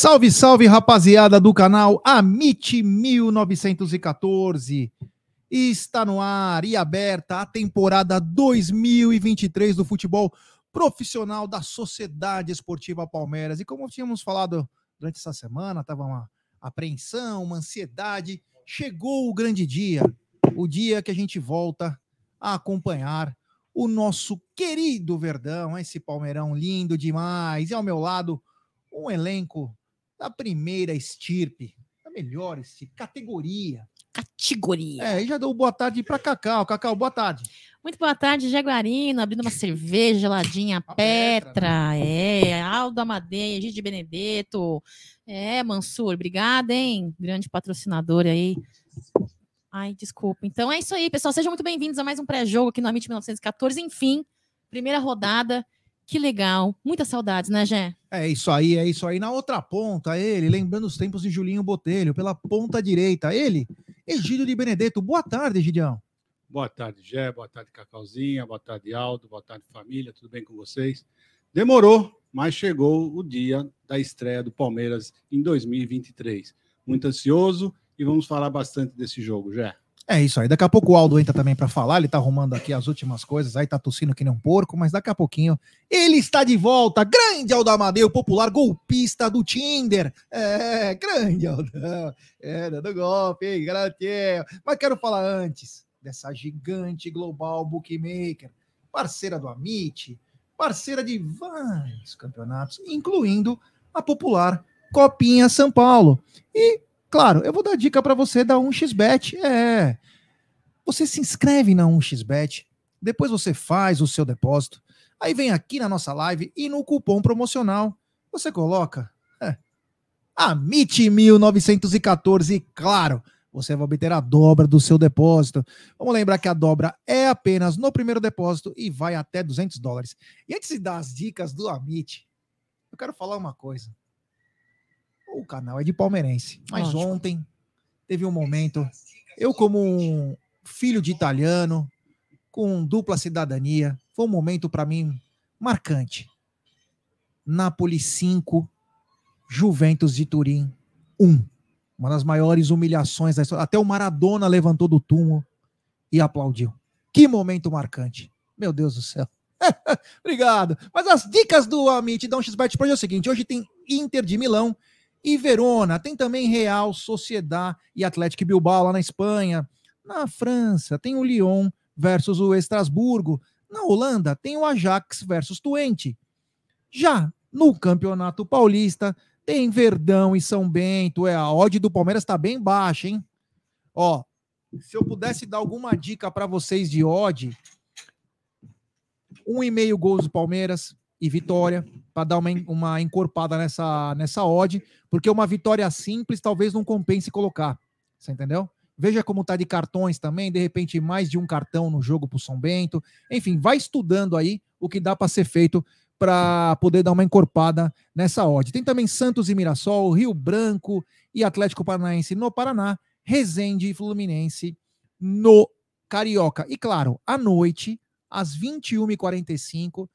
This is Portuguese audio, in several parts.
Salve, salve, rapaziada do canal Amit 1914. Está no ar e aberta a temporada 2023 do futebol profissional da Sociedade Esportiva Palmeiras. E como tínhamos falado durante essa semana, estava uma apreensão, uma ansiedade. Chegou o grande dia, o dia que a gente volta a acompanhar o nosso querido Verdão, esse Palmeirão lindo demais. E ao meu lado, um elenco da primeira estirpe, da melhor estirpe, categoria. Categoria. É, e já dou boa tarde para Cacau. Cacau, boa tarde. Muito boa tarde, Jaguarino, abrindo uma cerveja geladinha, A Petra, Petra, é, Aldo Amadeia, Gigi Benedetto, é, Mansur, obrigada, hein, grande patrocinador aí. Ai, desculpa. Então é isso aí, pessoal, sejam muito bem-vindos a mais um pré-jogo aqui no Amit 1914, enfim, primeira rodada, que legal, muitas saudades, né, Gé? É isso aí, é isso aí. Na outra ponta, ele, lembrando os tempos de Julinho Botelho, pela ponta direita, ele, Egídio de Benedetto. Boa tarde, Egidião. Boa tarde, Gé. Boa tarde, Cacauzinha. Boa tarde, Aldo. Boa tarde, família. Tudo bem com vocês? Demorou, mas chegou o dia da estreia do Palmeiras em 2023. Muito ansioso e vamos falar bastante desse jogo, Gé. É isso aí. Daqui a pouco o Aldo entra também para falar. Ele tá arrumando aqui as últimas coisas. Aí tá tossindo que nem um porco, mas daqui a pouquinho ele está de volta. Grande Aldo Amadeu, popular golpista do Tinder. É, grande Aldão. É, dando golpe, hein? Garantia. Mas quero falar antes dessa gigante global bookmaker, parceira do Amit, parceira de vários campeonatos, incluindo a popular Copinha São Paulo. E Claro, eu vou dar dica para você da 1xBet. É. Você se inscreve na 1xBet, depois você faz o seu depósito, aí vem aqui na nossa live e no cupom promocional você coloca é, AMIT1914 e claro, você vai obter a dobra do seu depósito. Vamos lembrar que a dobra é apenas no primeiro depósito e vai até 200 dólares. E antes de dar as dicas do Amit, eu quero falar uma coisa. O canal é de palmeirense, mas Lógico. ontem teve um momento, eu como um filho de italiano, com dupla cidadania, foi um momento para mim marcante. Napoli 5, Juventus de Turim 1. Uma das maiores humilhações da história. Até o Maradona levantou do túmulo e aplaudiu. Que momento marcante. Meu Deus do céu. Obrigado. Mas as dicas do Amit dão XBet para hoje é o seguinte: hoje tem Inter de Milão e Verona. Tem também Real, Sociedad e Atlético Bilbao lá na Espanha. Na França tem o Lyon versus o Estrasburgo. Na Holanda tem o Ajax versus Twente. Já no Campeonato Paulista tem Verdão e São Bento. É a odd do Palmeiras está bem baixa, hein? Ó, se eu pudesse dar alguma dica para vocês de odd, um e meio gols do Palmeiras e vitória para dar uma, uma encorpada nessa nessa odd, porque uma vitória simples talvez não compense colocar. Você entendeu? Veja como tá de cartões também, de repente mais de um cartão no jogo para o São Bento. Enfim, vai estudando aí o que dá para ser feito para poder dar uma encorpada nessa odd. Tem também Santos e Mirassol, Rio Branco e Atlético Paranaense no Paraná, Resende e Fluminense no Carioca. E claro, à noite, às 21h45,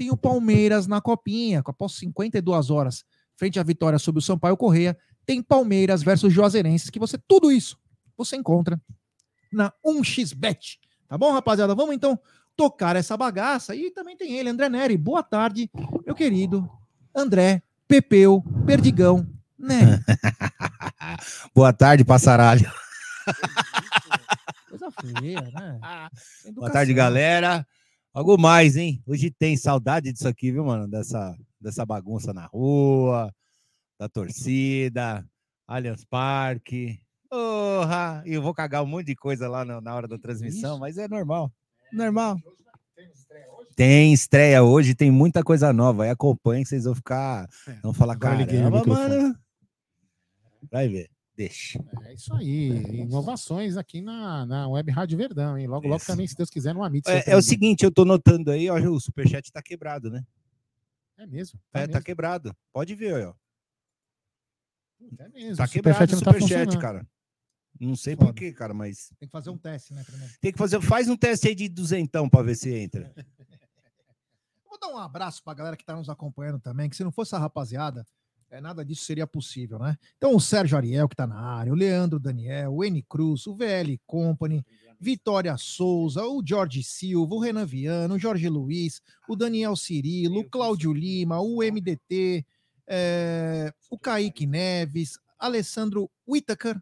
tem o Palmeiras na Copinha, após 52 horas, frente à vitória sobre o Sampaio Correia, tem Palmeiras versus Juazeirenses, que você, tudo isso, você encontra na 1xBet. Tá bom, rapaziada? Vamos então tocar essa bagaça. E também tem ele, André Neri. Boa tarde, meu querido André Pepeu Perdigão Neri. Boa tarde, passaralho. Coisa feia, né? Boa tarde, galera. Algo mais, hein? Hoje tem saudade disso aqui, viu, mano? Dessa, dessa bagunça na rua, da torcida, Allianz Parque. Porra! E eu vou cagar um monte de coisa lá na, na hora da transmissão, mas é normal. Normal. Tem estreia hoje, tem muita coisa nova. Aí acompanhem, vocês vão ficar. Vão falar, cara, mano. Vai ver. Deixa. É isso aí. Inovações aqui na, na Web Rádio Verdão, hein? Logo, logo Isso. também, se Deus quiser, no Amit. É, é o surpreende. seguinte, eu tô notando aí, ó, o superchat tá quebrado, né? É mesmo. É, É, tá mesmo. quebrado. Pode ver, ó. É mesmo. Tá quebrado o superchat tá superchat, funcionando. cara. Não sei Foda. por quê, cara, mas Tem que fazer um teste, né, primeiro. tem que fazer. Faz um teste aí de duzentão pra ver se entra. Vou dar um abraço pra galera que tá nos acompanhando também, que se não fosse a rapaziada, É, nada disso seria possível, né? Então, o Sérgio Ariel, que tá na área, o Leandro Daniel, o N Cruz, o VL Company, Vitória Souza, o Jorge Silva, o Renan Viana, o Jorge Luiz, o Daniel Cirilo, o Cláudio Lima, o MDT, é, o Kaique Neves, Alessandro Whittaker,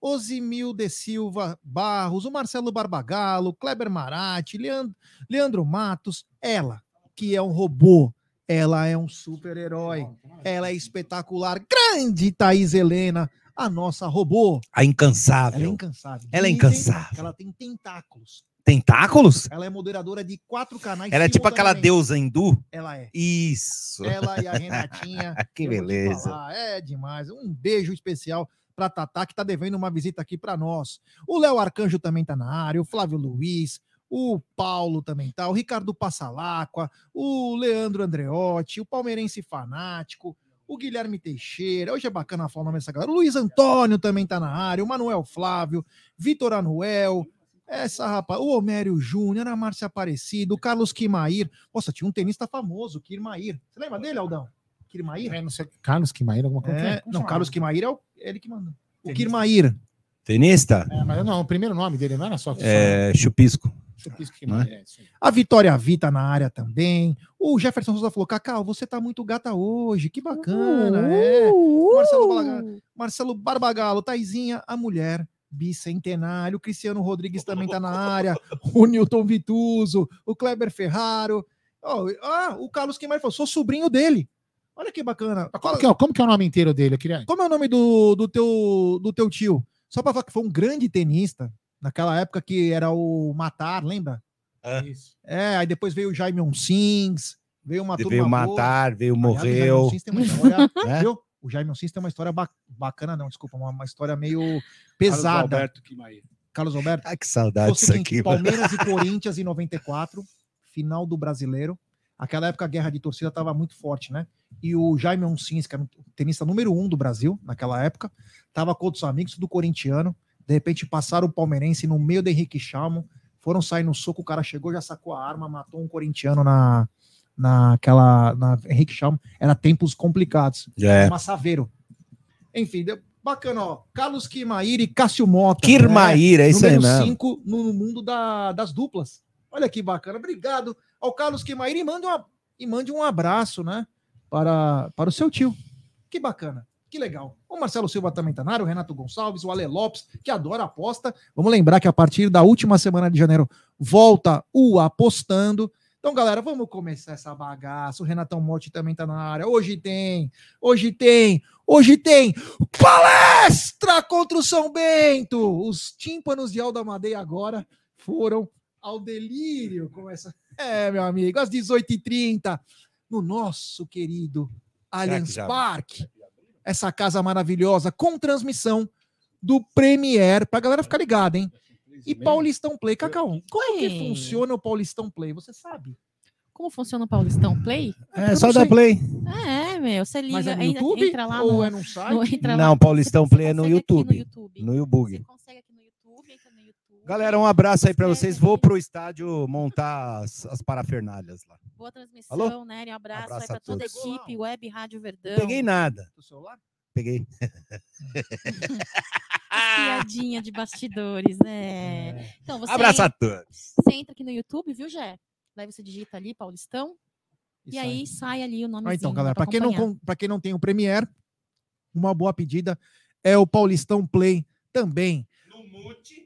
Osimil de Silva Barros, o Marcelo Barbagalo, Kleber Marati, Leandro, Leandro Matos, ela, que é um robô, ela é um super-herói, ela é espetacular, grande Thaís Helena, a nossa robô. A Ela é incansável. incansável. Ela é incansável. Ela tem tentáculos. Tentáculos? Ela é moderadora de quatro canais. Ela é tipo aquela deusa hindu? Ela é. Isso. Ela e a Renatinha. Que beleza. é demais. Um beijo especial para Tatá, que tá devendo uma visita aqui para nós. O Léo Arcanjo também tá na área, o Flávio Luiz, o Paulo também tá, o Ricardo Passalacqua, o Leandro Andreotti, o Palmeirense Fanático, o Guilherme Teixeira. Hoje é bacana falar o nome dessa galera. O Luiz Antônio também tá na área, o Manuel Flávio, Vitor Anuel. Essa rapaz, o Homério Júnior, a Márcia Aparecido, o Carlos Quimair. Nossa, tinha um tenista famoso, Kirmair. Você lembra dele, Aldão? Kirmair? É, não sei, Carlos Quimaíra, alguma coisa. É, Como não? Carlos Quimair é o, ele que manda. O. Kirmair. Tenista? É, mas não, o primeiro nome dele não era só. É, chupisco. Quimaíra, é. A Vitória Vita na área também. O Jefferson Souza falou: Cacau, você tá muito gata hoje. Que bacana. É. Marcelo Balaga- Marcelo Barbagalo, Taizinha, a mulher bicentenário. O Cristiano Rodrigues também tá na área. O Newton Vituso, o Kleber Ferraro. Ó, ah, o Carlos Queimar falou: sou sobrinho dele. Olha que bacana. Como que, é, como que é o nome inteiro dele? Eu queria... Como é o nome do, do, teu, do teu tio? Só pra falar que foi um grande tenista. Naquela época que era o Matar, lembra? Ah. Isso. É, aí depois veio o Jaime Sims, veio uma turma Veio boa. matar, veio Aliás, o Jaime morreu. História, né? viu? O Jaime Sims tem uma história ba- bacana, não, desculpa, uma, uma história meio Carlos pesada. Alberto Quimaí. Carlos Alberto. Ai, que saudade o seguinte, aqui. mano. Palmeiras e Corinthians em 94, final do Brasileiro. Aquela época a guerra de torcida estava muito forte, né? E o Jaime Sims, que era o tenista número um do Brasil naquela época, estava com outros amigos do corintiano. De repente passaram o palmeirense no meio do Henrique Chalmo, foram sair no soco, o cara chegou, já sacou a arma, matou um corintiano na naquela na Henrique Chalmo. Era tempos complicados. É. Uma Saveiro. Enfim, deu- bacana, ó. Carlos Kimair e Cássio Mota. né? Kirmaíra, é isso aí número mesmo. 5 no mundo da- das duplas. Olha que bacana. Obrigado ao Carlos Queimair e mande, uma, e mande um abraço, né? Para, para o seu tio. Que bacana. Que legal. O Marcelo Silva também tá na área, o Renato Gonçalves, o Ale Lopes, que adora aposta. Vamos lembrar que a partir da última semana de janeiro volta o apostando. Então, galera, vamos começar essa bagaça. O Renatão Morte também tá na área. Hoje tem, hoje tem, hoje tem palestra contra o São Bento. Os tímpanos de Alda Madeira agora foram ao delírio com essa. É, meu amigo, às 18h30, no nosso querido Allianz Parque. Essa casa maravilhosa com transmissão do Premier, pra galera ficar ligada, hein? E Paulistão Play. Cacau, como que funciona o Paulistão Play? Você sabe? Como funciona o Paulistão Play? É Eu só sei. play. É, meu, você liga, Mas é no entra- YouTube entra lá ou no, é num site? no- entra Não, lá- Paulistão Play é no YouTube. No YouTube. No Você YouTube. consegue aqui no YouTube, entra no YouTube. Galera, um abraço aí pra Escreve vocês. Vou pro estádio montar as, as parafernalhas lá. Boa transmissão, Alô? né? Um abraço, Abraço aí pra a toda a equipe, Web Rádio Verdão. Peguei nada. Do celular? Peguei. Piadinha de bastidores, né? Então, você, Abraço a todos. você entra aqui no YouTube, viu, Jé? Daí você digita ali, Paulistão, Isso e aí sai ali o nome. Ah, então, galera, para quem, não, quem não tem o Premiere, uma boa pedida é o Paulistão Play também. No Mute.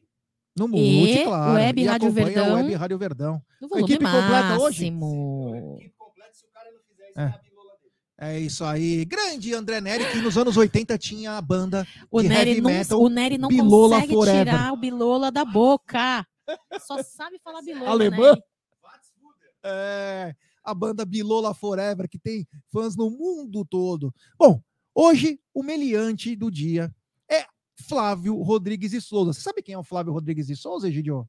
E Mute, claro. Web e Rádio Verdão. o Web Rádio Verdão. No volume equipe completa hoje? máximo. É isso aí. Grande André Neri, que nos anos 80 tinha a banda O de Nery heavy não, metal, o Nery não Bilola consegue Forever. tirar o Bilola da boca. Só sabe falar Bilola, Alemã? Nery. É, a banda Bilola Forever, que tem fãs no mundo todo. Bom, hoje o meliante do dia é Flávio Rodrigues de Souza. Você sabe quem é o Flávio Rodrigues de Souza, Egidio?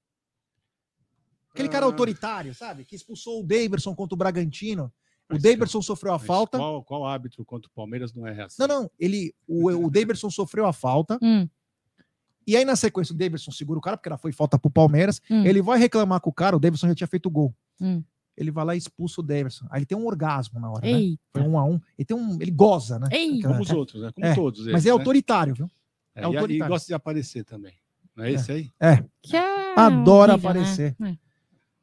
Aquele cara Ah. autoritário, sabe? Que expulsou o Daverson contra o Bragantino. O Mas, Daverson sofreu a Mas falta. Qual, qual árbitro contra o Palmeiras não é assim? Não, não. Ele, o, o Daverson sofreu a falta. Hum, E aí, na sequência, o Daverson segura o cara, porque ela foi falta pro Palmeiras. hum. Ele vai reclamar com o cara, o Davidson já tinha feito o gol. Hum. ele vai lá e expulsa o Davidson. Aí ele tem um orgasmo na hora, né? Foi um a um. Ele tem um. Ele goza, né? Ei. Aquela- Como os outros, né? Como É, todos eles. Mas é né? autoritário, viu? É, é e- e, gosta de aparecer também. Não é esse aí? que é Adora horrível, né? aparecer. É.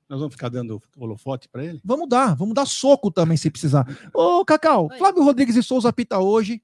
Nós vamos ficar dando holofote para ele? Vamos dar, vamos dar soco também se precisar. Ô, Cacau, Oi. Flávio Rodrigues de Souza apita hoje.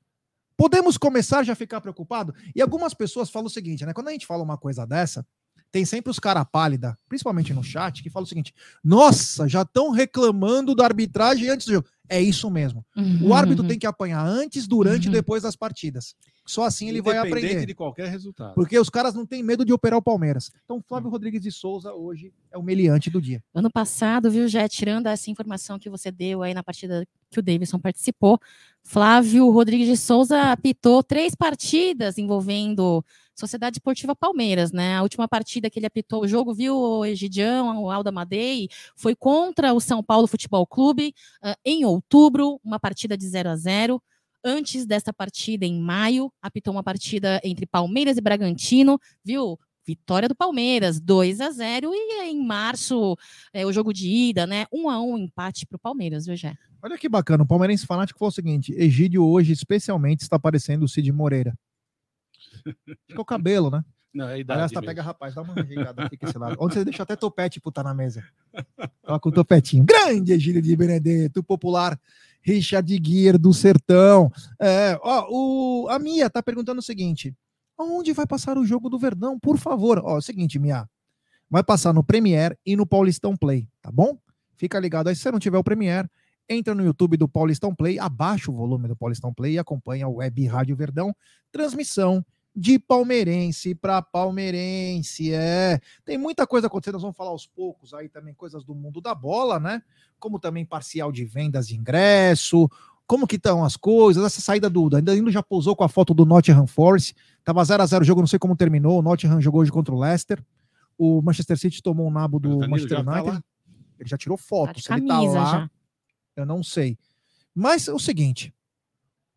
Podemos começar a já ficar preocupado? E algumas pessoas falam o seguinte, né? Quando a gente fala uma coisa dessa, tem sempre os cara pálida, principalmente no chat, que falam o seguinte: nossa, já estão reclamando da arbitragem antes do jogo. É isso mesmo. O Uhum. árbitro tem que apanhar antes, durante e Uhum. depois das partidas. Só assim ele vai aprender. de qualquer resultado. Porque os caras não têm medo de operar o Palmeiras. Então, Flávio Rodrigues de Souza hoje é o meliante do dia. Ano passado, viu, Jé, tirando essa informação que você deu aí na partida que o Davidson participou, Flávio Rodrigues de Souza apitou três partidas envolvendo Sociedade Esportiva Palmeiras, né? A última partida que ele apitou o jogo, viu, o Egidião, o Alda Madei, foi contra o São Paulo Futebol Clube ah, em outubro, uma partida de 0 a 0 Antes desta partida, em maio, apitou uma partida entre Palmeiras e Bragantino, viu? Vitória do Palmeiras, 2 a 0 e em março, é, o jogo de ida, né? 1 a 1 empate para o Palmeiras, viu, Jé? Olha que bacana, o palmeirense fanático falou o seguinte: Egídio hoje, especialmente, está parecendo o Cid Moreira. É o cabelo, né? Não, é idade Aliás, tá mesmo. pega, rapaz, dá uma ajeitada, fica esse lado. Onde você deixa até topete tá na mesa. Coloca o topetinho. Grande Egídio de Benedetto, popular Richard Guier do Sertão. É, ó, o, a Mia tá perguntando o seguinte: onde vai passar o jogo do Verdão? Por favor. Ó, é o seguinte, Mia. Vai passar no Premiere e no Paulistão Play, tá bom? Fica ligado aí. Se você não tiver o Premiere, entra no YouTube do Paulistão Play, abaixa o volume do Paulistão Play e acompanha o Web Rádio Verdão. Transmissão de palmeirense para palmeirense, é. Tem muita coisa acontecendo, nós vamos falar aos poucos aí também, coisas do mundo da bola, né? Como também parcial de vendas de ingresso, como que estão as coisas, essa saída do, ainda ainda já pousou com a foto do Nottingham Forest, tava 0 a 0 o jogo, não sei como terminou, o Nottingham jogou hoje contra o Leicester, o Manchester City tomou um nabo do Manchester tá United, lá? ele já tirou Tá foto, de se ele tá camisa lá, já. Eu não sei. Mas é o seguinte,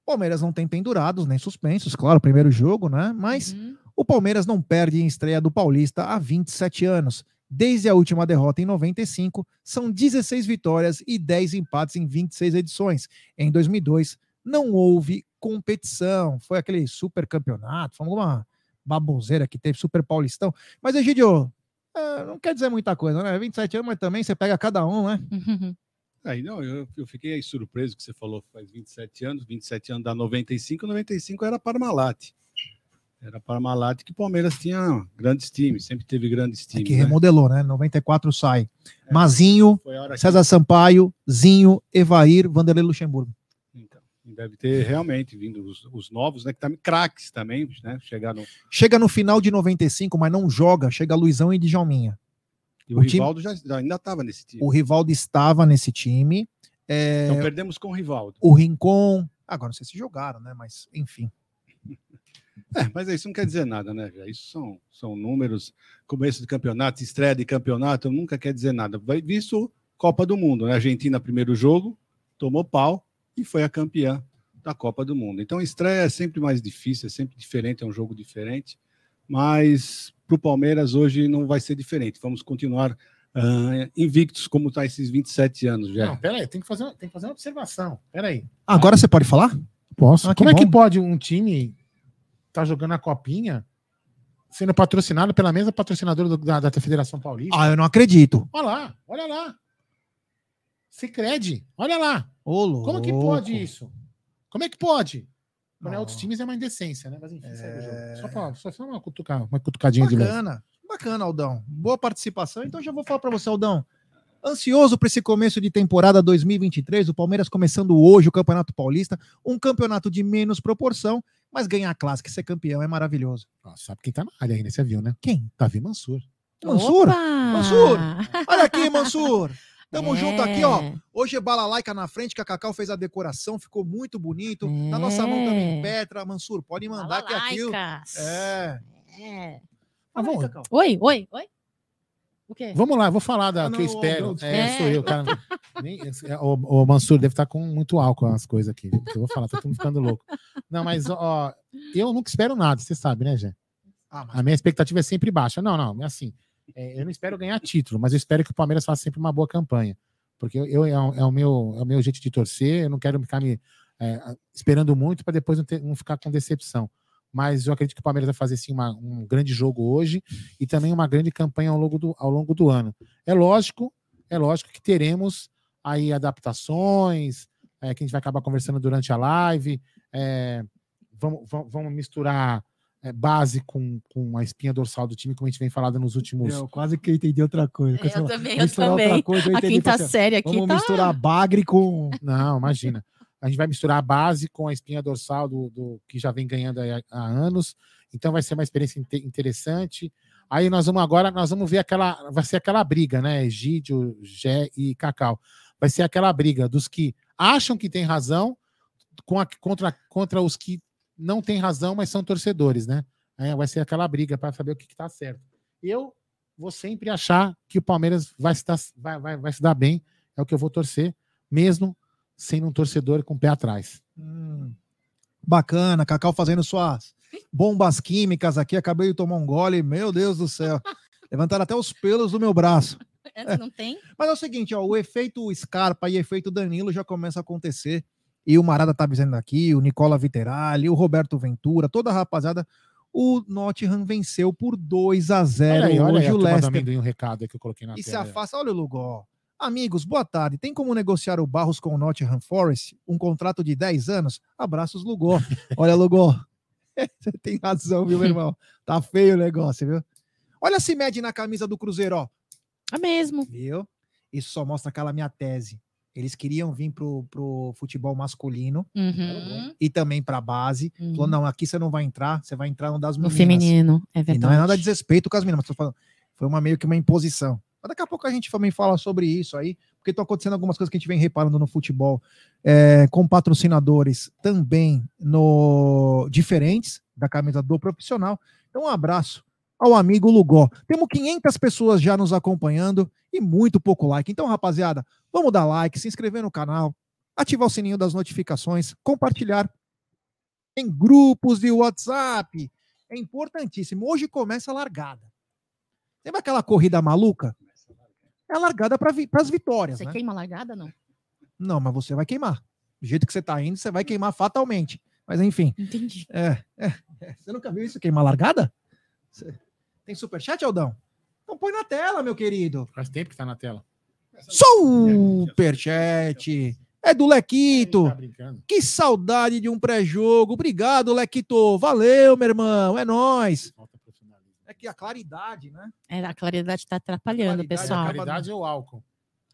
Palmeiras não tem pendurados nem suspensos, claro, primeiro jogo, né? Mas Uhum. o Palmeiras não perde em estreia do Paulista há 27 anos. Desde a última derrota em 95, são 16 vitórias e 10 empates em 26 edições. Em 2002, não houve competição. Foi aquele super campeonato, foi uma baboseira que teve, super paulistão. Mas, Egidio, é, não quer dizer muita coisa, né? 27 anos, mas também você pega cada um, né? Aí, não, eu, eu fiquei aí surpreso que você falou que faz 27 anos, 27 anos dá 95, 95 era Parmalat. Era Parmalat que o Palmeiras tinha grandes times, sempre teve grandes É times. que né? remodelou, né? 94 sai. Mazinho, Foi a hora que César Sampaio, Zinho, Evair, Vanderlei Luxemburgo. Então, deve ter realmente vindo os, os novos, né? Que também craques também, né? Chegar no. Chega no final de 95, mas não joga. Chega Luizão e Djalminha. E o, O time- Rivaldo já, já ainda estava nesse time. O Rivaldo estava nesse time. É, Então perdemos com o Rivaldo. o Rincon. Agora não sei se jogaram, né? Mas enfim. É, mas isso não quer dizer nada, né? Isso são, são números, começo de campeonato, estreia de campeonato, nunca quer dizer nada. Visto Copa do Mundo, né? Argentina, primeiro jogo, tomou pau e foi a campeã da Copa do Mundo. Então, estreia é sempre mais difícil, é sempre diferente, é um jogo diferente. Mas para o Palmeiras hoje não vai ser diferente. Vamos continuar ah, invictos como está esses 27 anos já. Não, peraí, tem que fazer, tem que fazer uma observação. Peraí. Agora você pode falar? Posso? Ah, que Como é que pode um time tá jogando a copinha sendo patrocinado pela mesma patrocinadora do- da, da Federação Paulista? Ah, eu não acredito. Olha lá, olha lá. Se crede, olha lá. Ô, Como que pode isso? Como é que pode? Quando é outros times é uma indecência, né? Mas enfim, segue o jogo. É. Só, pra, só, só uma, cutuca, uma cutucadinha de leve. Bacana, bacana, Aldão. Boa participação. Então já vou falar para você, Aldão. Ansioso para esse começo de temporada 2023, o Palmeiras começando hoje o Campeonato Paulista, um campeonato de menos proporção, mas ganhar a clássica e ser campeão é maravilhoso. Ó, sabe quem tá na área ainda, você viu, né? Quem? Davi Mansur. Mansur? Opa! Mansur! Olha aqui, Mansur. Tamo É. junto aqui, ó. Hoje é balalaica na frente, que a Cacau fez a decoração, ficou muito bonito. Na nossa mão também É. Petra, Mansur, pode mandar que aqui. Balalaicas. É. É. Ah, Fala aí, vamos-. Oi, oi, oi. O quê? Vamos lá, vou falar da Ah, que eu não, espero. Aldão, É, desculpa. sou eu, cara. Nem- é, o, o Mansur deve estar com muito álcool as coisas aqui. eu vou falar, tá todo mundo ficando louco. Não, mas ó, eu nunca espero nada, você sabe, né, Jé? Ah, mas A minha expectativa é sempre baixa. Não, não, é assim. É, eu não espero ganhar título, mas eu espero que o Palmeiras faça sempre uma boa campanha. Porque eu, é, o- é o meu, é o meu jeito de torcer, eu não quero ficar me é, esperando muito para depois não, ter- não ficar com decepção. Mas eu acredito que o Palmeiras vai fazer sim uma- um grande jogo hoje e também uma grande campanha ao longo do, ao longo do ano. É lógico, é lógico que teremos aí adaptações, é, que a gente vai acabar conversando durante a live. é, vamos, vamos, vamos misturar é, base com, com a espinha dorsal do time, como a gente vem falando nos últimos. Eu quase que entendi outra coisa. Eu também, eu misturar também. Outra coisa, eu A quinta assim, série aqui Vamos tá. misturar bagre com. Não, imagina. A gente vai misturar a base com a espinha dorsal do, do que já vem ganhando aí há, há anos. Então vai ser uma experiência inte- interessante. Aí nós vamos agora, nós vamos ver aquela, vai ser aquela briga, né? Egídio, Gé e Cacau. Vai ser aquela briga dos que acham que tem razão com a- contra, contra os que não têm razão, mas são torcedores, né? É, vai ser aquela briga para saber o que está certo. Eu vou sempre achar que o Palmeiras vai se, dar, vai, vai, vai se dar bem, é o que eu vou torcer, mesmo sendo um torcedor com o pé atrás. Hum, bacana, Cacau fazendo suas bombas químicas aqui. Acabei de tomar um gole, meu Deus do céu. Levantaram até os pelos do meu braço. Essa não tem? Mas é o seguinte, ó, o efeito Scarpa e efeito Danilo já começa a acontecer. E o Marada tá avisando aqui, o Nicola Viterali, o Roberto Ventura, toda a rapaziada. O Nottingham venceu por 2 a 0 Olha aí, olha hoje aí, o Leicester. um recado aí que eu coloquei na E se tela. afasta. Olha o Lugó. Amigos, boa tarde. Tem como negociar o Barros com o Nottingham Forest? Um contrato de 10 anos? Abraços, Lugó. Olha, Lugó. Você tem razão, viu, meu irmão? Tá feio o negócio, viu? Olha se mede na camisa do Cruzeiro, ó. É mesmo. Viu? Isso só mostra aquela minha tese. Eles queriam vir pro, pro futebol masculino Uhum. e também pra base. Falou, uhum. não, aqui você não vai entrar, você vai entrar no das No meninas. feminino, é E verdade. não é nada de desrespeito com as meninas, mas tô falando, foi uma meio que uma imposição. Mas daqui a pouco a gente também fala sobre isso aí, porque estão acontecendo algumas coisas que a gente vem reparando no futebol, é, com patrocinadores também no diferentes da camisa do profissional. Então, um abraço ao amigo Lugó. Temos 500 pessoas já nos acompanhando e muito pouco like. Então, rapaziada, vamos dar like, se inscrever no canal, ativar o sininho das notificações, compartilhar em grupos de WhatsApp. É importantíssimo. Hoje começa a largada. Lembra aquela corrida maluca? É a largada para as vitórias, Você né? queima a largada, não? Não, mas você vai queimar. Do jeito que você tá indo, você vai queimar fatalmente. Mas enfim, Entendi. é, é, é. Você nunca viu isso queimar largada? Você- Tem superchat, Aldão? Então põe na tela, meu querido. Faz tempo que tá na tela. Superchat. É do Lequito. Tá. Que saudade de um pré-jogo. Obrigado, Lequito. Valeu, meu irmão. É profissionalismo. É que a claridade, né? É, a claridade está atrapalhando, Claridade pessoal. acaba- Caridade ou álcool?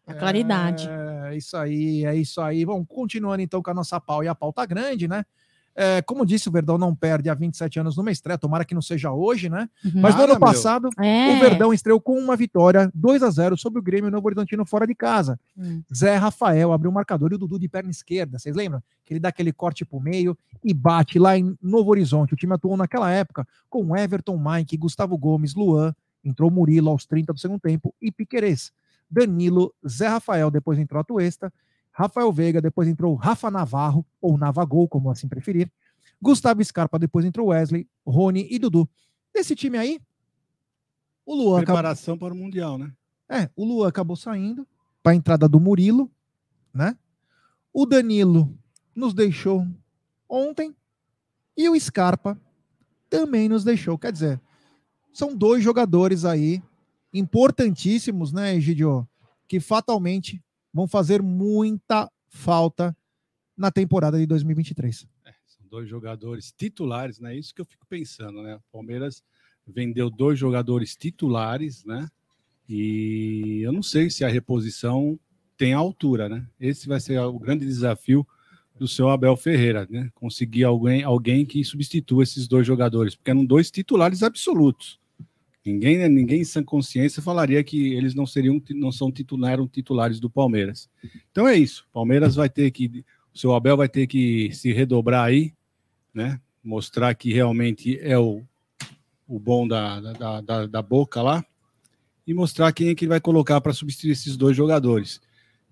A claridade. É isso aí, é isso aí. Vamos continuando então com a nossa pau e a pauta grande, né? É, como disse, o Verdão não perde há 27 anos numa estreia, tomara que não seja hoje, né? Uhum. Mas no ano passado, É. o Verdão estreou com uma vitória 2 a 0 sobre o Grêmio Novo Horizontino fora de casa. Hum. Zé Rafael abriu o marcador e o Dudu de perna esquerda, vocês lembram? Que ele dá aquele corte pro meio e bate lá em Novo Horizonte. O time atuou naquela época com Everton, Mike, Gustavo Gomes, Luan, entrou Murilo aos 30 do segundo tempo e Piquerez. Danilo, Zé Rafael, depois entrou a Tuesta, Rafael Veiga, depois entrou Rafa Navarro, ou Navagol, como assim preferir. Gustavo Scarpa, depois entrou Wesley, Rony e Dudu. Desse time aí, o Luan acabou, Preparação para o Mundial, né? é, o Luan acabou saindo para a entrada do Murilo, né? O Danilo nos deixou ontem e o Scarpa também nos deixou. Quer dizer, são dois jogadores aí importantíssimos, né, Egidio? Que fatalmente vão fazer muita falta na temporada de 2023. São dois jogadores titulares, né? Isso que eu fico pensando, né? O Palmeiras vendeu dois jogadores titulares, né? E eu não sei se a reposição tem a altura, né? Esse vai ser o grande desafio do seu Abel Ferreira, né? Conseguir alguém, alguém que substitua esses dois jogadores, porque eram dois titulares absolutos. Ninguém, né, ninguém em sã consciência falaria que eles não seriam, não são titular, eram titulares do Palmeiras. Então é isso. Palmeiras vai ter que, o seu Abel vai ter que se redobrar aí, né? Mostrar que realmente é o, o bom da, da, da, da boca lá e mostrar quem é que ele vai colocar para substituir esses dois jogadores.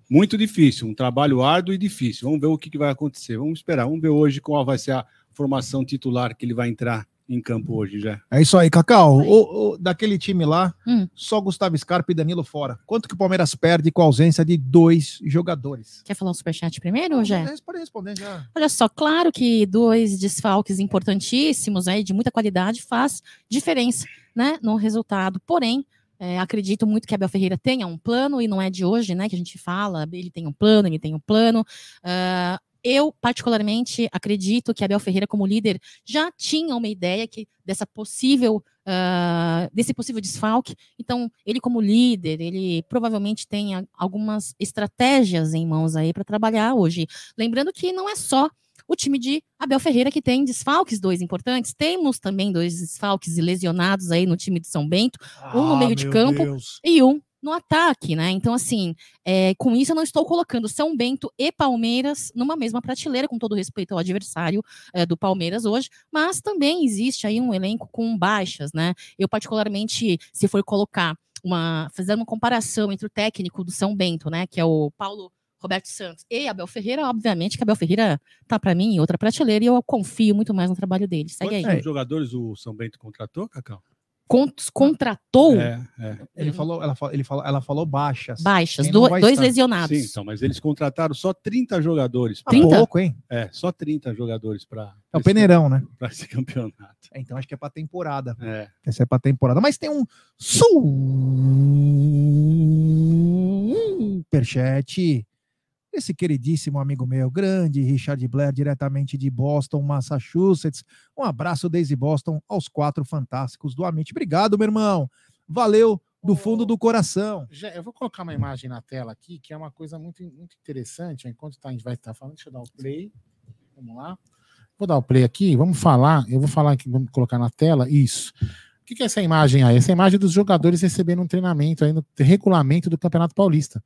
Muito difícil, um trabalho árduo e difícil. Vamos ver o que, que vai acontecer. Vamos esperar. Vamos ver hoje qual vai ser a formação titular que ele vai entrar em campo hoje, já. É isso aí, Cacau. O, o- daquele time lá, Hum. só Gustavo Scarpa e Danilo fora. Quanto que o Palmeiras perde com a ausência de dois jogadores? Quer falar o superchat primeiro, ou já? Pode responder já. Olha só, claro que dois desfalques importantíssimos, aí, de muita qualidade, faz diferença né, no resultado. Porém, é, acredito muito que Abel Ferreira tenha um plano, e não é de hoje né, que a gente fala, ele tem um plano, ele tem um plano. Ah, eu, particularmente, acredito que Abel Ferreira, como líder, já tinha uma ideia que dessa possível, ah, desse possível desfalque. Então, ele, como líder, ele provavelmente tenha algumas estratégias em mãos aí para trabalhar hoje. Lembrando que não é só o time de Abel Ferreira que tem desfalques, dois importantes. Temos também dois desfalques e lesionados aí no time de São Bento, Um no meio de campo. Deus. e um no ataque, né? Então, assim, é, com isso eu não estou colocando São Bento e Palmeiras numa mesma prateleira, com todo respeito ao adversário é, do Palmeiras hoje, mas também existe aí um elenco com baixas, né? Eu, particularmente, se for colocar uma. fazer uma comparação entre o técnico do São Bento, né? Que é o Paulo. Roberto Santos e Abel Ferreira, obviamente que Abel Ferreira tá para mim em outra prateleira e eu confio muito mais no trabalho dele. Segue aí. Quantos jogadores o São Bento contratou, Cacau? Contratou É, é. Ele falou, ela, ele falou, ela falou baixas. baixas, do- dois estar? lesionados. Sim, então, mas eles contrataram só 30 jogadores. Ah, 30? pouco, hein? É, só 30 jogadores para É o peneirão, né? esse campeonato. É, então acho que é pra temporada. É. Essa é pra temporada. Mas tem um superchat. Esse queridíssimo amigo meu, grande Richard Blair, diretamente de Boston, Massachusetts. Um abraço desde Boston aos quatro fantásticos do Amit. Obrigado, meu irmão. Valeu do fundo do coração. Já- eu vou colocar uma imagem na tela aqui, que é uma coisa muito, muito interessante. Enquanto tá- a gente vai estar falando, deixa eu dar o play. Vamos lá. Vou dar o play aqui, vamos falar. Eu vou falar aqui, vamos colocar na tela. Isso. O que, que é essa imagem aí? Essa imagem dos jogadores recebendo um treinamento aí no regulamento do Campeonato Paulista.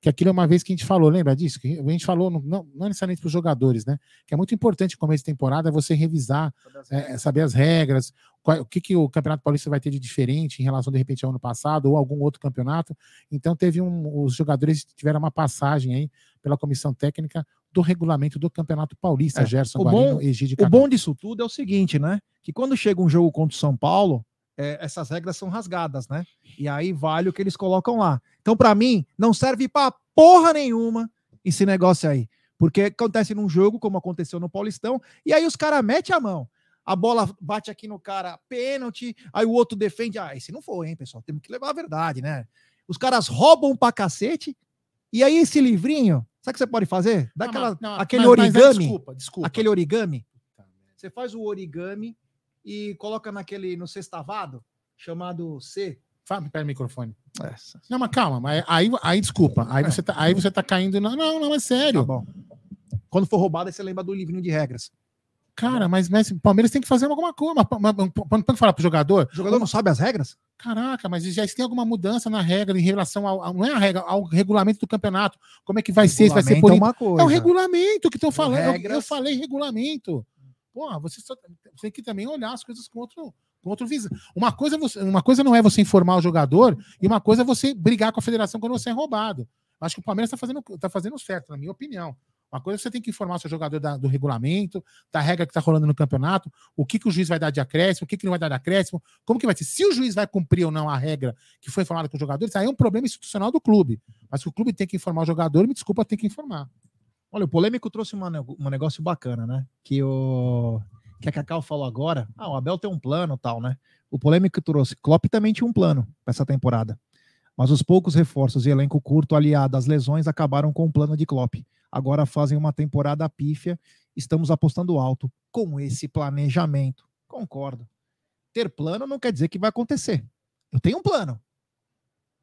Que aquilo é uma vez que a gente falou, lembra disso? Que a gente falou, não, não necessariamente para os jogadores, né? Que é muito importante no começo de temporada é você revisar é, é saber as regras, qual- o que, que o Campeonato Paulista vai ter de diferente em relação, de repente, ao ano passado ou algum outro campeonato. Então, teve um. Os jogadores tiveram uma passagem aí pela comissão técnica do regulamento do Campeonato Paulista, É, Gerson o Guarino, bom- Egídio O bom disso tudo é o seguinte, né? Que quando chega um jogo contra o São Paulo, é, essas regras são rasgadas, né? E aí vale o que eles colocam lá. Então, pra mim, não serve pra porra nenhuma esse negócio aí. Porque acontece num jogo, como aconteceu no Paulistão, e aí os caras metem a mão. A bola bate aqui no cara, pênalti, aí o outro defende. Ah, esse não foi, hein, pessoal? Temos que levar a verdade, né? Os caras roubam pra cacete, e aí esse livrinho, sabe o que você pode fazer? Dá Não, aquela, mas- não, aquele mas- mas aí, origami. desculpa, desculpa. aquele origami. Você faz o origami e coloca naquele no sextavado chamado C. Fábio, pega o microfone. Essa. Não, mas calma, mas aí, aí desculpa. Aí você tá, aí você tá caindo. na- Não, não, é Tá sério. bom. Quando for roubado, aí você lembra do livrinho de regras. Cara, mas, mas o Palmeiras tem que fazer alguma coisa. Quando quando falar pro jogador, O jogador não sabe as regras? Caraca, mas já tem alguma mudança na regra em relação ao, não é a regra, ao regulamento do campeonato. Como é que vai ser? Se vai ser por é uma coisa. É o regulamento que estão falando. Eu- Eu, regras. falei regulamento. Porra, você só você tem que também olhar as coisas com outro, com outro visão. Uma coisa, uma coisa não é você informar o jogador e uma coisa é você brigar com a federação quando você é roubado. Acho que o Palmeiras está fazendo, tá fazendo certo, na minha opinião. Uma coisa é você tem que informar o seu jogador da- do regulamento, da regra que está rolando no campeonato, o que, que o juiz vai dar de acréscimo, o que, que não vai dar de acréscimo, como que vai ser. Se o juiz vai cumprir ou não a regra que foi formada com os jogadores, aí é um problema institucional do clube. Mas o clube tem que informar o jogador, me desculpa, tem que informar. Olha, o polêmico trouxe uma um negócio bacana, né? Que o que a Cacau falou agora. Ah, o Abel tem um plano tal, né? O polêmico trouxe. Klopp também tinha um plano para essa temporada. Mas os poucos reforços e elenco curto aliado às lesões acabaram com o plano de Klopp. Agora fazem uma temporada pífia. Estamos apostando alto com esse planejamento. Concordo. Ter plano não quer dizer que vai acontecer. Eu tenho um plano.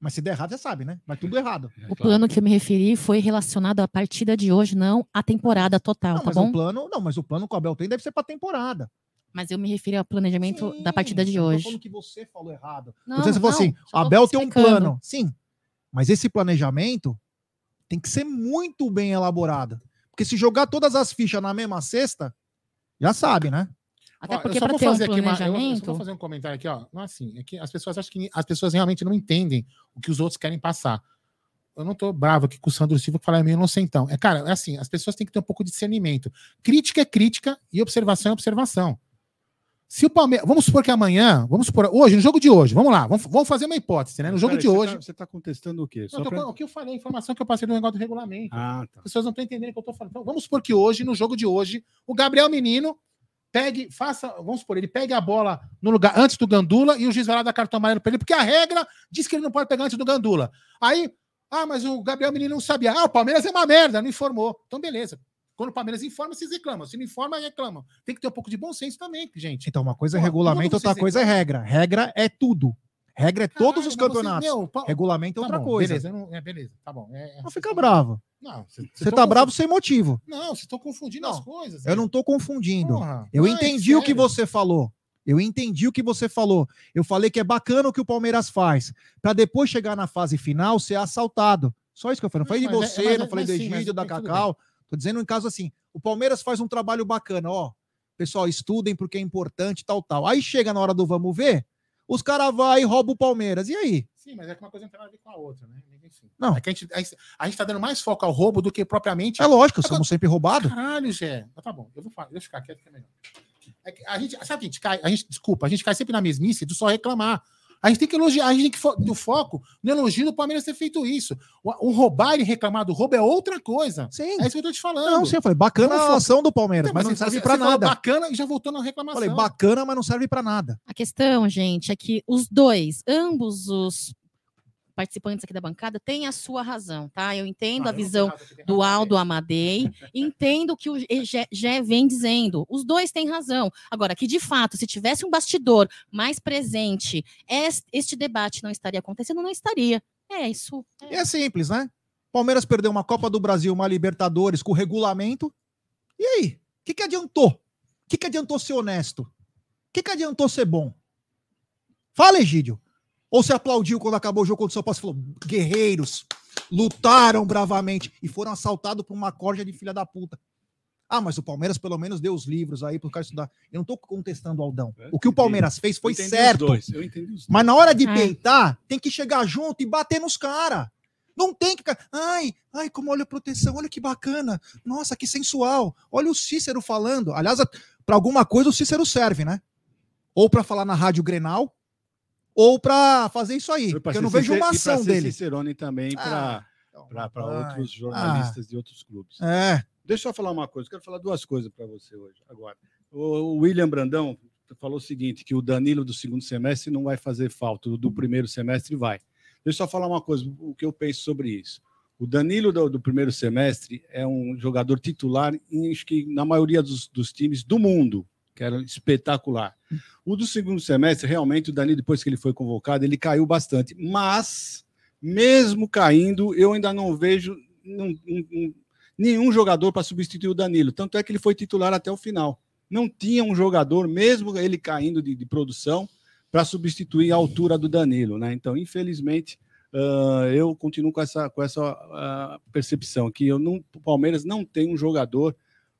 Mas se der errado, você sabe, né? Vai tudo errado. É, O claro. plano que eu me referi foi relacionado à partida de hoje, não à temporada total, Não, tá mas bom? o plano, não, mas o plano que o Abel tem deve ser para temporada. Mas eu me referi ao planejamento Sim, da partida de eu não tô hoassim, hoje. falando que você falou errado. Não, você falou não, assim, tô Abel tem um plano. Sim, mas esse planejamento tem que ser muito bem elaborado. Porque se jogar todas as fichas na mesma cesta, já sabe, né? Até Ó, porque só para vou ter um fazer aqui uma- eu- planejamento. vou fazer um comentário aqui, ó. Não é assim, é que as pessoas acham que as pessoas realmente não entendem o que os outros querem passar. Eu não tô bravo aqui com o Sandro Silva que fala é meio inocentão. É, cara, é assim, as pessoas têm que ter um pouco de discernimento. Crítica é crítica e observação é observação. Se o Palmeiras. Vamos supor que amanhã. Vamos supor. Hoje, no jogo de hoje. Vamos lá. Vamos, vamos fazer uma hipótese, né? No jogo Peraí, de você hoje. tá- Você está contestando o quê? Não, tô pra- o que eu falei, a informação que eu passei do negócio do regulamento. Ah, tá. As pessoas não estão entendendo o que eu estou falando. Então, vamos supor que hoje, no jogo de hoje, o Gabriel Menino pegue, faça, vamos supor, ele pegue a bola no lugar antes do Gandula e o juiz vai lá dar cartão amarelo para ele, porque a regra diz que ele não pode pegar antes do Gandula. Aí, ah, mas o Gabriel Menino não sabia. Ah, o Palmeiras é uma merda, não informou. Então, beleza. Quando o Palmeiras informa, vocês reclamam. Se não informa, reclamam. Tem que ter um pouco de bom senso também, gente. Então, uma coisa é regulamento, outra coisa é regra. Regra é tudo. Regra é todos Caralho, os mas você- campeonatos. meu, pa- Regulamento é tá outra bom, coisa. Beleza, não- é, beleza, tá bom. É, é- Não fica bravo. Não, Você estão tá bravo sem motivo. Não, vocês estão confundindo Não, as coisas. Eu não tô confundindo. Porra, Eu não, é entendi o que você falou. Eu entendi o que você falou. Eu falei que é bacana o que o Palmeiras faz. Pra depois chegar na fase final ser assaltado. Só isso que eu falei. Não falei de é- você, mas é- não falei do Egídio, da Cacau. Tô dizendo em caso assim. O Palmeiras faz um trabalho bacana, ó. Pessoal, estudem porque é importante, tal, tal. Aí chega na hora do vamos ver, os caras vão e roubam o Palmeiras. E aí? Sim, mas é que uma coisa não tem nada a ver com a outra, né? Enfim. Não. É que a gente, a, gente- a gente tá dando mais foco ao roubo do que propriamente. É lógico, somos sempre roubados. Caralho, Gé. Mas Tá bom, eu vou falar, deixa eu ficar quieto que é melhor. É a gente, sabe que a gente cai, a gente, desculpa, a gente cai sempre na mesmice do só reclamar. A gente tem que elogiar, a gente tem que fo- do foco no elogio do Palmeiras ter feito isso. O, o roubar e reclamar do roubo é outra coisa. Sim. É isso que eu tô te falando. Não, sim, eu falei, bacana Vamos a ação do Palmeiras, Então, mas não você- serve pra falou nada. Bacana e já voltou na reclamação. Falei, bacana, mas não serve pra nada. A questão, gente, é que os dois, ambos os participantes aqui da bancada, têm a sua razão, tá? Eu entendo Ah, a eu visão do Aldo Amadei, entendo o que o Gé- vem dizendo. Os dois têm razão. Agora, que de fato, se tivesse um bastidor mais presente, es- este debate não estaria acontecendo, não estaria. É isso. E é simples, né? Palmeiras perdeu uma Copa do Brasil, uma Libertadores com regulamento. E aí? O que, que adiantou? O que, que adiantou ser honesto? O que, que adiantou ser bom? Fala, Egídio. Ou você aplaudiu quando acabou o jogo contra o São Paulo? Você falou, guerreiros, lutaram bravamente e foram assaltados por uma corja de filha da puta. Ah, mas o Palmeiras pelo menos deu os livros aí pro cara estudar. Eu não tô contestando o Aldão. É, O que o. Palmeiras fez foi certo. Os dois. Eu entendi os dois. Mas na hora de É. peitar, tem que chegar junto e bater nos caras. Não tem que. Ai, ai, como olha a proteção, olha que bacana. Nossa, que sensual. Olha o Cícero falando. Aliás, para alguma coisa o Cícero serve, né? Ou para falar na Rádio Grenal, ou para fazer isso aí. Porque eu não vejo uma e ação ser dele. Cicerone também Ah, para ai, outros jornalistas de outros clubes. É. Deixa eu falar uma coisa, quero falar duas coisas para você hoje, agora. O William Brandão falou o seguinte, que o Danilo do segundo semestre não vai fazer falta, o do primeiro semestre vai. Deixa eu só falar uma coisa, o que eu penso sobre isso. O Danilo do, do primeiro semestre é um jogador titular, em, acho que na maioria dos, dos times do mundo, que era espetacular. O do segundo semestre, realmente, o Danilo, depois que ele foi convocado, ele caiu bastante. Mas, mesmo caindo, eu ainda não vejo um- um- um- nenhum jogador para substituir o Danilo. Tanto é que ele foi titular até o final. Não tinha um jogador, mesmo ele caindo de, de produção, para substituir a altura do Danilo. Né? Então, infelizmente, ah, eu continuo com essa, com essa ah, percepção que eu não, o Palmeiras não tem um jogador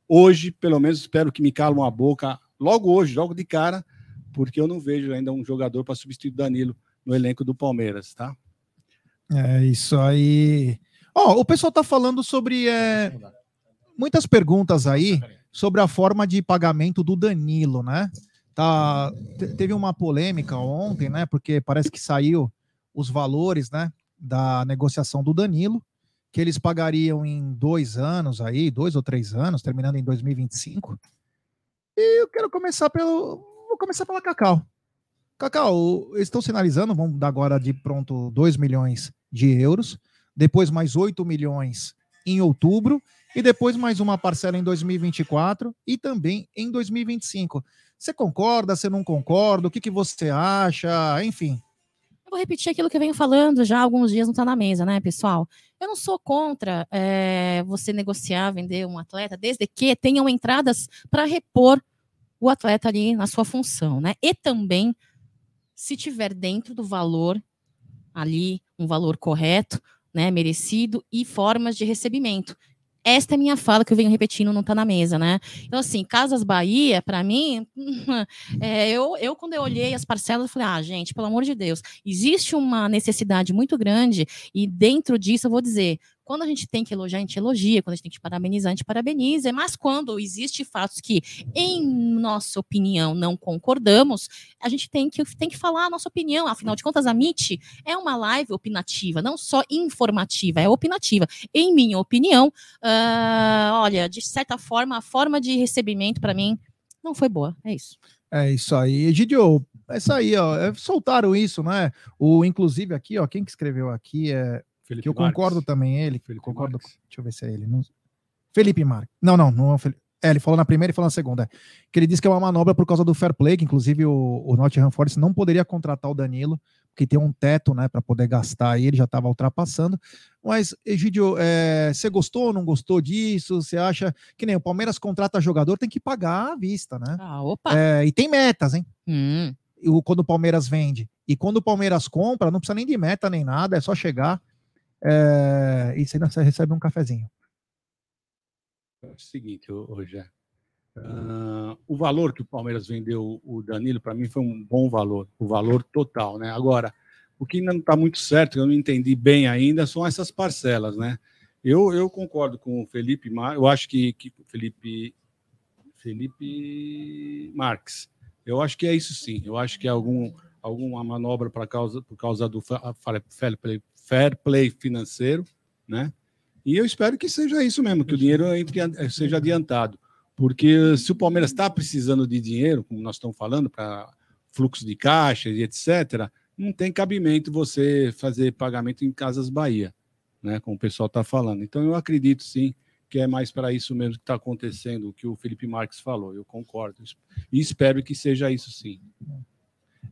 hoje, pelo menos espero que me calam a boca logo hoje, logo de cara, porque eu não vejo ainda um jogador para substituir o Danilo no elenco do Palmeiras, tá? É isso aí. Ó, o pessoal tá falando sobre é, muitas perguntas aí sobre a forma de pagamento do Danilo, né? Tá, te- teve uma polêmica ontem, né? Porque parece que saiu os valores, né? Da negociação do Danilo, que eles pagariam em dois anos aí, dois ou três anos, terminando em 2025. E eu quero começar pelo. Vou começar pela Cacau. Cacau, eles estão sinalizando, vamos dar agora de pronto 2 milhões de euros, depois mais 8 milhões em outubro, e depois mais uma parcela em 2024 e também em 2025. Você concorda? Você não concorda? O que, que você acha? Enfim. Vou repetir aquilo que eu venho falando já há alguns dias, não está na mesa, né, pessoal? Eu não sou contra eh, você negociar, vender um atleta, desde que tenham entradas para repor o atleta ali na sua função, né? E também, se tiver dentro do valor ali, um valor correto, né, merecido e formas de recebimento. Esta é minha fala que eu venho repetindo, não está na mesa, né? Então, assim, Casas Bahia, para mim, é, eu, eu, quando eu olhei as parcelas, eu falei, ah, gente, pelo amor de Deus, existe uma necessidade muito grande, e dentro disso, eu vou dizer, Quando a gente tem que elogiar, a gente elogia. Quando a gente tem que parabenizar, a gente parabeniza. Mas quando existe fatos que, em nossa opinião, não concordamos, a gente tem que, tem que falar a nossa opinião. Afinal de contas, a MIT é uma live opinativa, não só informativa, é opinativa. Em minha opinião, uh, olha, de certa forma, a forma de recebimento, para mim, não foi boa. É isso. É isso aí. Egidio, é isso aí, ó. É, soltaram isso, né? O, inclusive, aqui, ó, quem que escreveu aqui é. Felipe que eu Marques. concordo também, ele. Felipe concordo. Marques. Deixa eu ver se é ele. Não- Felipe Marques. Não, não, não é o Felipe. É, ele falou na primeira e falou na segunda. Que ele disse que é uma manobra por causa do fair play, que inclusive o, o Nottingham Forest não poderia contratar o Danilo, porque tem um teto, né, para poder gastar aí, ele já estava ultrapassando. Mas, Egidio, é, você gostou ou não gostou disso? Você acha que nem o Palmeiras contrata jogador, tem que pagar à vista, né? Ah, opa. É, e tem metas, hein? Hum. E o- quando o Palmeiras vende. E quando o Palmeiras compra, não precisa nem de meta nem nada, é só chegar é, e você ainda recebe um cafezinho. É o seguinte, ô, Jé. Ah, o valor que o Palmeiras vendeu o Danilo, para mim, foi um bom valor, o valor total, né? Agora, o que ainda não está muito certo, que eu não entendi bem ainda, são essas parcelas, né? Eu, eu concordo com o Felipe, eu acho que, que Felipe, Felipe Marques, eu acho que é isso sim, eu acho que é algum, alguma manobra para causa, por causa do play, fair play financeiro, né? E eu espero que seja isso mesmo, que o dinheiro seja adiantado. Porque se o Palmeiras está precisando de dinheiro, como nós estamos falando, para fluxo de caixa e etc., não tem cabimento você fazer pagamento em Casas Bahia, né? Como o pessoal está falando. Então eu acredito sim que é mais para isso mesmo que está acontecendo, o que o Felipe Marques falou. Eu concordo. E espero que seja isso sim.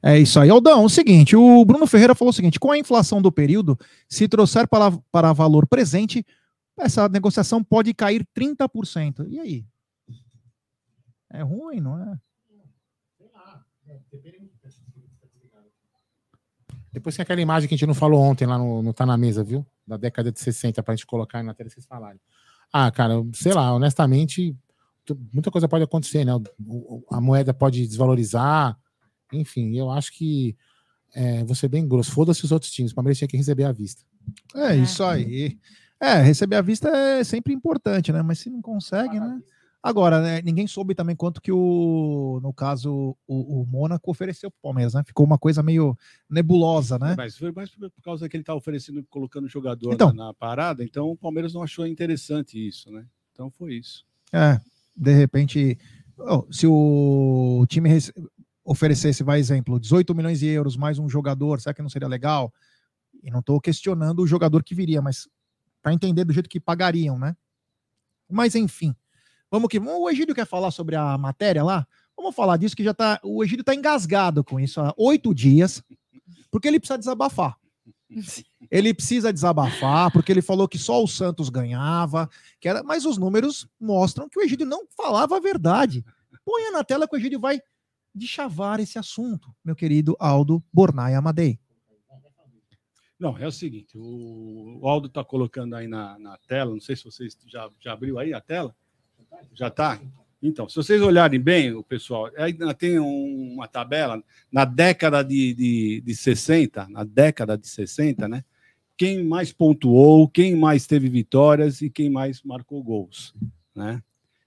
É isso aí. Aldão, o seguinte, o Bruno Ferreira falou o seguinte, com a inflação do período, se trouxer para, para valor presente, essa negociação pode cair 30%. E aí? É ruim, não é? Depois tem aquela imagem que a gente não falou ontem lá no, no Tá na Mesa, viu? Da década de 60, pra gente colocar na tela vocês falarem. Ah, cara, sei lá, honestamente, muita coisa pode acontecer, né? A moeda pode desvalorizar, enfim, eu acho que é, vou ser bem grosso. Foda-se os outros times, o Palmeiras tinha que receber à vista. É isso aí. É, receber à vista é sempre importante, né? Mas se não consegue, né? Agora, né, ninguém soube também quanto que o, no caso, o, o Mônaco ofereceu para o Palmeiras, né? Ficou uma coisa meio nebulosa, né? Mas foi mais por por causa que ele está oferecendo, colocando o jogador Então. na, na parada, então o Palmeiras não achou interessante isso, né? Então foi isso. É, de repente, ó, se o time rece- oferecesse, vai exemplo, 18 milhões de euros mais um jogador, será que não seria legal? E não estou questionando o jogador que viria, mas para entender do jeito que pagariam, né? Mas enfim, vamos que o Egídio quer falar sobre a matéria lá. Vamos falar disso que já tá. O Egídio tá engasgado com isso há oito dias, porque ele precisa desabafar. Ele precisa desabafar, porque ele falou que só o Santos ganhava, que era, mas os números mostram que o Egídio não falava a verdade. Ponha na tela que o Egídio vai deschavar esse assunto, meu querido Aldo Bornai Amadei. Não, é o seguinte, o, Aldo está colocando aí na, na tela, não sei se vocês já, já abriu aí a tela. Já está? Então, se vocês olharem bem, o pessoal, aí tem um- uma tabela, na década de, de, de 60, na década de 60, né? Quem mais pontuou, quem mais teve vitórias e quem mais marcou gols, né?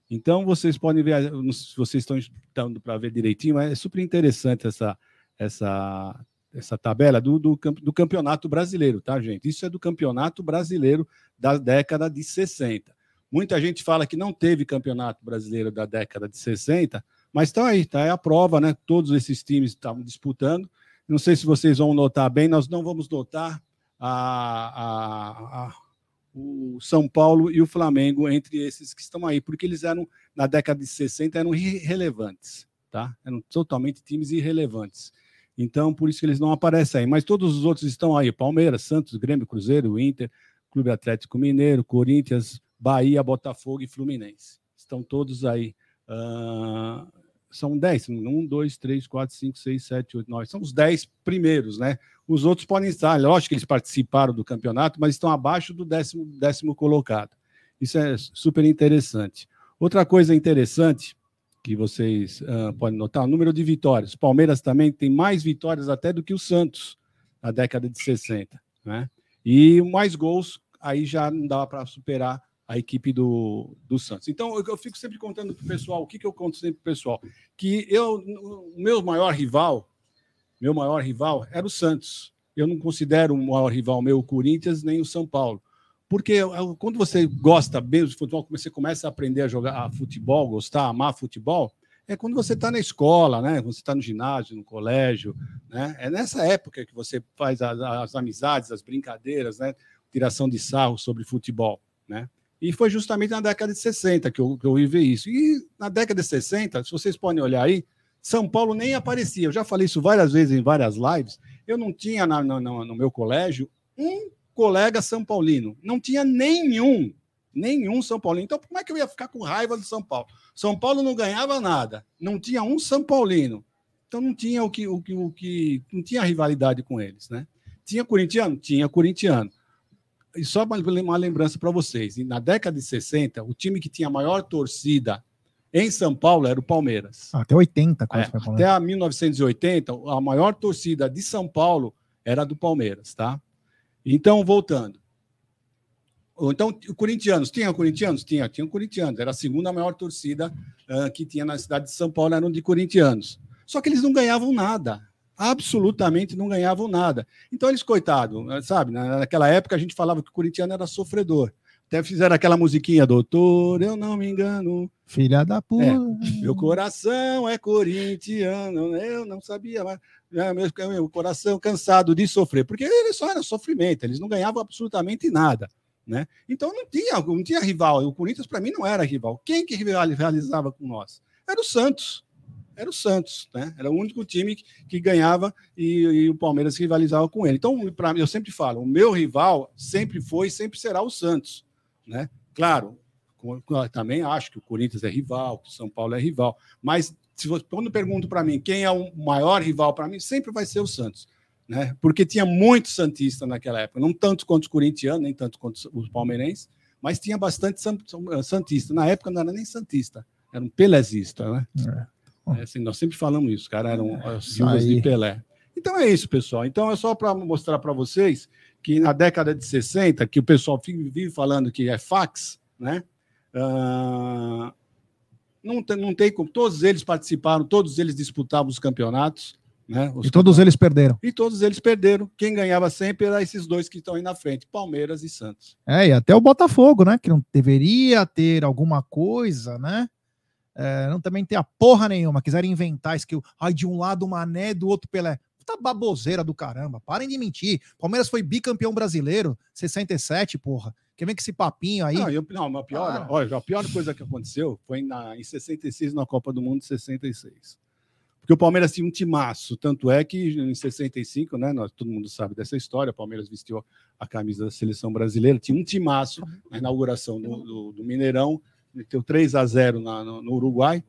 Então, vocês podem ver, se vocês estão estando para ver direitinho, mas é super interessante essa, essa, essa tabela do, do, do campeonato brasileiro, tá, gente? Isso é do campeonato brasileiro da década de 60. Muita gente fala que não teve campeonato brasileiro da década de 60, mas está aí, está aí a prova, né? Todos esses times estavam disputando. Não sei se vocês vão notar bem, nós não vamos notar a, a- a- o São Paulo e o Flamengo entre esses que estão aí, porque eles eram, na década de 60, eram irrelevantes, tá? Eram totalmente times irrelevantes. Então, por isso que eles não aparecem aí. Mas todos os outros estão aí: Palmeiras, Santos, Grêmio, Cruzeiro, Inter, Clube Atlético Mineiro, Corinthians, Bahia, Botafogo e Fluminense. Estão todos aí. Ah, são 10, 1, 2, 3, 4, 5, 6, 7, 8, 9. São os 10 primeiros, né? Os outros podem estar, lógico que eles participaram do campeonato, mas estão abaixo do décimo, décimo colocado. Isso é super interessante. Outra coisa interessante que vocês ah, podem notar, o número de vitórias. O Palmeiras também tem mais vitórias até do que o Santos na década de 60, né? E mais gols aí já não dava para superar a equipe do, do Santos. Então, eu, eu fico sempre contando para o pessoal, o que, que eu conto sempre para o pessoal? Que eu, o meu maior rival, meu maior rival era o Santos. Eu não considero o maior rival meu o Corinthians nem o São Paulo. Porque quando você gosta mesmo de futebol, quando você começa a aprender a jogar a futebol, gostar, amar futebol, é quando você está na escola, né? Quando você está no ginásio, no colégio, né? É nessa época que você faz as, as amizades, as brincadeiras, né? Tiração de sarro sobre futebol, né? E foi justamente na década de 60 que eu, que eu vivi isso. E na década de 60, se vocês podem olhar aí, São Paulo nem aparecia. Eu já falei isso várias vezes em várias lives. Eu não tinha na, no, no meu colégio um colega São Paulino. Não tinha nenhum, nenhum São Paulino. Então, como é que eu ia ficar com raiva do São Paulo? São Paulo não ganhava nada, não tinha um São Paulino. Então não tinha o que, o que, o que não tinha rivalidade com eles, né? Tinha corintiano? Tinha corintiano. E só uma lembrança para vocês: na década de 60, o time que tinha a maior torcida em São Paulo era o Palmeiras. Até 80, é, Até a 1980, a maior torcida de São Paulo era do Palmeiras, tá? Então, voltando. Então, corintianos, tinha corintianos? Tinha, tinha corintianos. Era a segunda maior torcida uh, que tinha na cidade de São Paulo, eram de corintianos. Só que eles não ganhavam nada. Absolutamente não ganhavam nada. Então, eles, coitado, sabe, naquela época a gente falava que o corintiano era sofredor. Até fizeram aquela musiquinha, doutor, eu não me engano. Filha da puta. É, meu coração é corintiano, eu não sabia, mas é, meu, meu coração cansado de sofrer, porque ele só era sofrimento, eles não ganhavam absolutamente nada. Né? Então não tinha, não tinha rival. O Corinthians, para mim, não era rival. Quem que rivalizava com nós? Era o Santos. Era o Santos, né? Era o único time que, que ganhava e, e, o Palmeiras rivalizava com ele. Então, para mim, eu sempre falo, o meu rival sempre foi e sempre será o Santos. Né? Claro, também acho que o Corinthians é rival, que o São Paulo é rival, mas se você, quando pergunto para mim quem é o maior rival para mim, sempre vai ser o Santos. Né? Porque tinha muito Santista naquela época, não tanto quanto os corintianos, nem tanto quanto os palmeirenses, mas tinha bastante Santista. Na época não era nem Santista, era um Pelezista. Né? É. É, assim, nós sempre falamos isso, cara, eram é, Silvas de Pelé. Então é isso, pessoal. Então é só para mostrar para vocês que na década de 60, que o pessoal vive falando que é fax, né? Uh, não, tem, não tem como. Todos eles participaram, todos eles disputavam os campeonatos. Né? Os e todos eles perderam. E todos eles perderam. Quem ganhava sempre era esses dois que estão aí na frente, Palmeiras e Santos. É, e até o Botafogo, né? Que não deveria ter alguma coisa, né? É, não também ter a porra nenhuma. Quiserem inventar isso que ai, de um lado o Mané, do outro Pelé. Puta baboseira do caramba. Parem de mentir. Palmeiras foi bicampeão brasileiro, 67, porra. Quer ver que esse papinho aí? Não, eu, não a, pior, ah. olha, a pior coisa que aconteceu foi na, em 66, na Copa do Mundo de 66. Porque o Palmeiras tinha um timaço, tanto é que em 65, né, nós, todo mundo sabe dessa história, o Palmeiras vestiu a camisa da seleção brasileira, tinha um timaço na inauguração do, do, do Mineirão, meteu 3 a 0 na, no, no Uruguai,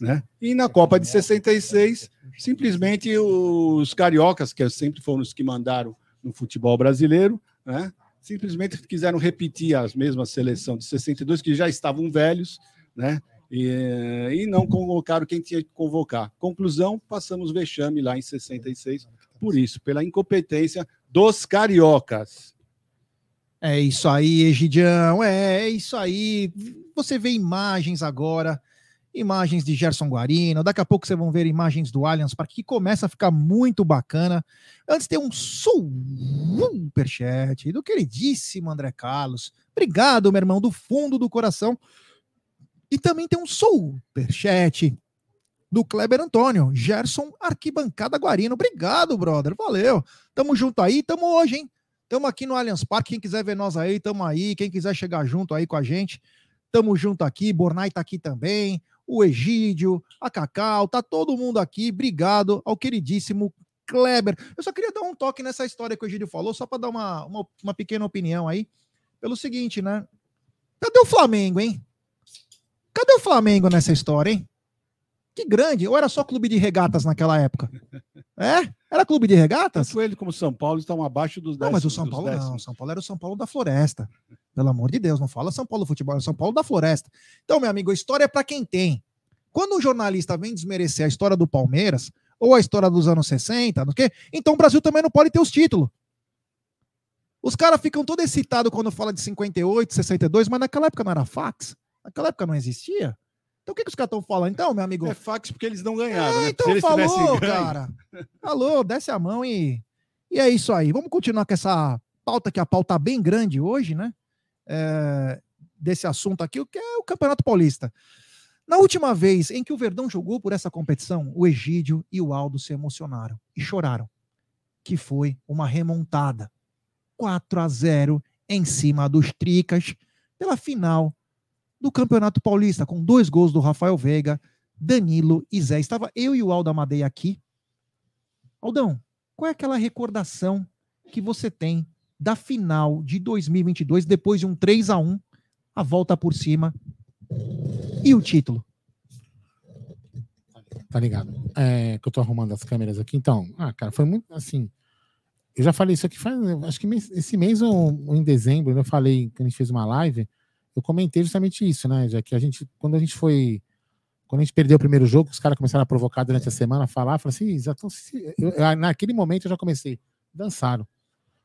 né? E na Copa de 66, simplesmente os cariocas, que sempre foram os que mandaram no futebol brasileiro, né? simplesmente quiseram repetir as mesmas seleção de 62, que já estavam velhos, né? E, e não convocaram quem tinha que convocar. Conclusão, passamos vexame lá em 66, por isso, pela incompetência dos cariocas. É isso aí, Egidião, é, é isso aí. Você vê imagens agora imagens de Gerson Guarino, daqui a pouco vocês vão ver imagens do Allianz Parque, que começa a ficar muito bacana. Antes tem um superchat do queridíssimo André Carlos. Obrigado, meu irmão, do fundo do coração. E também tem um superchat do Kleber Antônio, Gerson Arquibancada Guarino. Obrigado, brother. Valeu. Tamo junto aí, tamo hoje, hein? Tamo aqui no Allianz Parque. Quem quiser ver nós aí, tamo aí. Quem quiser chegar junto aí com a gente, tamo junto aqui. Bornai tá aqui também o Egídio, a Cacau, tá todo mundo aqui. Obrigado ao queridíssimo Kleber. Eu só queria dar um toque nessa história que o Egídio falou, só para dar uma, uma, uma, pequena opinião aí. Pelo seguinte, né? Cadê o Flamengo, hein? Cadê o Flamengo nessa história, hein? Que grande. Ou era só clube de regatas naquela época? É? Era clube de regatas? Tanto ele como São Paulo estão abaixo dos 10. Não, mas o São Paulo décimos. não. São Paulo era o São Paulo da Floresta. Pelo amor de Deus, não fala São Paulo Futebol, é São Paulo da Floresta. Então, meu amigo, a história é para quem tem. Quando um jornalista vem desmerecer a história do Palmeiras, ou a história dos anos 60, não quê, então o Brasil também não pode ter os títulos. Os caras ficam todo excitados quando fala de 58, 62, mas naquela época não era fax. Naquela época não existia. Então o que, que os caras estão falando? Então, meu amigo. É fax porque eles não ganharam, É, né? então falou, ganho- cara. Falou, desce a mão e. E é isso aí. Vamos continuar com essa pauta, que a pauta tá bem grande hoje, né? É, desse assunto aqui, o que é o Campeonato Paulista. Na última vez em que o Verdão jogou por essa competição, o Egídio e o Aldo se emocionaram e choraram. Que foi uma remontada. 4 a 0 em cima dos Tricas pela final do Campeonato Paulista, com dois gols do Rafael Veiga, Danilo e Zé. Estava eu e o Aldo Amadei aqui. Aldão, qual é aquela recordação que você tem da final de 2022, depois de um 3 a 1 a volta por cima e o título? Tá ligado? É, que eu tô arrumando as câmeras aqui. Então, ah, cara, foi muito assim. Eu já falei isso aqui faz. Acho que esse mês ou, ou em dezembro, eu falei que a gente fez uma live. Eu comentei justamente isso, né? Já que a gente, quando a gente foi. Quando a gente perdeu o primeiro jogo, os caras começaram a provocar durante a semana, a falar, falaram assim, já tão se- eu- eu- naquele momento eu já comecei. Dançaram.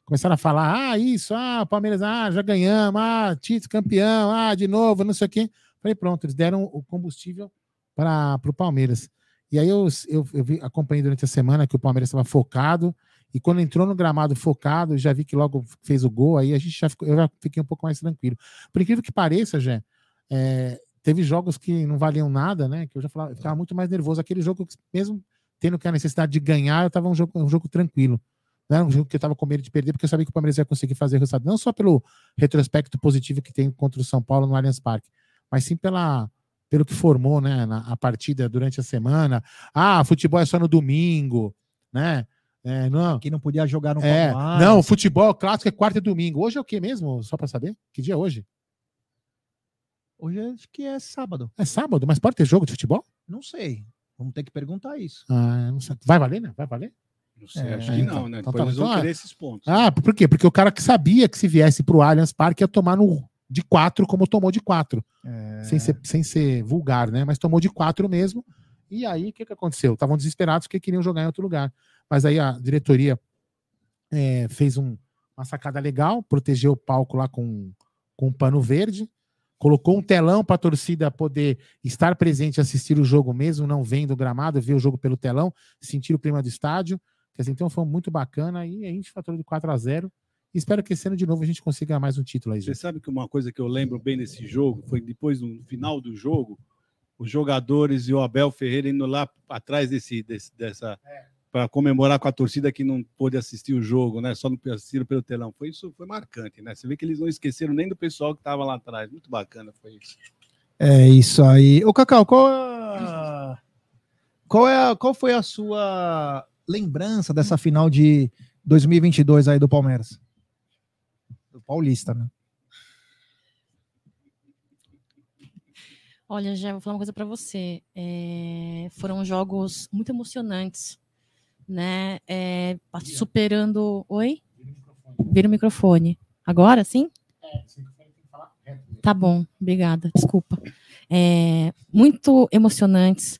Começaram a falar, ah, isso, ah, Palmeiras, ah, já ganhamos, ah, título campeão, ah, de novo, não sei o quê. Falei, pronto, eles deram o combustível para o Palmeiras. E aí eu, eu, eu vi, acompanhei durante a semana que o Palmeiras estava focado, e quando entrou no gramado focado, já vi que logo fez o gol, aí a gente já ficou, eu já fiquei um pouco mais tranquilo. Por incrível que pareça, Jé, é, teve jogos que não valiam nada, né? Que eu já falava, eu ficava muito mais nervoso. Aquele jogo, mesmo tendo que a necessidade de ganhar, eu tava um jogo, um jogo tranquilo. Não era um jogo que eu tava com medo de perder, porque eu sabia que o Palmeiras ia conseguir fazer resultado, não só pelo retrospecto positivo que tem contra o São Paulo no Allianz Parque, mas sim pela, pelo que formou, né, na, a partida durante a semana. Ah, futebol é só no domingo, né? É, não, Que não podia jogar no é, Palmares. não, futebol clássico é quarta e domingo. Hoje é o que mesmo? Só para saber? Que dia é hoje? Hoje acho que é sábado. É sábado, mas pode ter jogo de futebol? Não sei. Vamos ter que perguntar isso. Ah, não sei. Vai valer, né? Vai valer? Não sei, É, acho que então, não, né? então Depois tá, eles vão então é. querer esses pontos. Ah, por quê? Porque o cara que sabia que se viesse pro Allianz Parque ia tomar no, de quatro, como tomou de quatro. É, Sem, ser, sem ser vulgar, né? Mas tomou de quatro mesmo. E aí, o que, que aconteceu? Estavam desesperados porque queriam jogar em outro lugar. Mas aí a diretoria é, fez um- uma sacada legal, protegeu o palco lá com, com um pano verde, colocou um telão para a torcida poder estar presente assistir o jogo mesmo, não vendo o gramado, ver o jogo pelo telão, sentir o clima do estádio. Quer dizer, então foi muito bacana e a gente faturou de 4 a 0 E espero que esse ano de novo a gente consiga mais um título aí, Você gente. sabe que uma coisa que eu lembro bem desse jogo foi depois no final do jogo, os jogadores e o Abel Ferreira indo lá atrás desse, desse- dessa para comemorar com a torcida que não pôde assistir o jogo, né? Só não assistiram pelo telão. Foi isso, foi marcante, né? Você vê que eles não esqueceram nem do pessoal que estava lá atrás. Muito bacana foi isso. É isso aí. Ô, Cacau, qual, é a- qual, é a- qual foi a sua lembrança dessa final de 2022 aí do Palmeiras? Do Paulista, né? Olha, já vou falar uma coisa para você. É, foram jogos muito emocionantes, né? É, superando. Oi? Vira o microfone. Agora, sim? Tá bom, obrigada. Desculpa. É, muito emocionantes,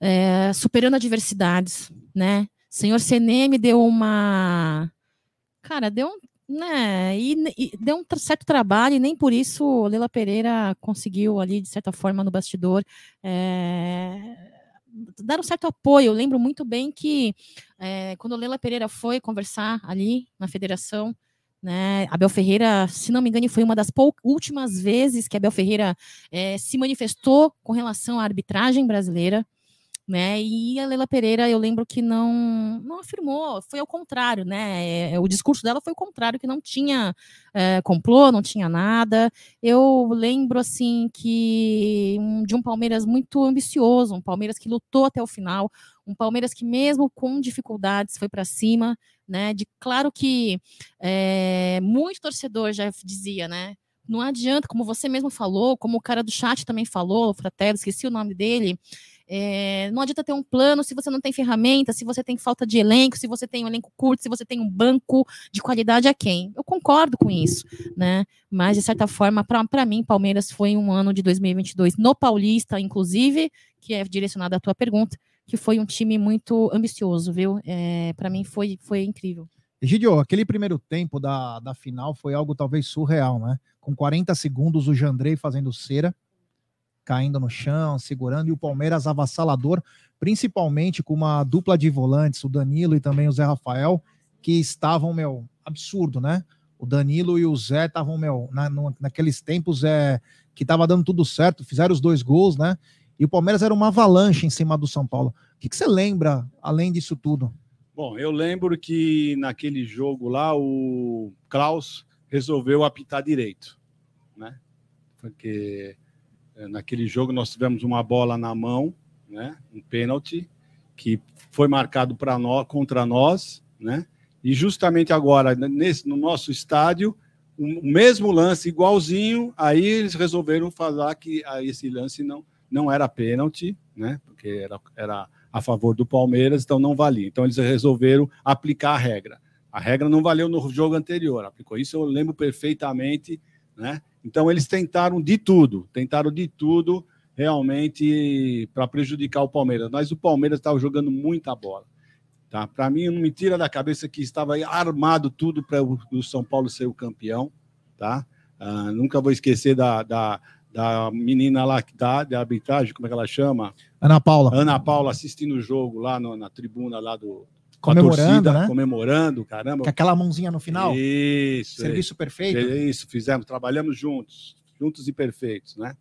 é, superando adversidades, né? Senhor CNM deu uma. Cara, deu um. Né, e, e deu um certo trabalho, e nem por isso Leila Pereira conseguiu ali, de certa forma, no bastidor, é, dar um certo apoio. Eu lembro muito bem que é, quando Leila Pereira foi conversar ali na federação, né, Abel Ferreira, se não me engano, foi uma das últimas vezes que Abel Ferreira é, se manifestou com relação à arbitragem brasileira, né? E a Leila Pereira, eu lembro que não não afirmou, foi ao contrário, né? é, o discurso dela foi o contrário, que não tinha é, complô, não tinha nada. Eu lembro assim que de um Palmeiras muito ambicioso, um Palmeiras que lutou até o final, um Palmeiras que mesmo com dificuldades foi para cima, né? De claro que é, muito torcedor já dizia, né? Não adianta, como você mesmo falou, como o cara do chat também falou, o Fratello, esqueci o nome dele. É, não adianta ter um plano se você não tem ferramenta, se você tem falta de elenco, se você tem um elenco curto, se você tem um banco de qualidade a quem. Eu concordo com isso, né? Mas, de certa forma, para mim, Palmeiras foi um ano de 2022 no Paulista, inclusive, que é direcionada à tua pergunta, que foi um time muito ambicioso, viu? É, para mim foi, foi incrível. Egidio, aquele primeiro tempo da, da final foi algo talvez surreal, né? Com 40 segundos, o Jandrei fazendo cera, caindo no chão, segurando, e o Palmeiras avassalador, principalmente com uma dupla de volantes, o Danilo e também o Zé Rafael, que estavam, meu, absurdo, né? O Danilo e o Zé estavam, meu, na, naqueles tempos é, que tava dando tudo certo, fizeram os dois gols, né? E o Palmeiras era uma avalanche em cima do São Paulo. O que, que você lembra, além disso tudo? Bom, eu lembro que naquele jogo lá, o Klaus resolveu apitar direito, né? Porque naquele jogo nós tivemos uma bola na mão, né? Um pênalti que foi marcado para nós contra nós, né? E justamente agora nesse no nosso estádio, o mesmo lance igualzinho, aí eles resolveram falar que esse lance não não era pênalti, né? Porque era, era a favor do Palmeiras, então não valia. Então eles resolveram aplicar a regra. A regra não valeu no jogo anterior, aplicou isso, eu lembro perfeitamente, né? Então eles tentaram de tudo, tentaram de tudo realmente para prejudicar o Palmeiras, mas o Palmeiras estava jogando muita bola. Tá? Para mim, não me tira da cabeça que estava armado tudo para o São Paulo ser o campeão. Tá? Uh, nunca vou esquecer da, da, da menina lá que tá de arbitragem, como é que ela chama? Ana Paula. Ana Paula assistindo o jogo lá no, na tribuna lá do comemorando, torcida, né? Comemorando, caramba. Com aquela mãozinha no final. Isso. Serviço é, perfeito. Isso, fizemos, trabalhamos juntos, juntos e perfeitos, né?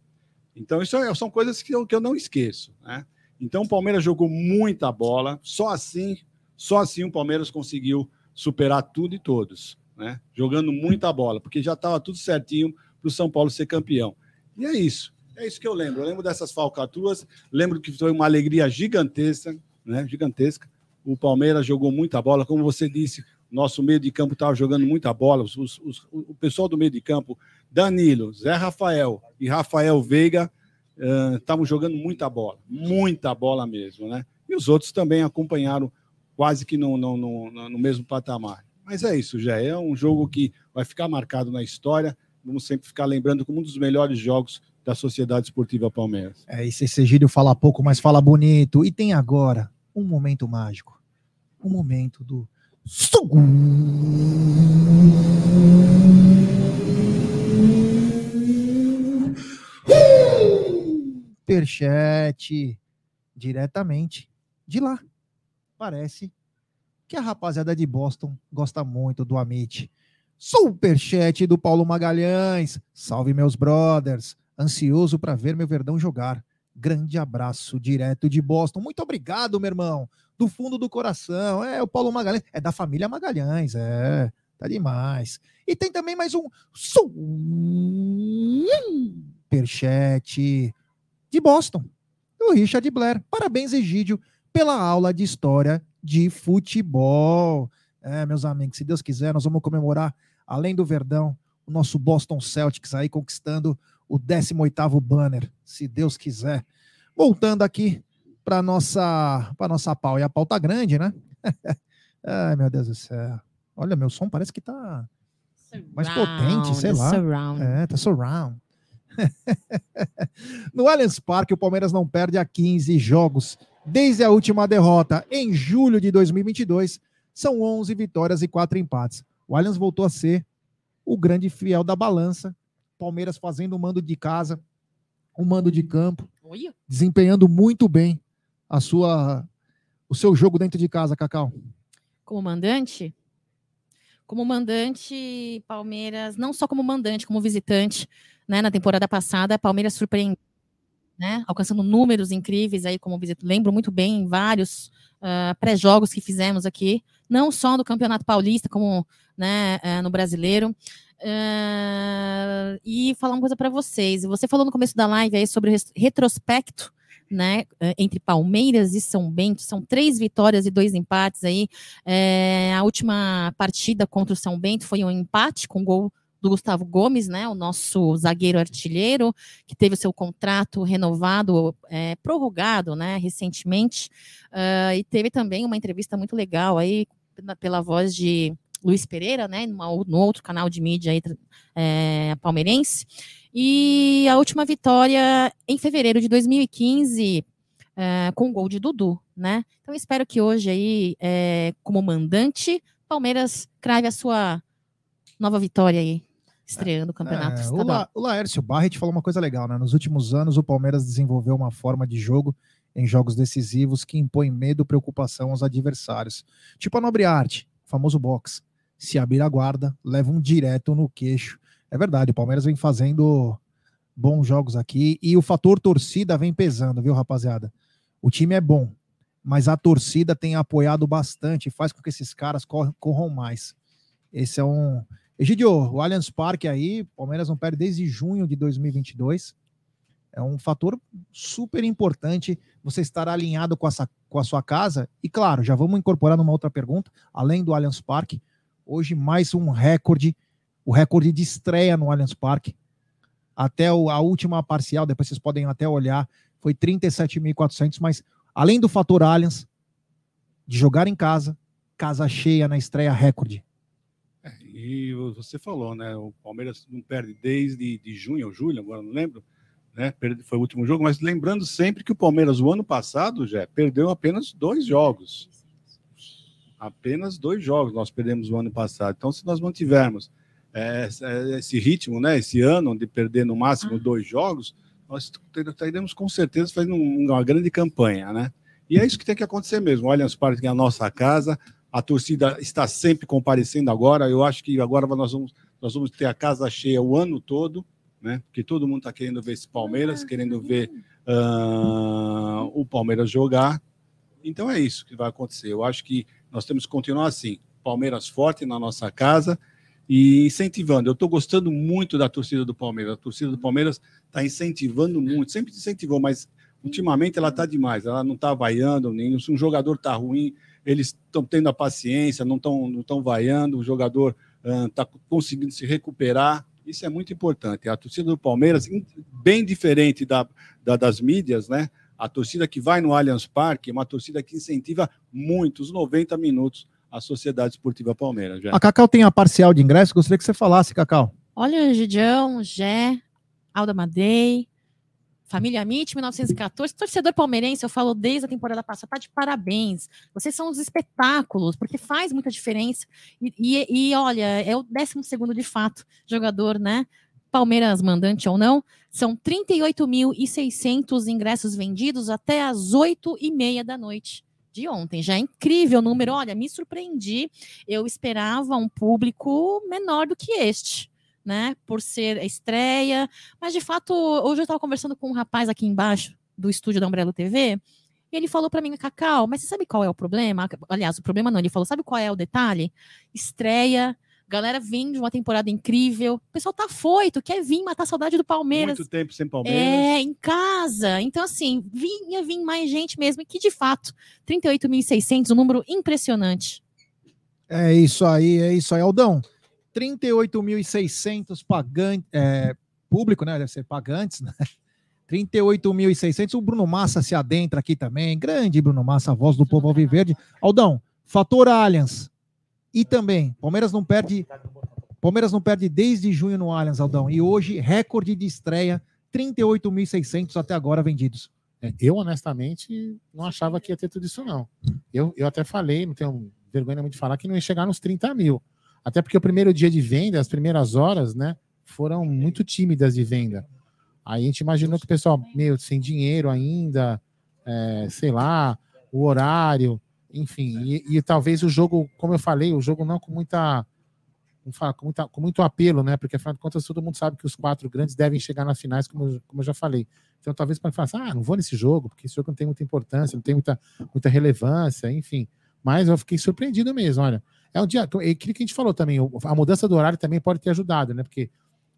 Então isso é, são coisas que eu, que eu não esqueço, né? Então o Palmeiras jogou muita bola, só assim, só assim o Palmeiras conseguiu superar tudo e todos, né? Jogando muita bola, porque já estava tudo certinho para o São Paulo ser campeão. E é isso. É isso que eu lembro. Eu lembro dessas falcatruas, lembro que foi uma alegria gigantesca, né? Gigantesca. O Palmeiras jogou muita bola, como você disse, nosso meio de campo estava jogando muita bola. Os, os, o pessoal do meio de campo, Danilo, Zé Rafael e Rafael Veiga, estavam uh, jogando muita bola, muita bola mesmo, né? E os outros também acompanharam quase que no, no, no, no mesmo patamar. Mas é isso, já é um jogo que vai ficar marcado na história vamos sempre ficar lembrando como um dos melhores jogos da Sociedade Esportiva Palmeiras. É, esse Segílio fala pouco, mas fala bonito. E tem agora um momento mágico. Um momento do Superchat diretamente de lá. Parece que a rapaziada de Boston gosta muito do Amit. Superchat do Paulo Magalhães. Salve, meus brothers. Ansioso para ver meu Verdão jogar. Grande abraço direto de Boston. Muito obrigado, meu irmão. Do fundo do coração. É, o Paulo Magalhães. É da família Magalhães. É, tá demais. E tem também mais um superchat de Boston, do Richard Blair. Parabéns, Egídio, pela aula de história de futebol. É, meus amigos, se Deus quiser, nós vamos comemorar além do Verdão, o nosso Boston Celtics aí conquistando o 18º banner, se Deus quiser. Voltando aqui para nossa para nossa pau, e a pau tá grande, né? Ai, meu Deus do céu. Olha, meu som parece que tá mais potente, sei lá. Surround. É, tá surround. no Allianz Parque, o Palmeiras não perde há 15 jogos. Desde a última derrota em julho de 2022, são 11 vitórias e 4 empates. O Allianz voltou a ser o grande fiel da balança. Palmeiras fazendo o mando de casa, o mando de campo, Oi? desempenhando muito bem a sua o seu jogo dentro de casa, Cacau. Como mandante? Como mandante, Palmeiras, não só como mandante, como visitante, né? Na temporada passada, Palmeiras surpreendeu, né? Alcançando números incríveis aí como visitante. Lembro muito bem vários uh, pré-jogos que fizemos aqui, não só no Campeonato Paulista, como né, uh, no Brasileiro. Uh, e falar uma coisa para vocês. Você falou no começo da live aí sobre o retrospecto né, entre Palmeiras e São Bento, são três vitórias e dois empates aí. É, a última partida contra o São Bento foi um empate com gol do Gustavo Gomes, né, o nosso zagueiro artilheiro, que teve o seu contrato renovado, é, prorrogado, né, recentemente, uh, e teve também uma entrevista muito legal aí pela voz de Luiz Pereira, né, numa, no outro canal de mídia aí, é, palmeirense, e a última vitória em fevereiro de 2015, é, com o gol de Dudu, né? Então espero que hoje aí, é, como mandante, Palmeiras crave a sua nova vitória aí, estreando o campeonato É, o, estadual. La, o Laércio Barret falou uma coisa legal, né? Nos últimos anos, o Palmeiras desenvolveu uma forma de jogo em jogos decisivos que impõe medo e preocupação aos adversários. Tipo a Nobre Arte, o famoso box. Se abrir a guarda, leva um direto no queixo. É verdade, o Palmeiras vem fazendo bons jogos aqui e o fator torcida vem pesando, viu, rapaziada? O time é bom, mas a torcida tem apoiado bastante faz com que esses caras cor- corram mais. Esse é um, Egidio, o Allianz Parque aí, Palmeiras não perde desde junho de 2022. É um fator super importante você estar alinhado com, com a sua casa. E claro, já vamos incorporar numa outra pergunta, além do Allianz Parque, hoje mais um recorde, o recorde de estreia no Allianz Parque. Até o- a última parcial, depois vocês podem até olhar, foi 37.400, mas além do fator Allianz, de jogar em casa, casa cheia na estreia recorde. E você falou, né? O Palmeiras não perde desde de junho ou julho, agora não lembro, né? Foi o último jogo, mas lembrando sempre que o Palmeiras, o ano passado, já perdeu apenas dois jogos. Apenas dois jogos nós perdemos o ano passado. Então, se nós mantivermos eh, essa- esse ritmo, né? Esse ano de perder no máximo dois jogos, nós teremos com certeza fazendo um- uma grande campanha, né? E é isso que tem que acontecer mesmo. O Allianz Parque é a nossa casa, a torcida está sempre comparecendo agora. Eu acho que agora nós vamos, nós vamos ter a casa cheia o ano todo, né? Porque todo mundo está querendo ver esse Palmeiras, querendo ver ah, o Palmeiras jogar. Então é isso que vai acontecer. Eu acho que nós temos que continuar assim. Palmeiras forte na nossa casa e incentivando. Eu estou gostando muito da torcida do Palmeiras. A torcida do Palmeiras está incentivando muito, sempre incentivou, mas ultimamente ela está demais. Ela não está vaiando, nem se um jogador está ruim, eles estão tendo a paciência, não estão não tão vaiando, o jogador está conseguindo se recuperar. Isso é muito importante. A torcida do Palmeiras, bem diferente da, da- das mídias, né? A torcida que vai no Allianz Parque é uma torcida que incentiva muito, os 90 minutos, a Sociedade Esportiva Palmeiras. Já. A Cacau tem a parcial de ingresso, gostaria que você falasse, Cacau. Olha, Gidião, Gé, Alda Madei, Família Mit, 1914. Torcedor palmeirense, eu falo desde a temporada passada, tá de parabéns. Vocês são os espetáculos, porque faz muita diferença. E, e- e, olha, é o 12 de fato jogador, né? Palmeiras mandante ou não, são 38.600 ingressos vendidos até as 8h30 da noite de ontem. Já é incrível o número. Olha, me surpreendi. Eu esperava um público menor do que este né, por ser a estreia, mas de fato, hoje eu estava conversando com um rapaz aqui embaixo do estúdio da Umbrella TV, e ele falou para mim, Cacau, mas você sabe qual é o problema? Aliás, o problema não, ele falou, sabe qual é o detalhe? Estreia, galera vem de uma temporada incrível, o pessoal tá foito, quer vir matar a saudade do Palmeiras. Muito tempo sem Palmeiras. É, em casa. Então, assim, vinha vir mais gente mesmo, e que de fato, 38.600, um número impressionante. É isso aí, é isso aí, Aldão. 38.600 pagantes, é, público, né? Deve ser pagantes, né? 38.600. O Bruno Massa se adentra aqui também. Grande Bruno Massa, a voz do povo alviverde. Aldão, fator Allianz. E também, Palmeiras não perde. Palmeiras não perde desde junho no Allianz, Aldão. E hoje, recorde de estreia: 38.600 até agora vendidos. É, Eu, honestamente, não achava que ia ter tudo isso, não. Eu, eu até falei, não tenho vergonha muito de falar, que não ia chegar nos 30 mil. Até porque o primeiro dia de venda, as primeiras horas, né, foram muito tímidas de venda. Aí a gente imaginou que o pessoal, meio sem dinheiro ainda, é, sei lá, o horário, enfim. E, e talvez o jogo, como eu falei, o jogo não com muita. Com, muita, com muito apelo, né? Porque afinal de contas todo mundo sabe que os quatro grandes devem chegar nas finais, como, eu- como eu já falei. Então talvez para falar assim, ah, não vou nesse jogo, porque esse jogo não tem muita importância, não tem muita, muita relevância, enfim. Mas eu fiquei surpreendido mesmo, olha. É um dia, é aquilo que a gente falou também, a mudança do horário também pode ter ajudado, né? Porque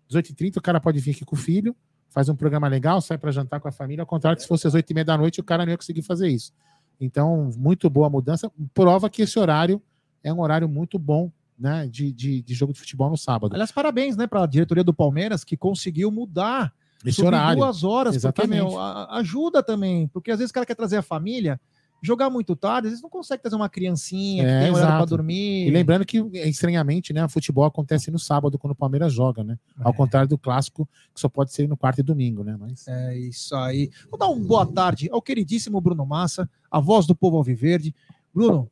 18h30 o cara pode vir aqui com o filho, faz um programa legal, sai para jantar com a família, ao contrário que se fosse às 8h30 da noite, o cara não ia conseguir fazer isso. Então, muito boa a mudança. Prova que esse horário é um horário muito bom, né? De, de, de jogo de futebol no sábado. Aliás, parabéns, né, para a diretoria do Palmeiras que conseguiu mudar Esse horário. duas horas, Exatamente. porque, meu, ajuda também, porque às vezes o cara quer trazer a família, jogar muito tarde, às vezes não consegue trazer uma criancinha que É, tem horário para dormir. E lembrando que, estranhamente, né, o futebol acontece no sábado, quando o Palmeiras joga, né? Ao É. contrário do clássico, que só pode ser no quarto e domingo, né? Mas É isso aí. Vou dar uma boa tarde ao queridíssimo Bruno Massa, a voz do povo alviverde. Bruno,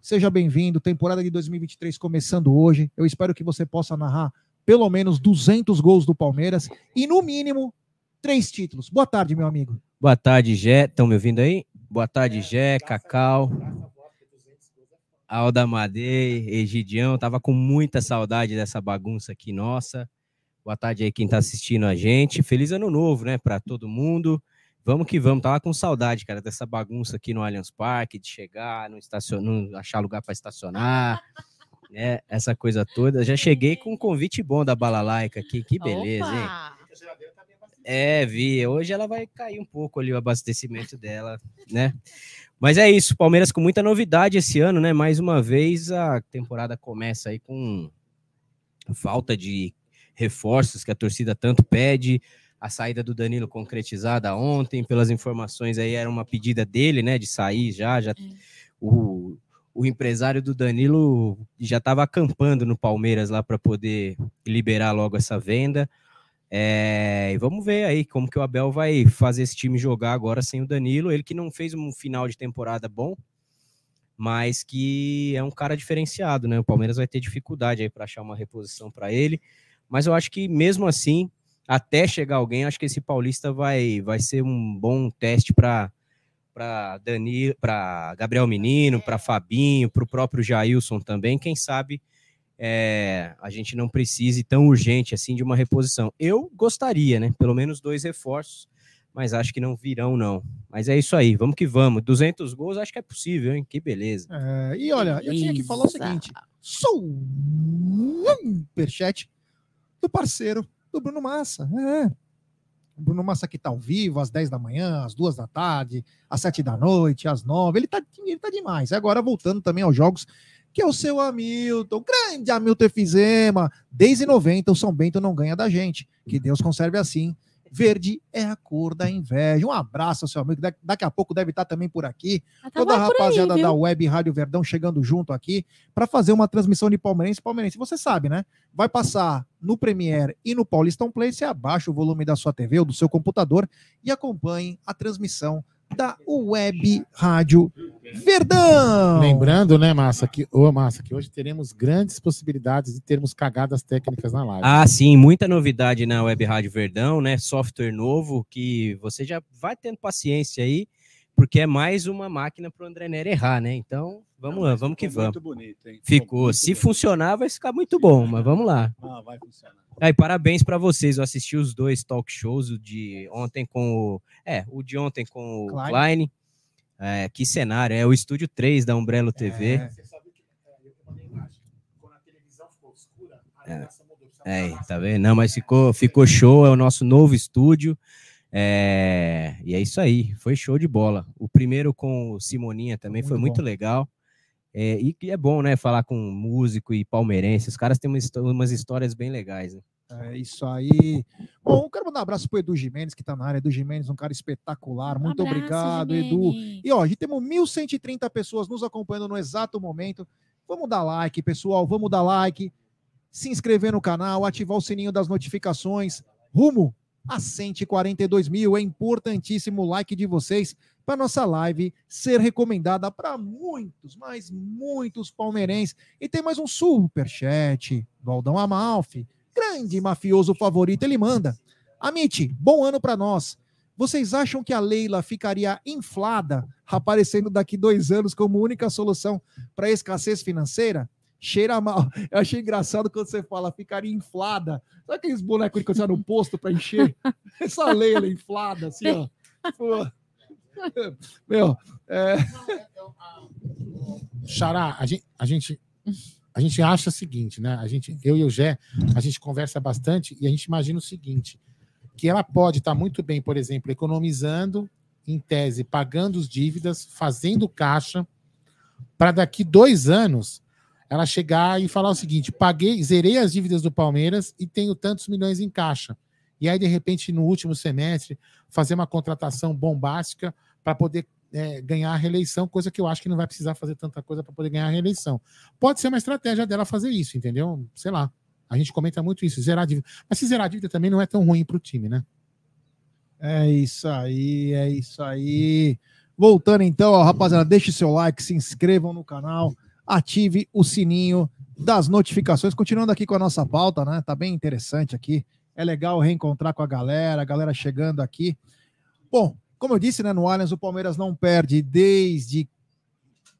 seja bem-vindo. Temporada de 2023 começando hoje. Eu espero que você possa narrar pelo menos 200 gols do Palmeiras e, no mínimo, três títulos. Boa tarde, meu amigo. Boa tarde, Gé. Estão me ouvindo aí? Boa tarde, Gé, Cacau, Alda Madei, Egidião. Tava com muita saudade dessa bagunça aqui nossa. Boa tarde aí quem tá assistindo a gente. Feliz ano novo, né, para todo mundo. Vamos que vamos. Tava com saudade, cara, dessa bagunça aqui no Allianz Parque, de chegar, não, estacion... não achar lugar para estacionar, né? Essa coisa toda. Já cheguei com um convite bom da Balalaica aqui. Que beleza, hein? É, vi. Hoje ela vai cair um pouco ali o abastecimento dela, né? Mas é isso, Palmeiras com muita novidade esse ano, né? Mais uma vez a temporada começa aí com falta de reforços que a torcida tanto pede. A saída do Danilo concretizada ontem, pelas informações aí era uma pedida dele, né, de sair já, já o, o empresário do Danilo já estava acampando no Palmeiras lá para poder liberar logo essa venda. É, e vamos ver aí como que o Abel vai fazer esse time jogar agora sem o Danilo. Ele que não fez um final de temporada bom, mas que é um cara diferenciado, né? O Palmeiras vai ter dificuldade aí para achar uma reposição para ele. Mas eu acho que mesmo assim, até chegar alguém, acho que esse Paulista vai, vai ser um bom teste para para Dani, para Gabriel Menino, para Fabinho, para o próprio Jailson também. Quem sabe é, a gente não precise tão urgente assim de uma reposição. Eu gostaria, né? Pelo menos dois reforços, mas acho que não virão, não. Mas é isso aí, vamos que vamos. 200 gols, acho que é possível, hein? Que beleza. É, e olha, eu tinha que falar o seguinte: superchat do parceiro do Bruno Massa. É. O Bruno Massa que tá ao vivo às 10 da manhã, às 2 da tarde, às 7 da noite, às 9. Ele tá, ele tá demais. Agora voltando também aos jogos, que é o seu Hamilton, grande Hamilton Efizema. Desde 90 o São Bento não ganha da gente. Que Deus conserve assim. Verde é a cor da inveja. Um abraço ao seu amigo. Da- Daqui a pouco deve estar também por aqui. Ela tá Toda a aí, rapaziada viu? da Web Rádio Verdão chegando junto aqui para fazer uma transmissão de Palmeirense. Palmeirense, você sabe, né? Vai passar no Premiere e no Paulistão Play. Você abaixa o volume da sua TV ou do seu computador e acompanhe a transmissão da Web Rádio Verdão. Lembrando, né, Massa, que, ô, Massa, que hoje teremos grandes possibilidades de termos cagadas técnicas na live. Ah, sim, muita novidade na Web Rádio Verdão, né? Software novo que você já vai tendo paciência aí, porque é mais uma máquina para o André Nery errar, né? Então, vamos lá, vamos que Ficou vamos. Muito bonito, hein? Ficou. muito Se bonito. funcionar, vai ficar muito bom, mas vamos lá. Ah, vai funcionar. Aí, parabéns para vocês. Eu assisti os dois talk shows, o de ontem com o. É, o de ontem com o Klein. Klein. É, que cenário, é o estúdio 3 da Umbrello TV. É. É, tá vendo? Não, mas ficou, ficou show, é o nosso novo estúdio. É, e é isso aí, foi show de bola. O primeiro com o Simoninha também foi Muito muito legal. É, e que é bom, né, falar com músico e palmeirense. Os caras têm umas, umas histórias bem legais. Né? É isso aí. Bom, eu quero mandar um abraço pro Edu Jimenez, que tá na área. Edu Jimenez, um cara espetacular. Muito Abraço, obrigado, Edu. E ó, a gente temos 1.130 pessoas nos acompanhando no exato momento. Vamos dar like, pessoal. Vamos dar like, se inscrever no canal, ativar o sininho das notificações. Rumo a 142 mil. É importantíssimo o like de vocês para nossa live ser recomendada para muitos, mas muitos palmeirenses. E tem mais um super chat do Amalfi, grande mafioso favorito. Ele manda: Amit, bom ano para nós. Vocês acham que a Leila ficaria inflada, aparecendo daqui dois anos como única solução para a escassez financeira? Cheira mal. Eu achei engraçado quando você fala ficaria inflada. Sabe aqueles bonecos que você no posto para encher? Essa Leila inflada, assim, ó. Meu, é, Xará, a gente, a gente, a gente acha o seguinte, né? A gente, eu e o Gé, a gente conversa bastante e a gente imagina o seguinte: que ela pode estar muito bem, por exemplo, economizando, em tese, pagando as dívidas, fazendo caixa, para daqui dois anos ela chegar e falar o seguinte: paguei, zerei as dívidas do Palmeiras e tenho tantos milhões em caixa. E aí, de repente, no último semestre, fazer uma contratação bombástica para poder é, ganhar a reeleição, coisa que eu acho que não vai precisar fazer tanta coisa para poder ganhar a reeleição. Pode ser uma estratégia dela fazer isso, entendeu? Sei lá. A gente comenta muito isso, zerar a dívida. Mas se zerar a dívida também não é tão ruim para o time, né? É isso aí, é isso aí. Voltando então, ó, rapaziada, deixe seu like, se inscrevam no canal, ative o sininho das notificações. Continuando aqui com a nossa pauta, né? Tá bem interessante aqui. É legal reencontrar com a galera, a galera chegando aqui. Bom, como eu disse, né, no Allianz o Palmeiras não perde desde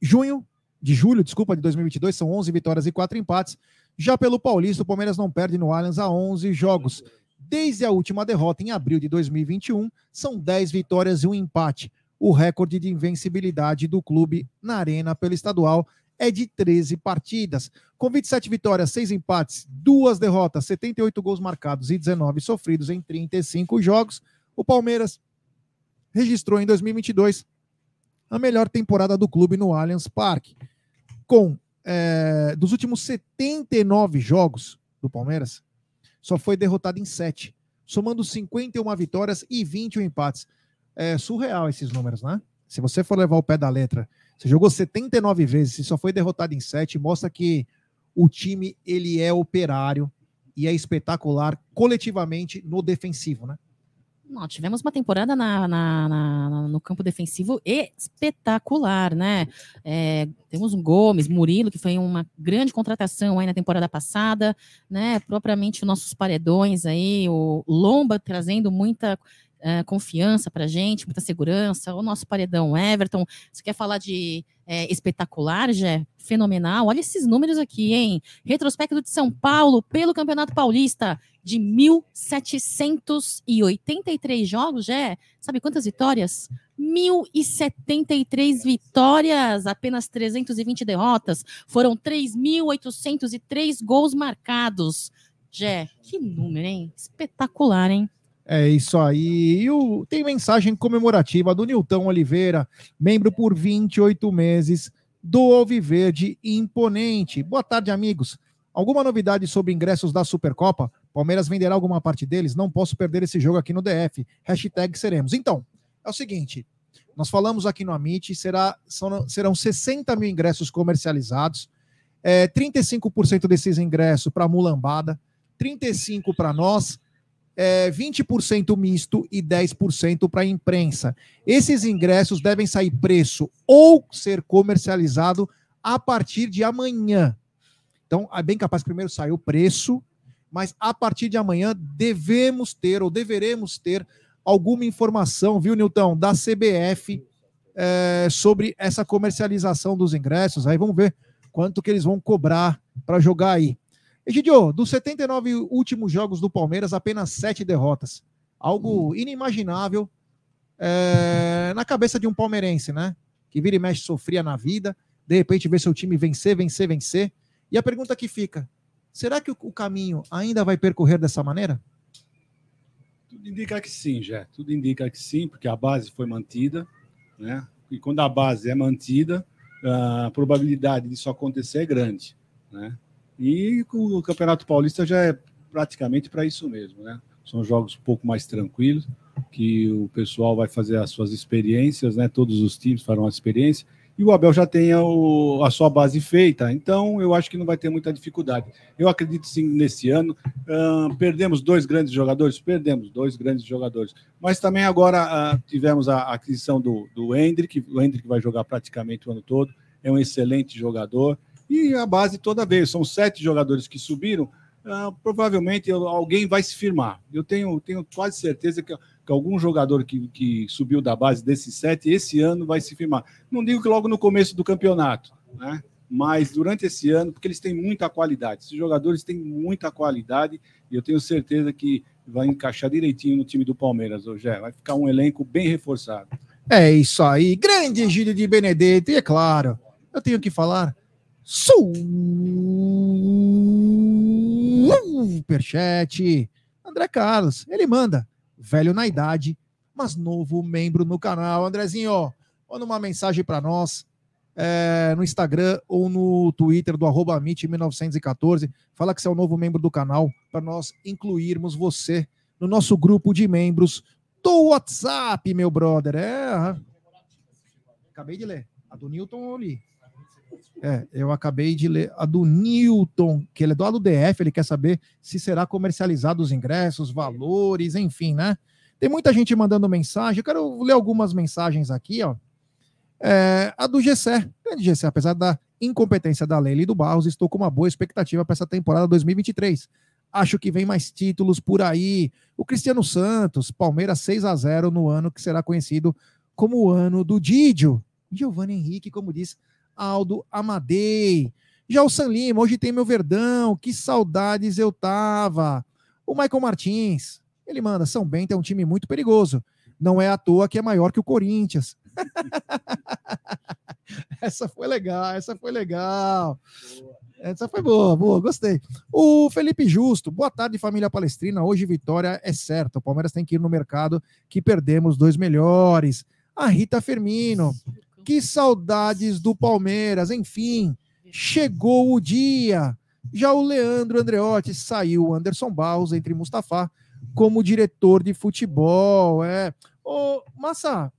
junho, de julho, desculpa, de 2022, são 11 vitórias e 4 empates. Já pelo Paulista, o Palmeiras não perde no Allianz há 11 jogos. Desde a última derrota em abril de 2021, são 10 vitórias e um empate. O recorde de invencibilidade do clube na Arena pelo estadual é de 13 partidas. Com 27 vitórias, 6 empates, 2 derrotas, 78 gols marcados e 19 sofridos em 35 jogos, o Palmeiras registrou em 2022 a melhor temporada do clube no Allianz Parque. Com é, dos últimos 79 jogos do Palmeiras, só foi derrotado em 7, somando 51 vitórias e 21 empates. É surreal esses números, né? Se você for levar o pé da letra, você jogou 79 vezes e só foi derrotado em 7, mostra que o time ele é operário e é espetacular coletivamente no defensivo, né? Não, tivemos uma temporada na, na, na, no campo defensivo espetacular, né? É, temos um Gomes, Murilo, que foi uma grande contratação aí na temporada passada, né? Propriamente os nossos paredões aí, o Lomba trazendo muita é, confiança para gente, muita segurança. O nosso paredão Everton. Você quer falar de é, espetacular, Jé? Fenomenal. Olha esses números aqui, hein? Retrospecto de São Paulo pelo Campeonato Paulista de 1.783 jogos, Jé. Sabe quantas vitórias? 1.073 vitórias, apenas 320 derrotas. Foram 3.803 gols marcados. Jé, que número, hein? Espetacular, hein? É isso aí. E o, tem mensagem comemorativa do Nilton Oliveira, membro por 28 meses do Alviverde Imponente. Boa tarde, amigos. Alguma novidade sobre ingressos da Supercopa? Palmeiras venderá alguma parte deles? Não posso perder esse jogo aqui no DF. Hashtag seremos. Então, é o seguinte: nós falamos aqui no Amit, será, são, serão 60 mil ingressos comercializados, é, 35% desses ingressos para mulambada, 35% para nós é, 20% misto e 10% para imprensa. Esses ingressos devem sair preço ou ser comercializado a partir de amanhã. Então, é bem capaz que primeiro sair o preço, mas a partir de amanhã devemos ter ou deveremos ter alguma informação, viu, Nilton, da CBF é, sobre essa comercialização dos ingressos. Aí vamos ver quanto que eles vão cobrar para jogar aí. Egidio, dos 79 últimos jogos do Palmeiras, apenas sete derrotas. Algo inimaginável é, na cabeça de um palmeirense, né? Que vira e mexe sofria na vida, de repente vê seu time vencer, vencer, vencer. E a pergunta que fica: será que o, caminho ainda vai percorrer dessa maneira? Tudo indica que sim, já. Tudo indica que sim, porque a base foi mantida, né? E quando a base é mantida, a probabilidade disso acontecer é grande, né? E o Campeonato Paulista já é praticamente para isso mesmo, né? São jogos um pouco mais tranquilos, que o pessoal vai fazer as suas experiências, né? Todos os times farão a experiência. E o Abel já tem a, o, a sua base feita, então eu acho que não vai ter muita dificuldade. Eu acredito sim nesse ano. Uh, perdemos dois grandes jogadores? Perdemos dois grandes jogadores. Mas também agora uh, tivemos a aquisição do, do Hendrick, o Hendrick vai jogar praticamente o ano todo, é um excelente jogador. E a base toda vez, são sete jogadores que subiram, uh, provavelmente alguém vai se firmar. Eu tenho, tenho quase certeza que, que algum jogador que, que subiu da base desses sete, esse ano vai se firmar. Não digo que logo no começo do campeonato, né? mas durante esse ano, porque eles têm muita qualidade. Esses jogadores têm muita qualidade e eu tenho certeza que vai encaixar direitinho no time do Palmeiras hoje. Vai ficar um elenco bem reforçado. É isso aí. Grande Gílio de Benedetto. E é claro, eu tenho que falar Superchat. André Carlos, ele manda. Velho na idade, mas novo membro no canal. Andrezinho, manda uma mensagem para nós é, no Instagram ou no Twitter do arroba 1914 Fala que você é o novo membro do canal para nós incluirmos você no nosso grupo de membros do WhatsApp, meu brother. É, acabei de ler. A do Newton. É, eu acabei de ler a do Newton, que ele é do lado DF, ele quer saber se será comercializado os ingressos, valores, enfim, né? Tem muita gente mandando mensagem, eu quero ler algumas mensagens aqui, ó. É, a do Gessé, grande Gessé, apesar da incompetência da Leila e do Barros, estou com uma boa expectativa para essa temporada 2023. Acho que vem mais títulos por aí. O Cristiano Santos, Palmeiras 6 a 0 no ano que será conhecido como o ano do Didio. Giovanni Henrique, como diz Aldo Amadei. Já o San Lima, hoje tem meu Verdão, que saudades eu tava. O Michael Martins, ele manda, São Bento é um time muito perigoso. Não é à toa que é maior que o Corinthians. essa foi legal, essa foi legal. Essa foi boa, boa, gostei. O Felipe Justo, boa tarde, família palestrina. Hoje vitória é certa. O Palmeiras tem que ir no mercado que perdemos dois melhores. A Rita Firmino, que saudades do Palmeiras. Enfim, chegou o dia. Já o Leandro Andreotti saiu Anderson Barros entre Mustafa como diretor de futebol. É. Ô, Massa,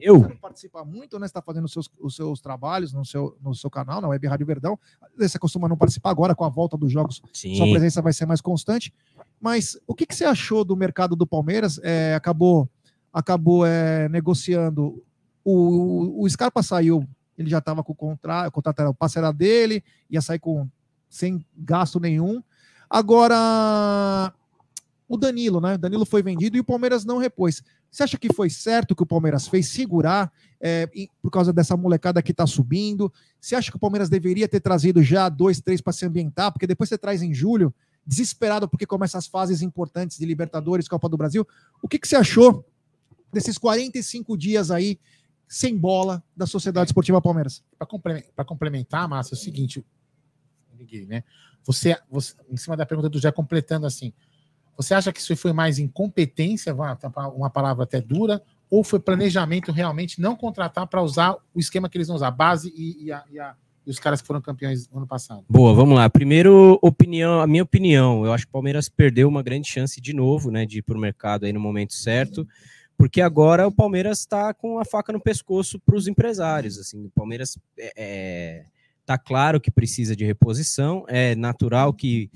Eu? você não participa muito, né? Você está fazendo os seus, os seus trabalhos no seu, no seu canal, na Web Rádio Verdão. Você costuma não participar agora com a volta dos jogos, Sim. sua presença vai ser mais constante. Mas o que, que você achou do mercado do Palmeiras? É, acabou acabou é, negociando. O, o Scarpa saiu, ele já estava com o contrato, o contrato era o passe era dele, ia sair com sem gasto nenhum. Agora, o Danilo, né? Danilo foi vendido e o Palmeiras não repôs. Você acha que foi certo que o Palmeiras fez segurar é, por causa dessa molecada que está subindo? Você acha que o Palmeiras deveria ter trazido já dois, três para se ambientar? Porque depois você traz em julho, desesperado porque começa as fases importantes de Libertadores, Copa do Brasil. O que, que você achou desses 45 dias aí sem bola da Sociedade Esportiva Palmeiras? Para complementar, Márcio, é o seguinte. Liguei, né? Você, você, em cima da pergunta do Jé, completando assim, você acha que isso foi mais incompetência, uma, uma palavra até dura, ou foi planejamento realmente não contratar para usar o esquema que eles vão usar, a base e, e a- e a- e os caras que foram campeões no ano passado? Boa, vamos lá. Primeiro, opinião, a minha opinião, eu acho que o Palmeiras perdeu uma grande chance de novo, né, de ir para o mercado aí no momento certo, porque agora o Palmeiras está com a faca no pescoço para os empresários. Assim, o Palmeiras é, é, tá claro que precisa de reposição, é natural que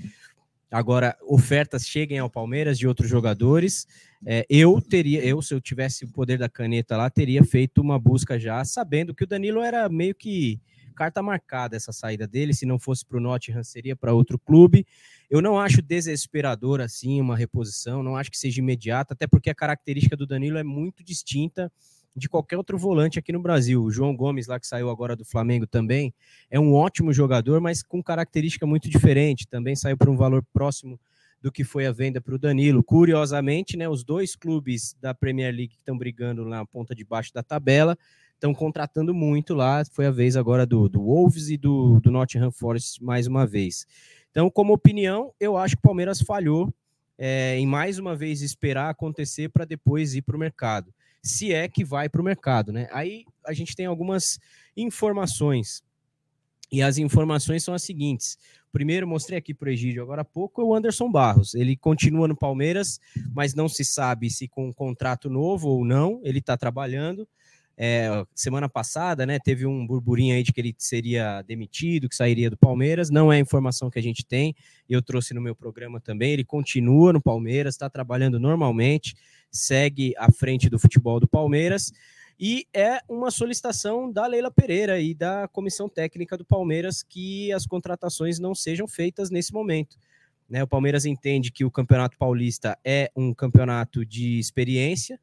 agora ofertas cheguem ao Palmeiras de outros jogadores. É, eu teria, eu se eu tivesse o poder da caneta lá, teria feito uma busca já, sabendo que o Danilo era meio que carta marcada essa saída dele, se não fosse para o Nottingham seria para outro clube. Eu não acho desesperador assim uma reposição, não acho que seja imediata, até porque a característica do Danilo é muito distinta de qualquer outro volante aqui no Brasil. O João Gomes, lá que saiu agora do Flamengo também, é um ótimo jogador, mas com característica muito diferente. Também saiu por um valor próximo do que foi a venda para o Danilo. Curiosamente, né, os dois clubes da Premier League que estão brigando na ponta de baixo da tabela estão contratando muito lá. Foi a vez agora do, do Wolves e do, do Nottingham Forest mais uma vez. Então, como opinião, eu acho que o Palmeiras falhou é, em mais uma vez esperar acontecer para depois ir para o mercado. Se é que vai para o mercado, né? Aí a gente tem algumas informações. E as informações são as seguintes. Primeiro, mostrei aqui para o Egídio agora há pouco, é o Anderson Barros. Ele continua no Palmeiras, mas não se sabe se com um contrato novo ou não. Ele está trabalhando. É, semana passada, né, teve um burburinho aí de que ele seria demitido, que sairia do Palmeiras. Não é a informação que a gente tem. Eu trouxe no meu programa também. Ele continua no Palmeiras, está trabalhando normalmente, segue à frente do futebol do Palmeiras. E é uma solicitação da Leila Pereira e da comissão técnica do Palmeiras que as contratações não sejam feitas nesse momento. Né, o Palmeiras entende que o Campeonato Paulista é um campeonato de experiência,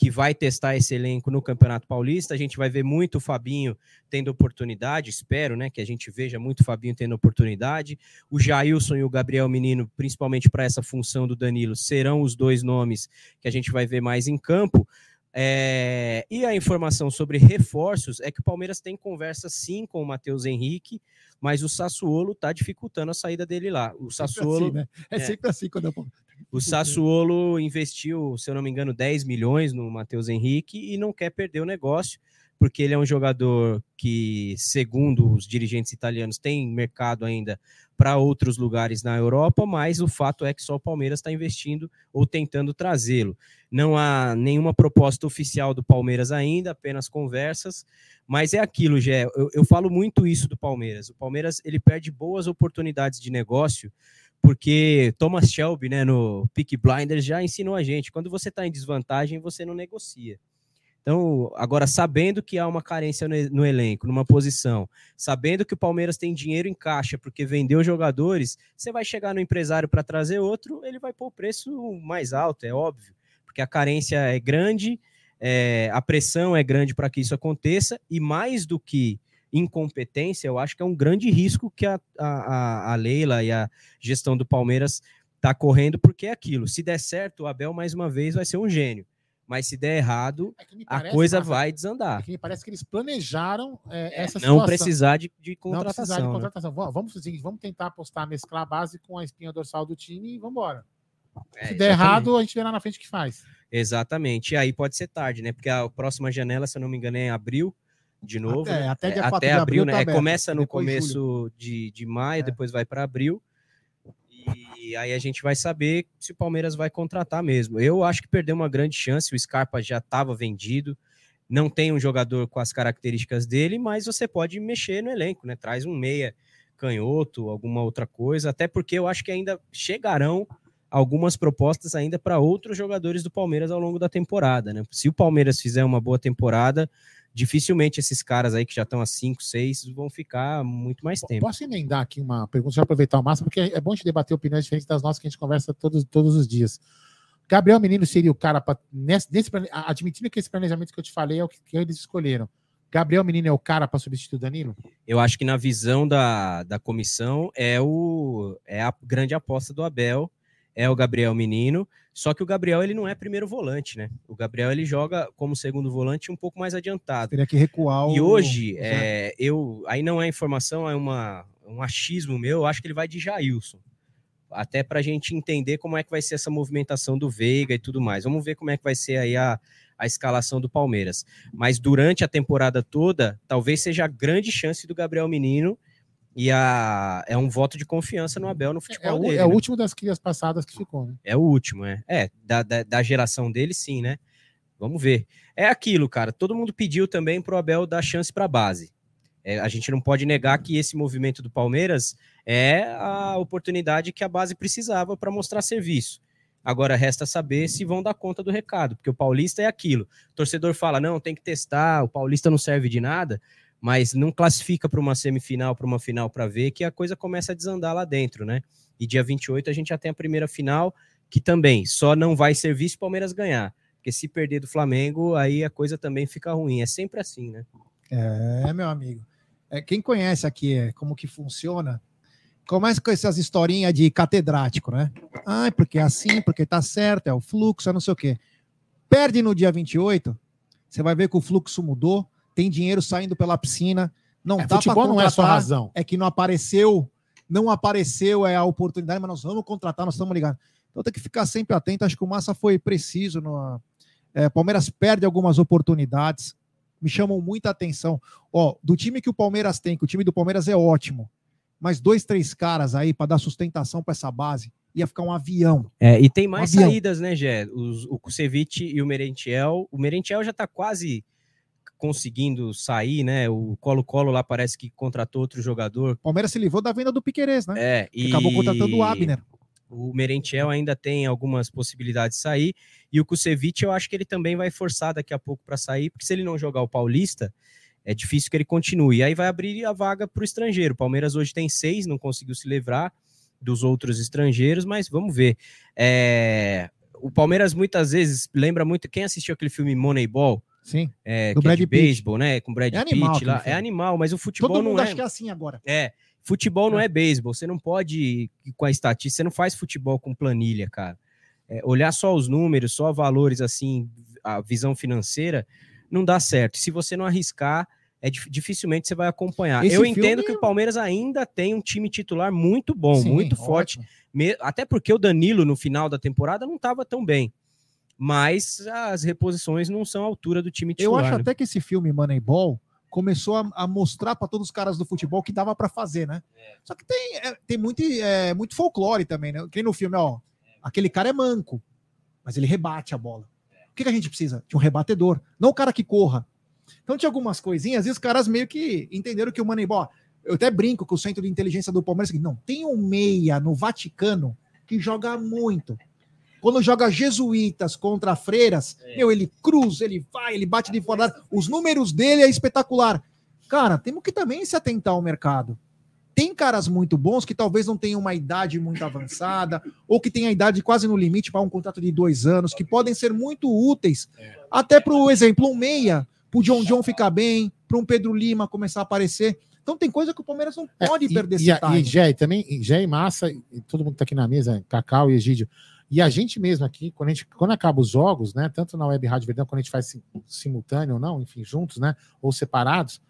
que vai testar esse elenco no Campeonato Paulista. A gente vai ver muito o Fabinho tendo oportunidade, espero, né, que a gente veja muito o Fabinho tendo oportunidade. O Jailson e o Gabriel Menino, principalmente para essa função do Danilo, serão os dois nomes que a gente vai ver mais em campo. É, e a informação sobre reforços é que o Palmeiras tem conversa sim com o Matheus Henrique, mas o Sassuolo está dificultando a saída dele lá. O Sassuolo, assim, né? é, é. sempre assim quando eu... o Sassuolo investiu, se eu não me engano, 10 milhões no Matheus Henrique e não quer perder o negócio, porque ele é um jogador que, segundo os dirigentes italianos, tem mercado ainda para outros lugares na Europa, mas o fato é que só o Palmeiras está investindo ou tentando trazê-lo. Não há nenhuma proposta oficial do Palmeiras ainda, apenas conversas, mas é aquilo, Gé, eu, eu falo muito isso do Palmeiras. O Palmeiras ele perde boas oportunidades de negócio porque Thomas Shelby, né, no Peak Blinders, já ensinou a gente, quando você está em desvantagem, você não negocia. Então, agora, sabendo que há uma carência no, elenco, numa posição, sabendo que o Palmeiras tem dinheiro em caixa porque vendeu jogadores, você vai chegar no empresário para trazer outro, ele vai pôr o preço mais alto, é óbvio, porque a carência é grande, é, a pressão é grande para que isso aconteça, e mais do que incompetência, eu acho que é um grande risco que a, a, a Leila e a gestão do Palmeiras está correndo, porque é aquilo. Se der certo, o Abel, mais uma vez, vai ser um gênio mas se der errado, é parece, a coisa vai desandar. É me parece que eles planejaram é, essa não situação. Precisar de, de contratação, não precisar de contratação. Né? Vamos, vamos tentar apostar, mesclar a base com a espinha dorsal do time e vamos embora. É, se der errado, a gente vê lá na frente o que faz. Exatamente. E aí pode ser tarde, né? Porque a próxima janela, se eu não me engano, é em abril de novo. Até, né? até, é, até abril, né? Tá é, começa no começo de, de maio, É. depois vai para abril. E aí a gente vai saber se o Palmeiras vai contratar mesmo. Eu acho que perdeu uma grande chance. O Scarpa já estava vendido. Não tem um jogador com as características dele, mas você pode mexer no elenco, né? Traz um meia canhoto, alguma outra coisa. Até porque eu acho que ainda chegarão algumas propostas ainda para outros jogadores do Palmeiras ao longo da temporada, né? Se o Palmeiras fizer uma boa temporada, dificilmente esses caras aí que já estão há 5, 6 vão ficar muito mais tempo. Posso emendar aqui uma pergunta, já aproveitar o máximo, porque é bom a gente debater opiniões diferentes das nossas que a gente conversa todos, todos os dias. Gabriel Menino seria o cara para nesse, nesse, admitindo que esse planejamento que eu te falei é o que, que eles escolheram. Gabriel Menino é o cara para substituir o Danilo? Eu acho que na visão da, da comissão é, o, é a grande aposta do Abel, é o Gabriel Menino, só que o Gabriel ele não é primeiro volante, né? O Gabriel ele joga como segundo volante um pouco mais adiantado. Teria que recuar o... E hoje, é, eu aí não é informação, é uma, um achismo meu, eu acho que ele vai de Jailson. Até para a gente entender como é que vai ser essa movimentação do Veiga e tudo mais. Vamos ver como é que vai ser aí a, a escalação do Palmeiras. Mas durante a temporada toda, talvez seja a grande chance do Gabriel Menino e a, é um voto de confiança no Abel no futebol é, o, dele. É o né? último das crias passadas que ficou, né? É o último, é. É, da, da, da, geração dele, sim, né? Vamos ver. É aquilo, cara. Todo mundo pediu também pro Abel dar chance para base. É, a gente não pode negar que esse movimento do Palmeiras é a oportunidade que a base precisava para mostrar serviço. Agora resta saber se vão dar conta do recado, porque o Paulista é aquilo. O torcedor fala: não, tem que testar, o Paulista não serve de nada mas não classifica para uma semifinal, para uma final para ver que a coisa começa a desandar lá dentro, né? E dia 28 a gente já tem a primeira final, que também só não vai servir se o Palmeiras ganhar. Porque se perder do Flamengo, aí a coisa também fica ruim. É sempre assim, né? É, meu amigo. É, quem conhece aqui é, como que funciona, começa com essas historinhas de catedrático, né? Ah, porque é assim, porque tá certo, é o fluxo, é não sei o quê. Perde no dia 28, você vai ver que o fluxo mudou, tem dinheiro saindo pela piscina. Não é, dá futebol não é só razão. É que não apareceu, não apareceu é a oportunidade, mas nós vamos contratar, nós estamos ligados. Então tem que ficar sempre atento. Acho que o Massa foi preciso. No, é, Palmeiras perde algumas oportunidades. Me chamam muita atenção. Ó, do time que o Palmeiras tem, que o time do Palmeiras é ótimo, mas dois, três caras aí para dar sustentação para essa base ia ficar um avião. É, e tem mais um saídas, né, Gé? Os, o Kusevich e o Merentiel. O Merentiel já está quase conseguindo sair, né? O Colo-Colo lá parece que contratou outro jogador. Palmeiras se livrou da venda do Piquerez, né? É, e acabou contratando o Abner. O Merentiel ainda tem algumas possibilidades de sair e o Kusevich eu acho que ele também vai forçar daqui a pouco para sair, porque se ele não jogar o Paulista, é difícil que ele continue. E aí vai abrir a vaga para o estrangeiro. O Palmeiras hoje tem seis, não conseguiu se livrar dos outros estrangeiros, mas vamos ver. É... O Palmeiras muitas vezes lembra muito. Quem assistiu aquele filme Moneyball? Sim. É, do que é Brad de Pitt. beisebol, né? Com Brad É Pitt animal lá. aquele É animal, mas o futebol Todo mundo não é. acha que é assim agora. É, futebol não é beisebol. Você não pode com a estatística, você não faz futebol com planilha, cara. É, olhar só os números, só valores assim, a visão financeira, não dá certo. Se você não arriscar, é dif- dificilmente você vai acompanhar. Esse Eu entendo é que o Palmeiras ainda tem um time titular muito bom, Sim, muito forte. ótimo. Até porque o Danilo, no final da temporada, não estava tão bem. Mas as reposições não são à altura do time Eu titular. acho né? até que esse filme Moneyball começou a, a mostrar para todos os caras do futebol que dava para fazer, né? Só que tem, é, tem muito, é, muito folclore também, né? Que no filme, ó, aquele cara é manco, mas ele rebate a bola. O que, que a gente precisa? De um rebatedor, não o cara que corra. Então tinha algumas coisinhas e os caras meio que entenderam que o Moneyball. Eu até brinco com o centro de inteligência do Palmeiras. que Não, tem um meia no Vaticano que joga muito. Quando joga jesuítas contra freiras, meu, ele cruza, ele vai, ele bate de fora. Os números dele é espetacular. Cara, temos que também se atentar ao mercado. Tem caras muito bons que talvez não tenham uma idade muito avançada, ou que tenham a idade quase no limite para um contrato de dois anos, que podem ser muito úteis, até para o exemplo, um meia, para o John John ficar bem, para um Pedro Lima começar a aparecer. Então tem coisa que o Palmeiras não É, pode e- perder e, esse e time. Jé, também, e Jé e Massa, e todo mundo que tá aqui na mesa, Cacau e Egídio. E a gente mesmo aqui, quando, a gente, quando acaba os jogos, né? Tanto na Web Rádio Verdão, quando a gente faz sim- simultâneo ou não, enfim, juntos, né? Ou separados,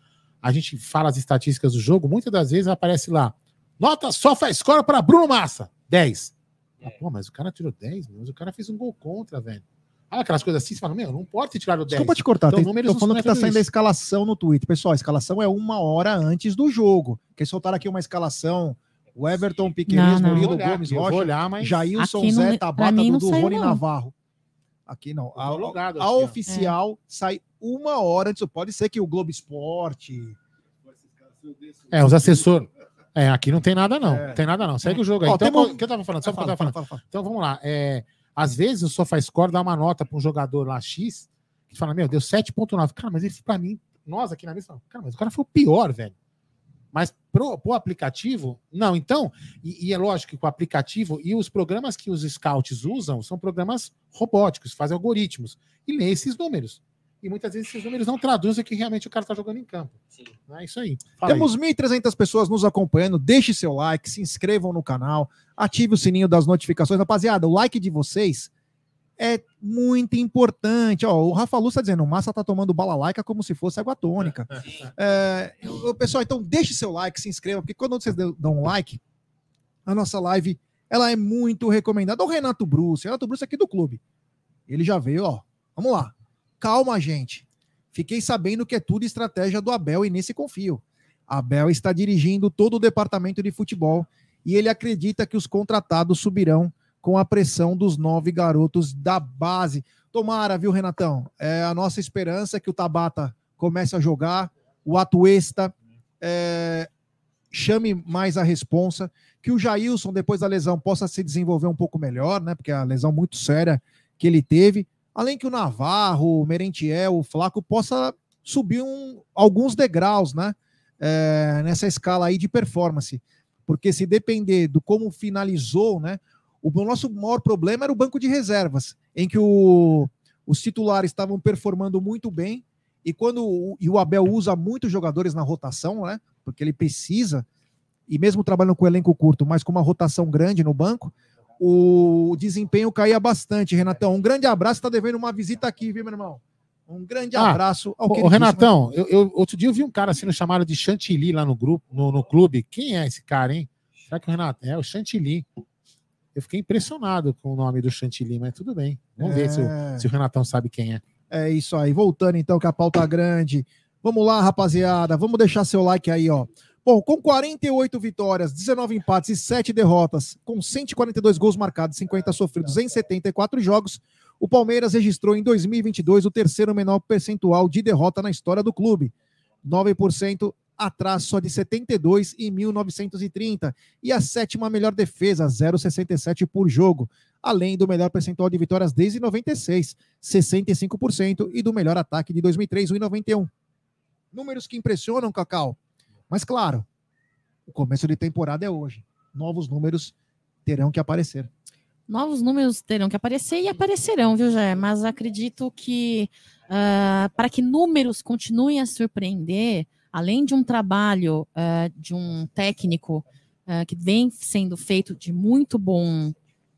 a gente fala as estatísticas do jogo, muitas das vezes aparece lá. Nota só faz score para Bruno Massa, 10. Ah, pô, mas o cara tirou 10, mas o cara fez um gol contra, velho. Olha aquelas coisas assim, você fala, meu, não pode ter tirado 10. Desculpa te cortar, Então, tem, tô falando que tá saindo a escalação no Twitter. Pessoal, a escalação é uma hora antes do jogo. Que soltaram aqui uma escalação. O Everton, Piqueires, Murilo, olhar Gomes, Rocha, olhar, mas Jailson, não- Zé, Tabata, Dudu, Rony não. Navarro. Aqui não. A, logado a oficial sai uma hora antes. Pode ser que o Globo Esporte. É, os assessores. É, aqui não tem nada, não. É. Não tem nada, não. Segue o jogo aí. Ó, então, temos- o que eu tava falando? Só o que eu Fala, tava fala, falando. fala, fala. Então vamos lá. É, às vezes o SofaScore dá uma nota para um jogador lá X que fala, meu, deu 7,9. Cara, mas ele, pra mim, nós aqui na mesa, falamos, cara, mas o cara foi o pior, velho. Mas pro, pro aplicativo, não. Então, e, e é lógico que com o aplicativo e os programas que os scouts usam são programas robóticos, fazem algoritmos e lê esses números. E muitas vezes esses números não traduzem o que realmente o cara está jogando em campo. Não é isso aí. Fala aí. Temos 1.300 pessoas nos acompanhando. Deixe seu like, se inscrevam no canal, ative o sininho das notificações. Rapaziada, o like de vocês é muito importante. Ó, o Rafa Luz está dizendo, o Massa tá tomando bala laica como se fosse água tônica. É, eu- pessoal, então deixe seu like, se inscreva, porque quando vocês dão dão um like, a nossa live ela é muito recomendada. O Renato Bruce, Renato Bruce aqui do clube. Ele já veio, ó. Vamos lá. Calma, gente. Fiquei sabendo que é tudo estratégia do Abel e nesse confio. Abel está dirigindo todo o departamento de futebol e ele acredita que os contratados subirão com a pressão dos nove garotos da base. Tomara, viu, Renatão? É a nossa esperança é que o Tabata comece a jogar, o Atuesta é, chame mais a responsa, que o Jailson, depois da lesão, possa se desenvolver um pouco melhor, né? Porque é a lesão muito séria que ele teve. Além que o Navarro, o Merentiel, o Flaco possa subir um- alguns degraus, né? É, nessa escala aí de performance. Porque se depender do como finalizou, né? O nosso maior problema era o banco de reservas, em que o- os titulares estavam performando muito bem, e quando o, e o Abel usa muitos jogadores na rotação, né? Porque ele precisa, e mesmo trabalhando com elenco curto, mas com uma rotação grande no banco, o desempenho caía bastante, Renatão. Um grande abraço, está devendo uma visita aqui, viu, meu irmão? Um grande Ah, abraço ao queridíssimo- Renatão, eu, eu- outro dia eu vi um cara sendo chamado de Chantilly lá no grupo, no, no clube. Quem é esse cara, hein? Será que o Renato? É o Chantilly. Eu fiquei impressionado com o nome do Chantilly, mas tudo bem. Vamos ver se o, É. se o Renatão sabe quem é. É isso aí. Voltando então, que a pauta grande. Vamos lá, rapaziada. Vamos deixar seu like aí, ó. Bom, com 48 vitórias, 19 empates e 7 derrotas, com 142 gols marcados, 50 sofridos em 74 jogos, o Palmeiras registrou em 2022 o terceiro menor percentual de derrota na história do clube. 9% atrás só de 72 em 1930 e a sétima melhor defesa, 0,67 por jogo, além do melhor percentual de vitórias desde 96, 65% e do melhor ataque de 2003, 1,91. Números que impressionam, Cacau. Mas claro, o começo de temporada é hoje. Novos números terão que aparecer. Novos números terão que aparecer e aparecerão, viu, Jé? Mas acredito que ah, para que números continuem a surpreender, além de um trabalho ah, de um técnico ah, que vem sendo feito de muito bom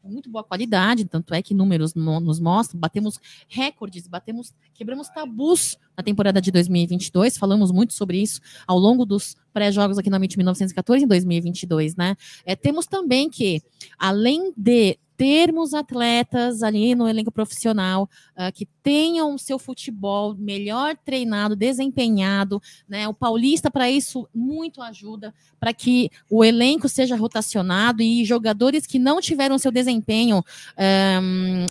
muito boa qualidade, tanto é que números no- nos mostram, batemos recordes, batemos, quebramos tabus na temporada de 2022, falamos muito sobre isso ao longo dos pré-jogos aqui na MIT 1914 em 2022, né? É, temos também que, além de termos atletas ali no elenco profissional ah, que tenham o seu futebol melhor treinado, desempenhado, né? O Paulista para isso muito ajuda para que o elenco seja rotacionado e jogadores que não tiveram seu desempenho ehm,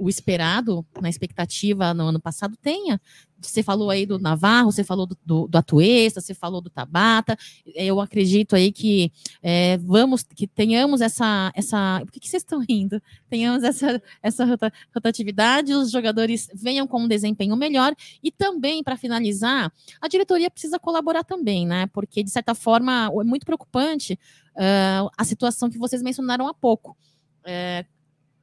o esperado, na expectativa no ano passado, tenha. Você falou aí do Navarro, você falou do, do, do Atuesta, você falou do Tabata. Eu acredito aí que é, vamos, que tenhamos essa, essa. Por que, que vocês estão rindo? Tenhamos essa, essa rota- rotatividade, os jogadores venham com um desempenho melhor e também, para finalizar, a diretoria precisa colaborar também, né? Porque, de certa forma, é muito preocupante ah, a situação que vocês mencionaram há pouco. É,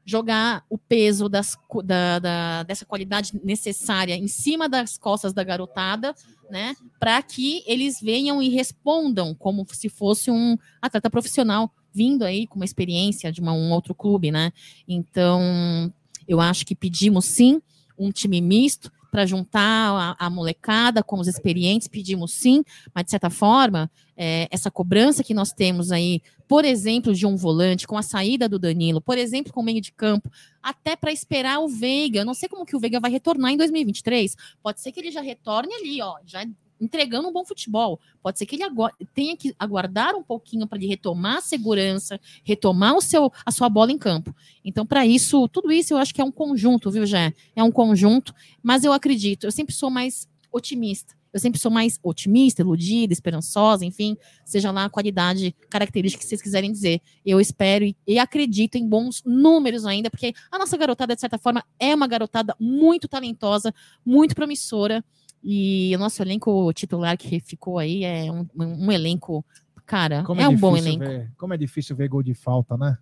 jogar o peso das, da, da- dessa qualidade necessária em cima das costas da garotada, né? Para que eles venham e respondam como se fosse um atleta profissional vindo aí com uma experiência de uma- um outro clube, né? Então, eu acho que pedimos sim um time misto para juntar a, a molecada com os experientes, pedimos sim, mas de certa forma, é, essa cobrança que nós temos aí, por exemplo, de um volante, com a saída do Danilo, por exemplo, com o meio de campo, até para esperar o Veiga. Eu não sei como que o Veiga vai retornar em 2023. Pode ser que ele já retorne ali, ó, já entregando um bom futebol. Pode ser que ele tenha que aguardar um pouquinho para ele retomar a segurança, retomar o seu, a sua bola em campo. Então, para isso, tudo isso eu acho que é um conjunto, viu, Jé? É um conjunto, mas eu acredito, eu sempre sou mais otimista. Eu sempre sou mais otimista, iludida, esperançosa, enfim, seja lá a qualidade, característica que vocês quiserem dizer. Eu espero e, e acredito em bons números ainda, porque a nossa garotada, de certa forma, é uma garotada muito talentosa, muito promissora. E o nosso elenco titular que ficou aí é um, um elenco, cara, Como é um bom difícil elenco. ver- como é difícil ver gol de falta, né?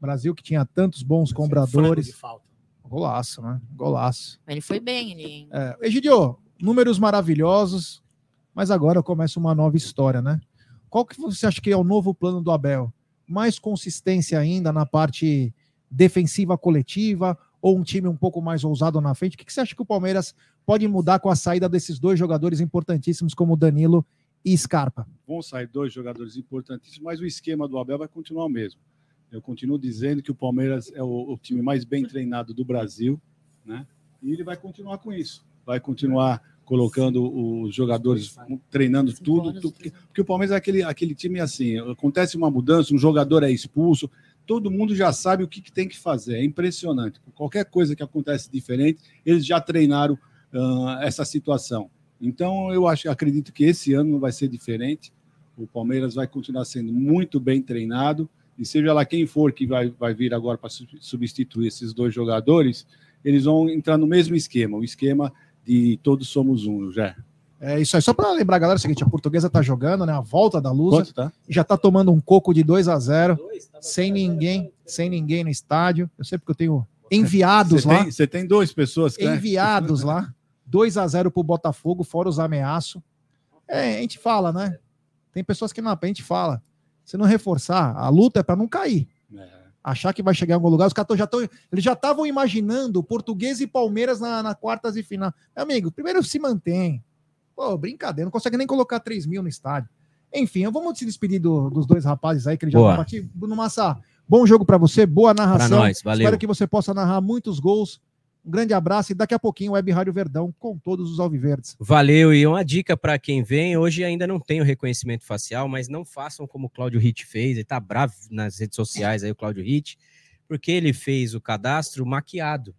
Brasil que tinha tantos bons Frango cobradores. de falta. Golaço, né? Golaço. Ele foi bem, ele. É, Egidio, números maravilhosos, mas agora começa uma nova história, né? Qual que você acha que é o novo plano do Abel? Mais consistência ainda na parte defensiva coletiva ou um time um pouco mais ousado na frente? O que que você acha que o Palmeiras pode mudar com a saída desses dois jogadores importantíssimos como Danilo e Scarpa? Vão sair dois jogadores importantíssimos, mas o esquema do Abel vai continuar o mesmo. Eu continuo dizendo que o Palmeiras é o, o time mais bem treinado do Brasil, né? E ele vai continuar com isso. Vai continuar colocando os jogadores treinando tudo, tudo porque, porque o Palmeiras é aquele, aquele time assim, acontece uma mudança, um jogador é expulso, todo mundo já sabe o que, que tem que fazer. É impressionante. Qualquer coisa que acontece diferente, eles já treinaram ah, essa situação. Então, eu acho, acredito que esse ano não vai ser diferente. O Palmeiras vai continuar sendo muito bem treinado. E seja lá quem for que vai, vai vir agora para substituir esses dois jogadores, eles vão entrar no mesmo esquema o esquema de todos somos um, já. É isso aí. Só para lembrar, galera, é o seguinte: a portuguesa tá jogando, né? A volta da Lusa. Quanto tá? Já tá tomando um coco de 2 a 0 sem ninguém, sem ninguém no estádio. Eu sei porque eu tenho enviados Você lá. tem, você tem duas pessoas que né? enviados lá. 2 a 0 pro Botafogo, fora os ameaços. É, a gente fala, né? Tem pessoas que não, a gente fala. Se não reforçar, a luta é para não cair. É. Achar que vai chegar em algum lugar, os caras já estão. Eles já estavam imaginando Português e Palmeiras na, na quartas e final. Meu amigo, primeiro se mantém. Pô, brincadeira, não consegue nem colocar 3 mil no estádio. Enfim, vamos se despedir do- dos dois rapazes aí que eles já vão partir. Bruno Massa, bom jogo para você, boa Pra narração. nós, valeu. Espero que você possa narrar muitos gols. Um grande abraço e daqui a pouquinho Web Rádio Verdão com todos os alviverdes. Valeu, e uma dica para quem vem, hoje ainda não tem o reconhecimento facial, mas não façam como o Cláudio Hit fez, ele tá bravo nas redes sociais aí, o Cláudio Hit, porque ele fez o cadastro maquiado.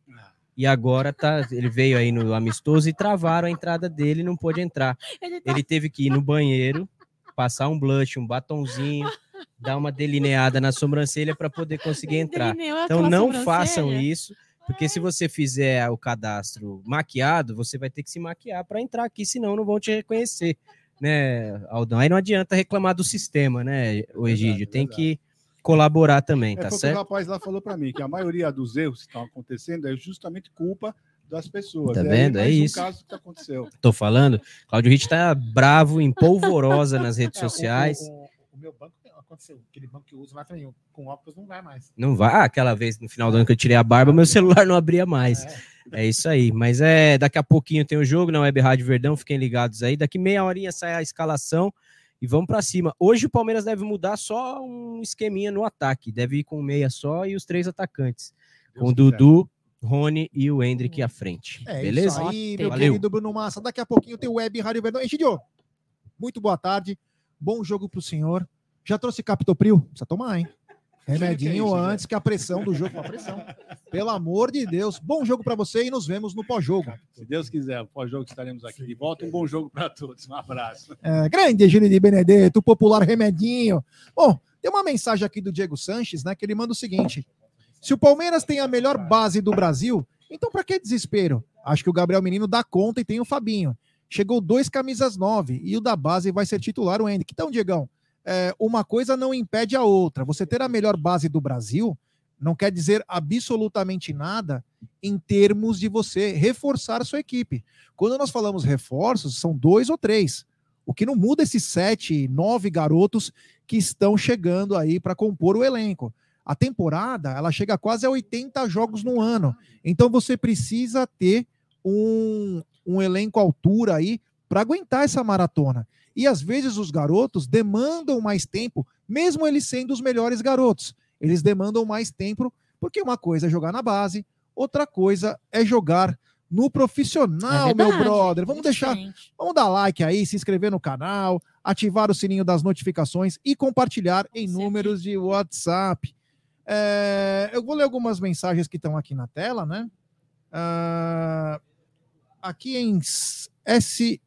E agora tá, ele veio aí no amistoso e travaram a entrada dele, não pôde entrar. Ele tá Ele teve que ir no banheiro, passar um blush, um batonzinho, dar uma delineada na sobrancelha para poder conseguir entrar. Então não façam isso, porque se você fizer o cadastro maquiado, você vai ter que se maquiar para entrar aqui, senão não vão te reconhecer, né, Aldão? Aí não adianta reclamar do sistema, né, o Egídio? verdade, Tem verdade. que colaborar também, É, tá foi o que o certo? rapaz lá falou para mim, que a maioria dos erros que estão acontecendo é justamente culpa das pessoas. Tá E aí, vendo? É um isso. caso que aconteceu. Tô falando. Cláudio Ritt tá bravo, em polvorosa nas redes É, sociais. O, o- o meu banco aconteceu. Aquele banco que eu uso lá também. Com óculos não vai mais. Não vai. Ah, aquela vez no final do ano que eu tirei a barba, meu celular não abria mais. É. É isso aí. Mas é daqui a pouquinho tem o jogo na Web Rádio Verdão, fiquem ligados aí. Daqui meia horinha sai a escalação e vamos pra cima. Hoje o Palmeiras deve mudar só um esqueminha no ataque. Deve ir com um meia só e os três atacantes. Deus com o quiser. Dudu, Rony e o Hendrick à frente. É Beleza? isso aí, meu Valeu. querido Bruno Massa. Daqui a pouquinho tem o Web Rádio Verdão. Egidio, muito boa tarde. Bom jogo pro senhor. Já trouxe Captopril? Precisa tomar, hein? Remedinho isso, antes que a pressão do jogo. A pressão. Pelo amor de Deus. Bom jogo pra você e nos vemos no pós-jogo. Se Deus quiser, pós-jogo estaremos aqui de volta. Um bom jogo para todos. Um abraço. É, grande Gílio de Benedetto, o popular Remedinho. Bom, tem uma mensagem aqui do Diego Sanches, né? Que ele manda o seguinte: se o Palmeiras tem a melhor base do Brasil, então pra que desespero? Acho que o Gabriel Menino dá conta e tem o Fabinho. Chegou dois camisas nove e o da base vai ser titular o Henrique. Então, Diegão, é, uma coisa não impede a outra. Você ter a melhor base do Brasil não quer dizer absolutamente nada em termos de você reforçar sua equipe. Quando nós falamos reforços, são dois ou três. O que não muda esses sete, nove garotos que estão chegando aí para compor o elenco. A temporada, ela chega quase a 80 jogos no ano. Então você precisa ter um, um elenco à altura aí para aguentar essa maratona. E às vezes os garotos demandam mais tempo, mesmo eles sendo os melhores garotos. Eles demandam mais tempo, porque uma coisa é jogar na base, outra coisa é jogar no profissional, É meu brother. Vamos deixar, diferente. vamos dar like aí, se inscrever no canal, ativar o sininho das notificações e compartilhar em Sim. números de WhatsApp. É, eu vou ler algumas mensagens que estão aqui na tela, né? Ah, aqui em SJC,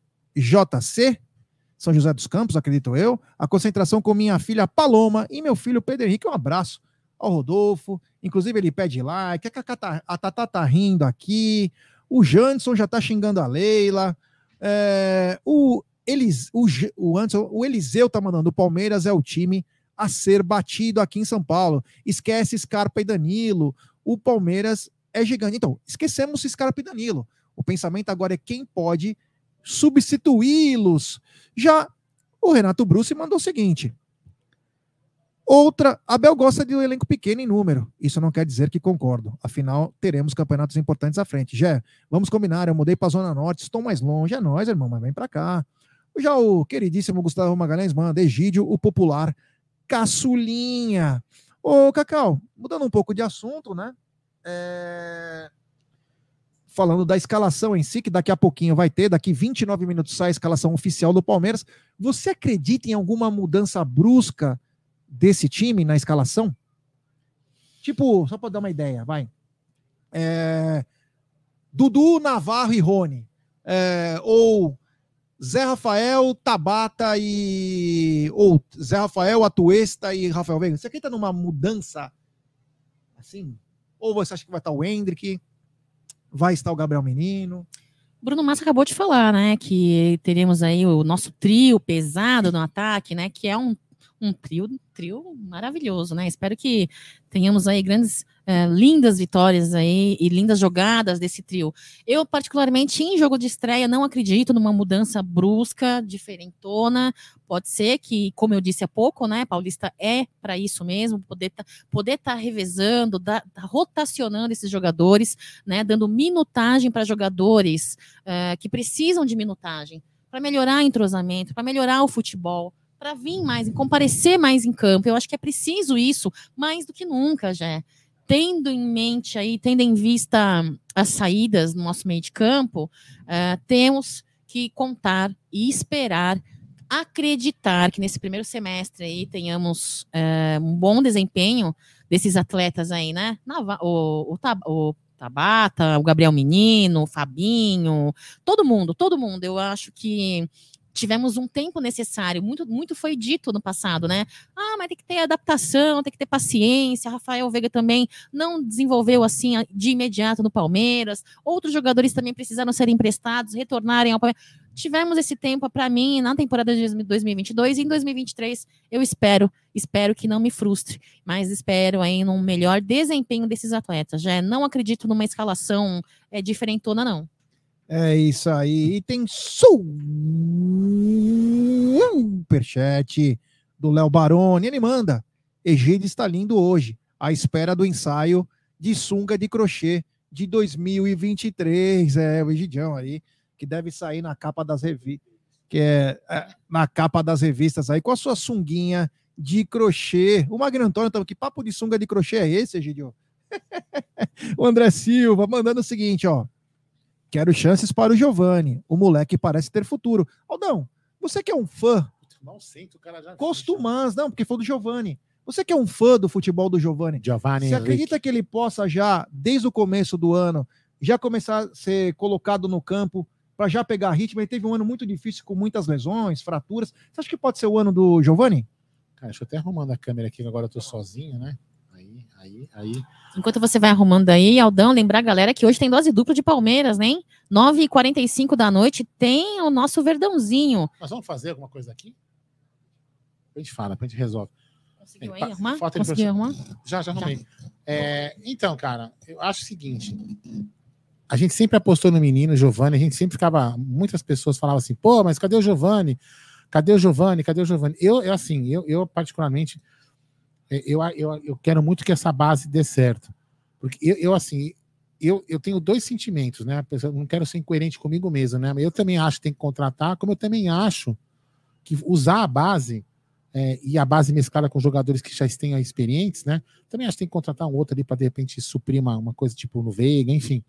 São José dos Campos, acredito eu, a concentração com minha filha Paloma e meu filho Pedro Henrique. Um abraço ao Rodolfo. Inclusive, ele pede like. A tá- a Tatá tá rindo aqui. O Janderson já tá xingando a Leila. É, o, Elis, o, o, Anderson, o Eliseu tá mandando. O Palmeiras é o time a ser batido aqui em São Paulo. Esquece Scarpa e Danilo. O Palmeiras é gigante. Então, esquecemos Scarpa e Danilo. O pensamento agora é quem pode substituí-los. Já o Renato Bruce mandou o seguinte: Outra, Abel gosta de um elenco pequeno em número. Isso não quer dizer que concordo. Afinal, teremos campeonatos importantes à frente. Já, vamos combinar. Eu mudei para a Zona Norte, estou mais longe. É nós, irmão, mas vem para cá. Já o queridíssimo Gustavo Magalhães manda Egídio, o popular caçulinha. Ô, Cacau, mudando um pouco de assunto, né? É, Falando da escalação em si, que daqui a pouquinho vai ter, daqui 29 minutos sai a escalação oficial do Palmeiras. Você acredita em alguma mudança brusca desse time na escalação? Tipo, só para dar uma ideia, vai. É, Dudu, Navarro e Rony. É, ou Zé Rafael, Tabata e. Ou Zé Rafael, Atuesta e Rafael Veiga. Você acredita numa mudança assim? Ou você acha que vai estar o Hendrick? Vai estar o Gabriel Menino? Bruno Massa acabou de falar, né, que teremos aí o nosso trio pesado no ataque, né, que é um, um trio, trio maravilhoso, né? Espero que tenhamos aí grandes, eh, lindas vitórias aí e lindas jogadas desse trio. Eu, particularmente, em jogo de estreia, não acredito numa mudança brusca, diferentona. Pode ser que, como eu disse há pouco, né, Paulista é para isso mesmo, poder tá, poder estar revezando, dar- tá rotacionando esses jogadores, né, dando minutagem para jogadores eh, que precisam de minutagem para melhorar entrosamento, para melhorar o futebol, para vir mais, comparecer mais em campo. Eu acho que é preciso isso mais do que nunca, já. Tendo em mente aí, tendo em vista as saídas no nosso meio de campo, eh, temos que contar e esperar, acreditar que nesse primeiro semestre aí tenhamos eh, um bom desempenho desses atletas aí, né? Nava- o, o, o Tabata, o Gabriel Menino, o Fabinho, todo mundo, todo mundo. Eu acho que tivemos um tempo necessário. Muito, muito foi dito no passado, né? Ah, mas tem que ter adaptação, tem que ter paciência. Rafael Veiga também não desenvolveu assim de imediato no Palmeiras. Outros jogadores também precisaram ser emprestados, retornarem ao Palmeiras. Tivemos esse tempo para mim na temporada de 2022 e em 2023 eu espero, espero que não me frustre, mas espero aí num melhor desempenho desses atletas. Já não acredito numa escalação é, diferentona não. É isso aí. E tem superchat do Léo Baroni. Ele manda. Egídio está lindo hoje, à espera do ensaio de sunga de crochê de 2023. É, o Egidião aí, que deve sair na capa das revistas. Que é, é, na capa das revistas aí, com a sua sunguinha de crochê. O Magno Antônio, tá, que papo de sunga de crochê é esse, Egidio? o André Silva mandando o seguinte, ó. Quero chances para o Giovani. O moleque parece ter futuro. Aldão, você que é um fã Não sento, o cara já. costumaz, não, porque foi do Giovani. Você que é um fã do futebol do Giovani, Giovanni você Henrique. acredita que ele possa já, desde o começo do ano, já começar a ser colocado no campo para já pegar ritmo? Ele teve um ano muito difícil com muitas lesões, fraturas. Você acha que pode ser o ano do Giovani? Cara, deixa eu até arrumando a câmera aqui, que agora eu tô sozinho, né? Aí, aí. Enquanto você vai arrumando aí, Aldão, lembrar a galera que hoje tem dose dupla de Palmeiras, né? 9h45 da noite tem o nosso Verdãozinho. Nós vamos fazer alguma coisa aqui? A gente fala, a gente resolve. Conseguiu Bem, aí arrumar? Conseguiu arrumar? Já, já arrumei. É, então, cara, eu acho o seguinte. A gente sempre apostou no menino, Giovanni, a gente sempre ficava. Muitas pessoas falavam assim, pô, mas cadê o Giovanni? Cadê o Giovanni? Cadê o Giovanni? Eu, eu assim, eu, eu particularmente, eu, eu, eu quero muito que essa base dê certo. Porque eu, eu assim, eu, eu tenho dois sentimentos, né? Não quero ser incoerente comigo mesmo, né? Eu também acho que tem que contratar, como eu também acho que usar a base é, e a base mesclada com jogadores que já tenham experientes, né? Também acho que tem que contratar um outro ali para de repente suprir uma, uma coisa tipo no Veiga, enfim.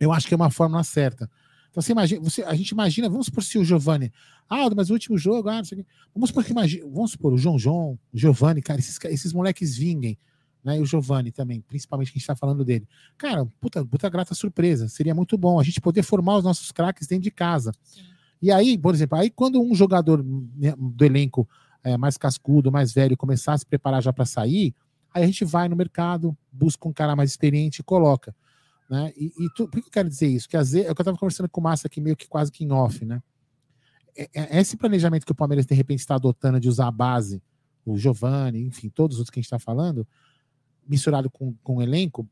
Eu acho que é uma fórmula certa. Então você imagina, você, a gente imagina, vamos supor se o Giovanni, ah, mas o último jogo, ah, não sei o quê. vamos supor que imagina, vamos supor o João João, o Giovanni, cara, esses, esses moleques vinguem, né? E o Giovanni também, principalmente que a gente está falando dele. Cara, puta, puta grata surpresa. Seria muito bom a gente poder formar os nossos craques dentro de casa. E aí, por exemplo, aí quando um jogador né, do elenco é, mais cascudo, mais velho, começar a se preparar já para sair, aí a gente vai no mercado, busca um cara mais experiente e coloca. Né? E, e tu- por que eu quero dizer isso? Que às vezes, é o que eu estava conversando com o Massa aqui, meio que quase que em off, né? É- é esse planejamento que o Palmeiras de repente está adotando de usar a base, o Giovanni, enfim, todos os outros que a gente está falando, misturado com, com o elenco,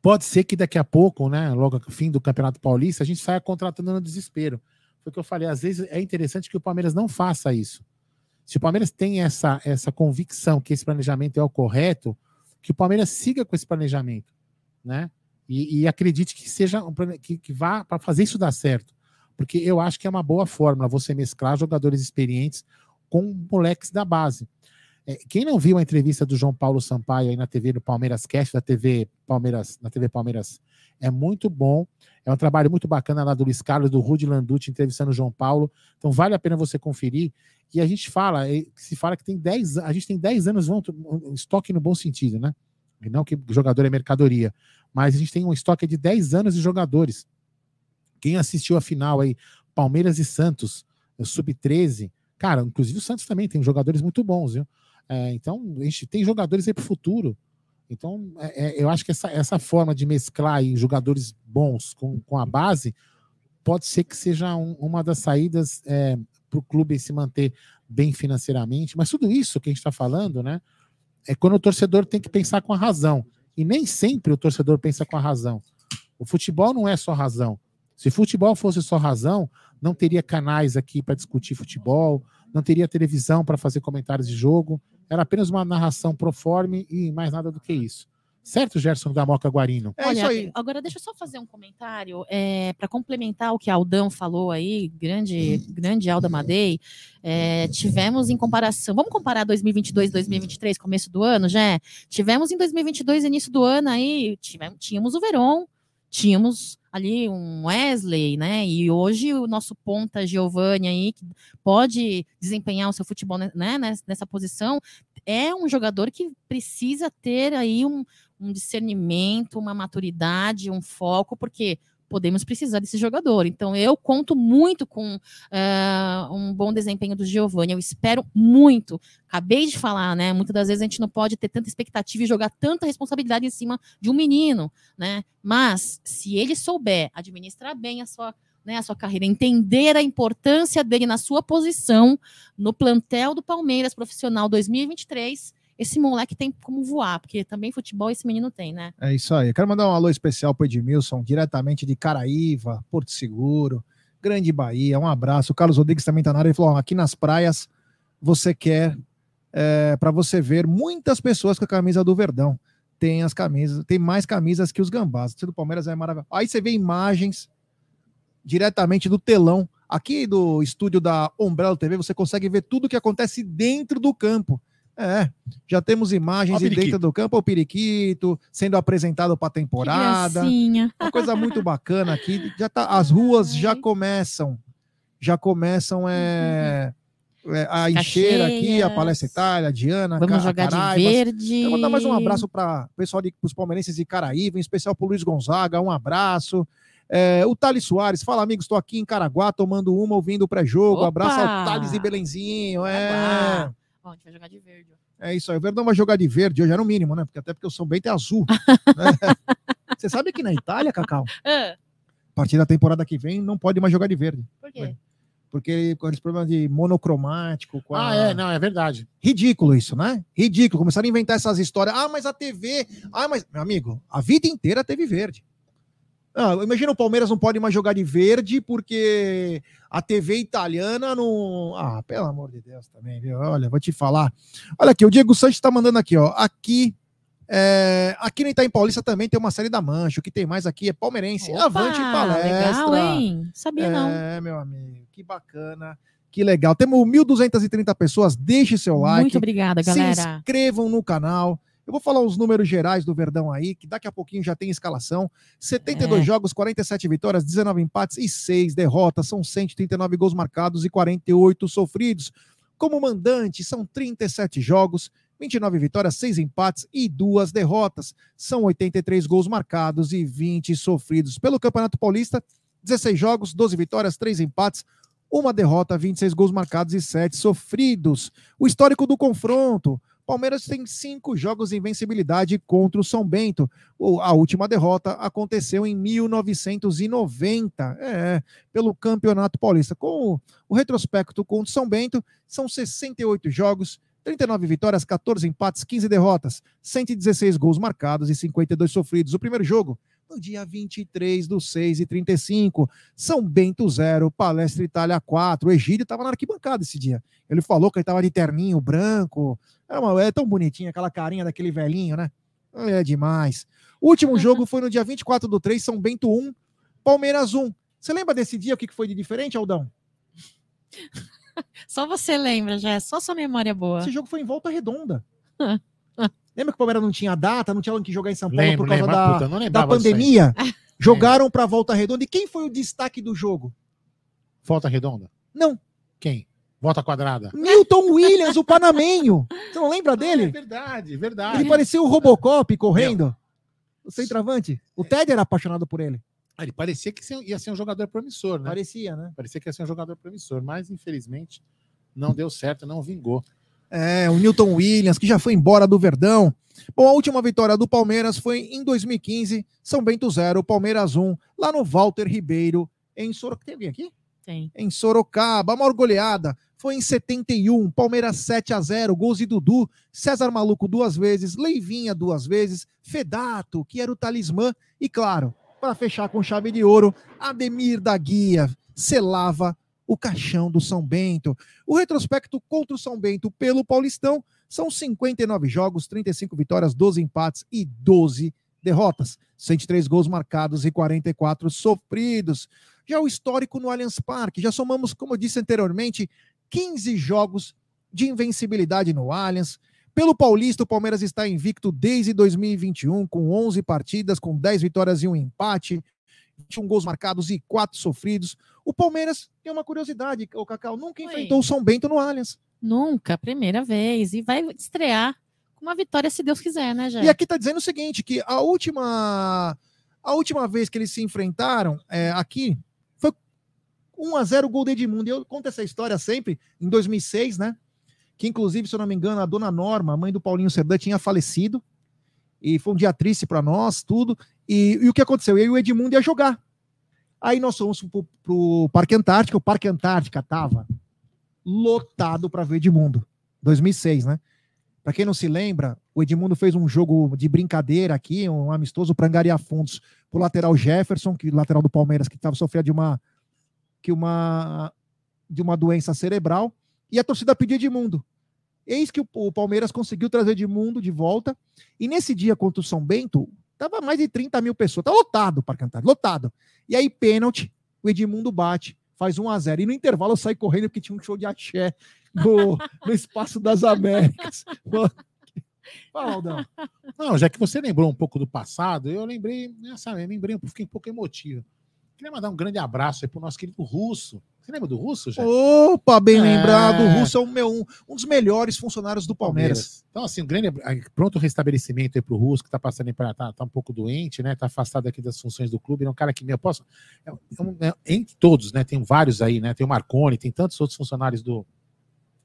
pode ser que daqui a pouco, né, logo no fim do Campeonato Paulista, a gente saia contratando no desespero. Foi o que eu falei, às vezes é interessante que o Palmeiras não faça isso. Se o Palmeiras tem essa, essa convicção que esse planejamento é o correto, que o Palmeiras siga com esse planejamento, né? E, e acredite que seja um, que, que vá para fazer isso dar certo. Porque eu acho que é uma boa fórmula você mesclar jogadores experientes com moleques da base. É, quem não viu a entrevista do João Paulo Sampaio aí na TV do Palmeiras Cast, da TV Palmeiras, na TV Palmeiras, é muito bom. É um trabalho muito bacana lá do Luiz Carlos, do Rudy Landucci entrevistando o João Paulo. Então vale a pena você conferir. E a gente fala, se fala que tem 10, a gente tem 10 anos, um estoque no bom sentido, né? Não que jogador é mercadoria, mas a gente tem um estoque de 10 anos de jogadores. Quem assistiu a final aí, Palmeiras e Santos, o Sub-13, cara, inclusive o Santos também tem jogadores muito bons, viu? É, então, a gente tem jogadores aí para o futuro. Então, é, é, eu acho que essa, essa forma de mesclar jogadores bons com, com a base pode ser que seja um- uma das saídas para o clube se manter bem financeiramente. Mas tudo isso que a gente está falando, né? É quando o torcedor tem que pensar com a razão. E nem sempre o torcedor pensa com a razão. O futebol não é só razão. Se futebol fosse só razão, não teria canais aqui para discutir futebol, não teria televisão para fazer comentários de jogo. Era apenas uma narração proforme e mais nada do que isso. Certo, Gerson da Moca Guarino? É Olha, isso aí. agora deixa eu só fazer um comentário para complementar o que Aldão falou aí, grande, grande Alda Madei. É, tivemos em comparação, vamos comparar 2022 e 2023, começo do ano, já? Tivemos em 2022, início do ano aí, tivemos, tínhamos o Veron, tínhamos ali um Wesley, né? E hoje o nosso ponta Giovanni aí, que pode desempenhar o seu futebol né, nessa, nessa posição, é um jogador que precisa ter aí um, um discernimento, uma maturidade, um foco, porque podemos precisar desse jogador. Então, eu conto muito com uh, um bom desempenho do Giovanni. Eu espero muito. Acabei de falar, né? Muitas das vezes a gente não pode ter tanta expectativa e jogar tanta responsabilidade em cima de um menino, né? Mas se ele souber administrar bem a sua né, a sua carreira, entender a importância dele na sua posição no plantel do Palmeiras profissional 2023, esse moleque tem como voar, porque também futebol esse menino tem, né? É isso aí. Eu quero mandar um alô especial para o Edmilson, diretamente de Caraíva, Porto Seguro, Grande Bahia. Um abraço. O Carlos Rodrigues também está na área. Ele falou: aqui nas praias você quer é, para você ver muitas pessoas com a camisa do Verdão. Tem as camisas, tem mais camisas que os gambás. Esse do Palmeiras é maravilhoso. Aí você vê imagens diretamente do telão. Aqui do estúdio da Umbrella TV, você consegue ver tudo o que acontece dentro do campo. É, já temos imagens de dentro do campo, o periquito sendo apresentado para a temporada. Uma coisa muito bacana aqui. Já tá, as ruas já começam, já começam é, é, a Encheira aqui, a. Palestra Itália, a Diana, Vamos jogar de Caraivas. verde. Eu vou dar mais um abraço para o pessoal de os palmeirenses de Caraíva, em especial para o Luiz Gonzaga, um abraço. É, o Thales Soares, fala amigos, estou aqui em Caraguá tomando uma, ouvindo o pré-jogo. Abraço ao Thales e Belenzinho. É, Opa! Ó, a gente vai jogar de verde. ó. é isso aí. O Verdão vai jogar de verde hoje, é no mínimo, né? Porque até porque o São Bento é azul. né? Você sabe que na Itália, Cacau, a partir da temporada que vem, não pode mais jogar de verde. por quê? Porque com esse problema de monocromático. Com a- Ah, é, não, é verdade. Ridículo isso, né? Ridículo. Começaram a inventar essas histórias. Ah, mas a TV. Ah, mas. Meu amigo, a vida inteira teve verde. Ah, imagina o Palmeiras não pode mais jogar de verde porque a TV italiana não. Ah, pelo amor de Deus também, viu? Olha, vou te falar. Olha aqui, o Diego Sanches tá mandando aqui, ó. Aqui. é, aqui no Itaim Paulista também tem uma série da Mancha. O que tem mais aqui é palmeirense. Opa, Avante palestra. Legal, hein? Sabia não. É, meu amigo, que bacana, que legal. Temos 1.230 pessoas, deixe seu like, Muito obrigada, se galera. inscrevam no canal. Eu vou falar os números gerais do Verdão aí, que daqui a pouquinho já tem escalação. 72 É. jogos, 47 vitórias, 19 empates e 6 derrotas. São 139 gols marcados e 48 sofridos. Como mandante, são 37 jogos, 29 vitórias, 6 empates e 2 derrotas. São 83 gols marcados e 20 sofridos. Pelo Campeonato Paulista, 16 jogos, 12 vitórias, 3 empates, uma derrota, 26 gols marcados e 7 sofridos. O histórico do confronto. Palmeiras tem cinco jogos de invencibilidade contra o São Bento. A última derrota aconteceu em 1990, é, pelo Campeonato Paulista. Com o retrospecto contra o São Bento, são 68 jogos, 39 vitórias, 14 empates, 15 derrotas, 116 gols marcados e 52 sofridos. O primeiro jogo, no dia 23 do 6 e 35, São Bento 0, Palestra Itália 4. O Egídio estava na arquibancada esse dia. Ele falou que ele estava de terninho branco. É, uma, é tão bonitinho, aquela carinha daquele velhinho, né? É demais. O último jogo foi no dia 24 do 3, São Bento 1, Palmeiras 1. Você lembra desse dia o que que foi de diferente, Aldão? Só você lembra, já é só sua memória boa. Esse jogo foi em volta redonda. Lembra que o Palmeiras não tinha data, não tinha onde jogar em São Paulo Lembro, por causa lembro. da, não da aí. pandemia? Jogaram para volta redonda. E quem foi o destaque do jogo? Volta redonda? Não. Quem? Volta quadrada. Milton Williams, o panamenho. Você não lembra Ah, é dele? verdade, verdade. Ele parecia o Robocop correndo. O centroavante. O Ted era apaixonado por ele. Ah, Ele parecia que ia ser um jogador promissor, né? Parecia, né? Parecia que ia ser um jogador promissor, mas infelizmente não deu certo, não vingou. É, o Newton Williams, que já foi embora do Verdão. Bom, a última vitória do Palmeiras foi em 2015, São Bento 0, Palmeiras 1, lá no Walter Ribeiro, em Sorocaba. Tem alguém aqui? Tem. Em Sorocaba, a maior goleada foi em 71, Palmeiras 7 a 0, gols de Dudu, César Maluco duas vezes, Leivinha duas vezes, Fedato, que era o talismã, e claro, para fechar com chave de ouro, Ademir da Guia selava o caixão do São Bento. O retrospecto contra o São Bento pelo Paulistão são 59 jogos, 35 vitórias, 12 empates e 12 derrotas. 103 gols marcados e 44 sofridos. Já o histórico no Allianz Parque, já somamos, como eu disse anteriormente, 15 jogos de invencibilidade no Allianz. Pelo Paulista, o Palmeiras está invicto desde 2021, com 11 partidas, com 10 vitórias e um empate, 21 gols marcados e 4 sofridos. O Palmeiras tem uma curiosidade, o Cacau nunca Oi. enfrentou o São Bento no Allianz. Nunca, primeira vez. E vai estrear com uma vitória, se Deus quiser, né, Jé? E aqui tá dizendo o seguinte, que a última a última vez que eles se enfrentaram é, aqui foi 1 a 0 gol do Edmundo. E eu conto essa história sempre em 2006, né? Que inclusive, se eu não me engano, a dona Norma, a mãe do Paulinho Serdã, tinha falecido. E foi um dia triste para nós, tudo. E, e o que aconteceu? Eu e o Edmundo ia jogar. Aí nós fomos pro, pro Parque Antártica. O Parque Antártica tava lotado para ver Edmundo. 2006, né? Para quem não se lembra, o Edmundo fez um jogo de brincadeira aqui, um amistoso para angariar fundos pro lateral Jefferson, que lateral do Palmeiras que estava sofrendo de uma que uma de uma doença cerebral, e a torcida pediu Edmundo. Eis que o, o Palmeiras conseguiu trazer Edmundo de volta, e nesse dia contra o São Bento, tava mais de 30 mil pessoas, tá lotado para cantar, lotado. E aí, pênalti, o Edmundo bate, faz 1 a 0 E no intervalo eu saí correndo porque tinha um show de axé no, no Espaço das Américas. Fala. Não, já que você lembrou um pouco do passado, eu lembrei, nessa, eu lembrei, eu fiquei um pouco emotivo. Queria mandar um grande abraço aí pro nosso querido Russo. Você lembra do Russo, já? Opa, bem É. lembrado. O Russo é o meu, um, um dos melhores funcionários do Palmeiras. Então, assim, um grande pronto restabelecimento aí pro Russo, que tá passando aí pra, tá, tá um pouco doente, né? Tá afastado aqui das funções do clube. É um cara que, meu, posso. É, é um- é- entre todos, né? Tem vários aí, né? Tem o Marconi, tem tantos outros funcionários do,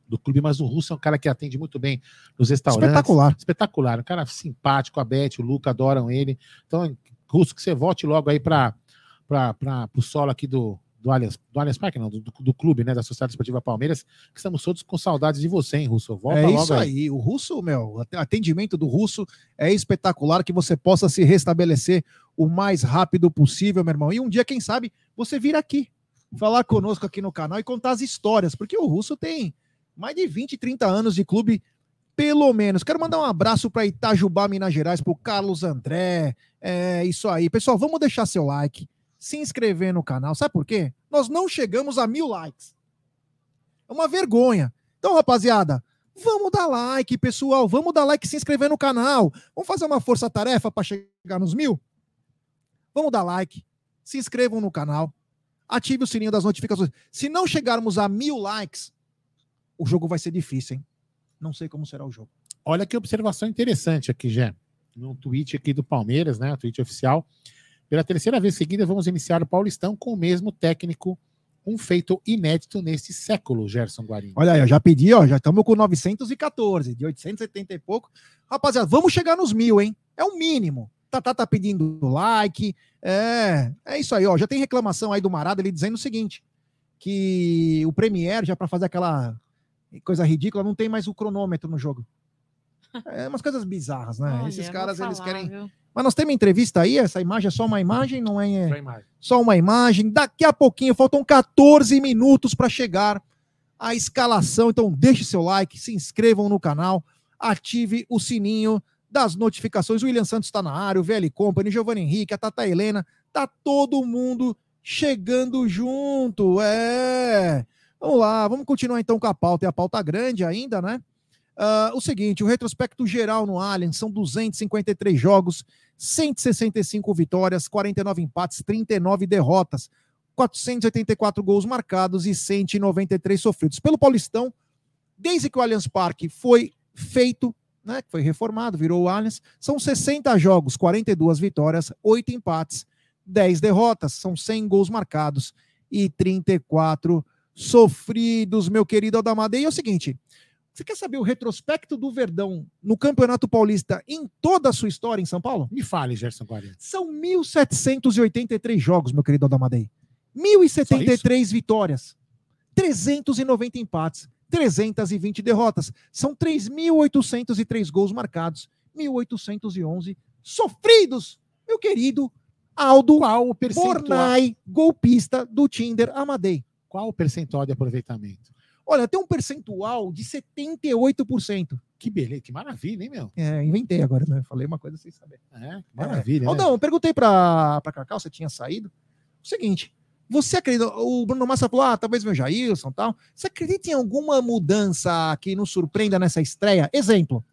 do clube, mas o Russo é um cara que atende muito bem nos restaurantes. Espetacular. Espetacular. Um cara simpático, a Beth, o Luca adoram ele. Então, Russo, que você volte logo aí para o solo aqui do, do Allianz, do Allianz Parque, não, do, do, clube, né? Da Sociedade Esportiva Palmeiras, que estamos todos com saudades de você, hein, Russo? Volta é isso aí. O Russo, meu, o atendimento do Russo é espetacular que você possa se restabelecer o mais rápido possível, meu irmão. E um dia, quem sabe, você vir aqui falar conosco aqui no canal e contar as histórias, porque o Russo tem mais de 20, 30 anos de clube, pelo menos. Quero mandar um abraço para Itajubá, Minas Gerais, para o Carlos André. É isso aí. Pessoal, vamos deixar seu like, se inscrever no canal. Sabe por quê? Nós não chegamos a mil likes. É uma vergonha. Então, rapaziada, vamos dar like, pessoal. Vamos dar like e se inscrever no canal. Vamos fazer uma força-tarefa para chegar nos mil? Vamos dar like, se inscrevam no canal, ative o sininho das notificações. Se não chegarmos a mil likes, o jogo vai ser difícil, hein? Não sei como será o jogo. Olha que observação interessante aqui, Jé. No tweet aqui do Palmeiras, né? Tweet oficial. Pela terceira vez seguida, vamos iniciar o Paulistão com o mesmo técnico. Um feito inédito neste século, Gerson Guarini. Olha aí, eu já pedi, ó, já estamos com 914, de 870 e pouco. Rapaziada, vamos chegar nos mil, hein? É o mínimo. Tatá tá pedindo like. É, é isso aí, ó. Já tem reclamação aí do Marada, ele dizendo o seguinte: que o Premier, já para fazer aquela coisa ridícula, não tem mais o cronômetro no jogo. É umas coisas bizarras, né? Olha, Esses caras, eles falar, querem. viu? Mas nós temos entrevista aí, essa imagem é só uma imagem, não é, imagem. só uma imagem. Daqui a pouquinho, faltam 14 minutos para chegar a escalação. Então, deixe seu like, se inscrevam no canal, ative o sininho das notificações. O William Santos está na área, o VL Company, Giovanni Henrique, a Tata Helena, tá todo mundo chegando junto. É. Vamos lá, vamos continuar então com a pauta. E a pauta grande ainda, né? Ah, o seguinte, o retrospecto geral no Allianz são 253 jogos, 165 vitórias, 49 empates, 39 derrotas, 484 gols marcados e 193 sofridos. Pelo Paulistão, desde que o Allianz Parque foi feito, né, foi reformado, virou o Allianz, são 60 jogos, 42 vitórias, 8 empates, 10 derrotas, são 100 gols marcados e 34 sofridos, meu querido Aldamadei. E é o seguinte, você quer saber o retrospecto do Verdão no Campeonato Paulista em toda a sua história em São Paulo? Me fale, Gerson Guarini. São 1.783 jogos, meu querido Aldamadei. 1.073 vitórias, 390 empates, 320 derrotas. São 3.803 gols marcados, 1.811 sofridos, meu querido Aldo Qual o percentual? Bornai, golpista do Tinder Amadei. Qual o percentual de aproveitamento? Olha, tem um percentual de 78%. Que beleza, que maravilha, hein, meu? É, inventei agora, né? Falei uma coisa sem saber. É, que maravilha. né? Aldão, eu perguntei pra, pra Cacau, você tinha saído. O seguinte, você acredita, o Bruno Massa falou, ah, talvez meu Jailson e tal. Você acredita em alguma mudança que nos surpreenda nessa estreia? Exemplo,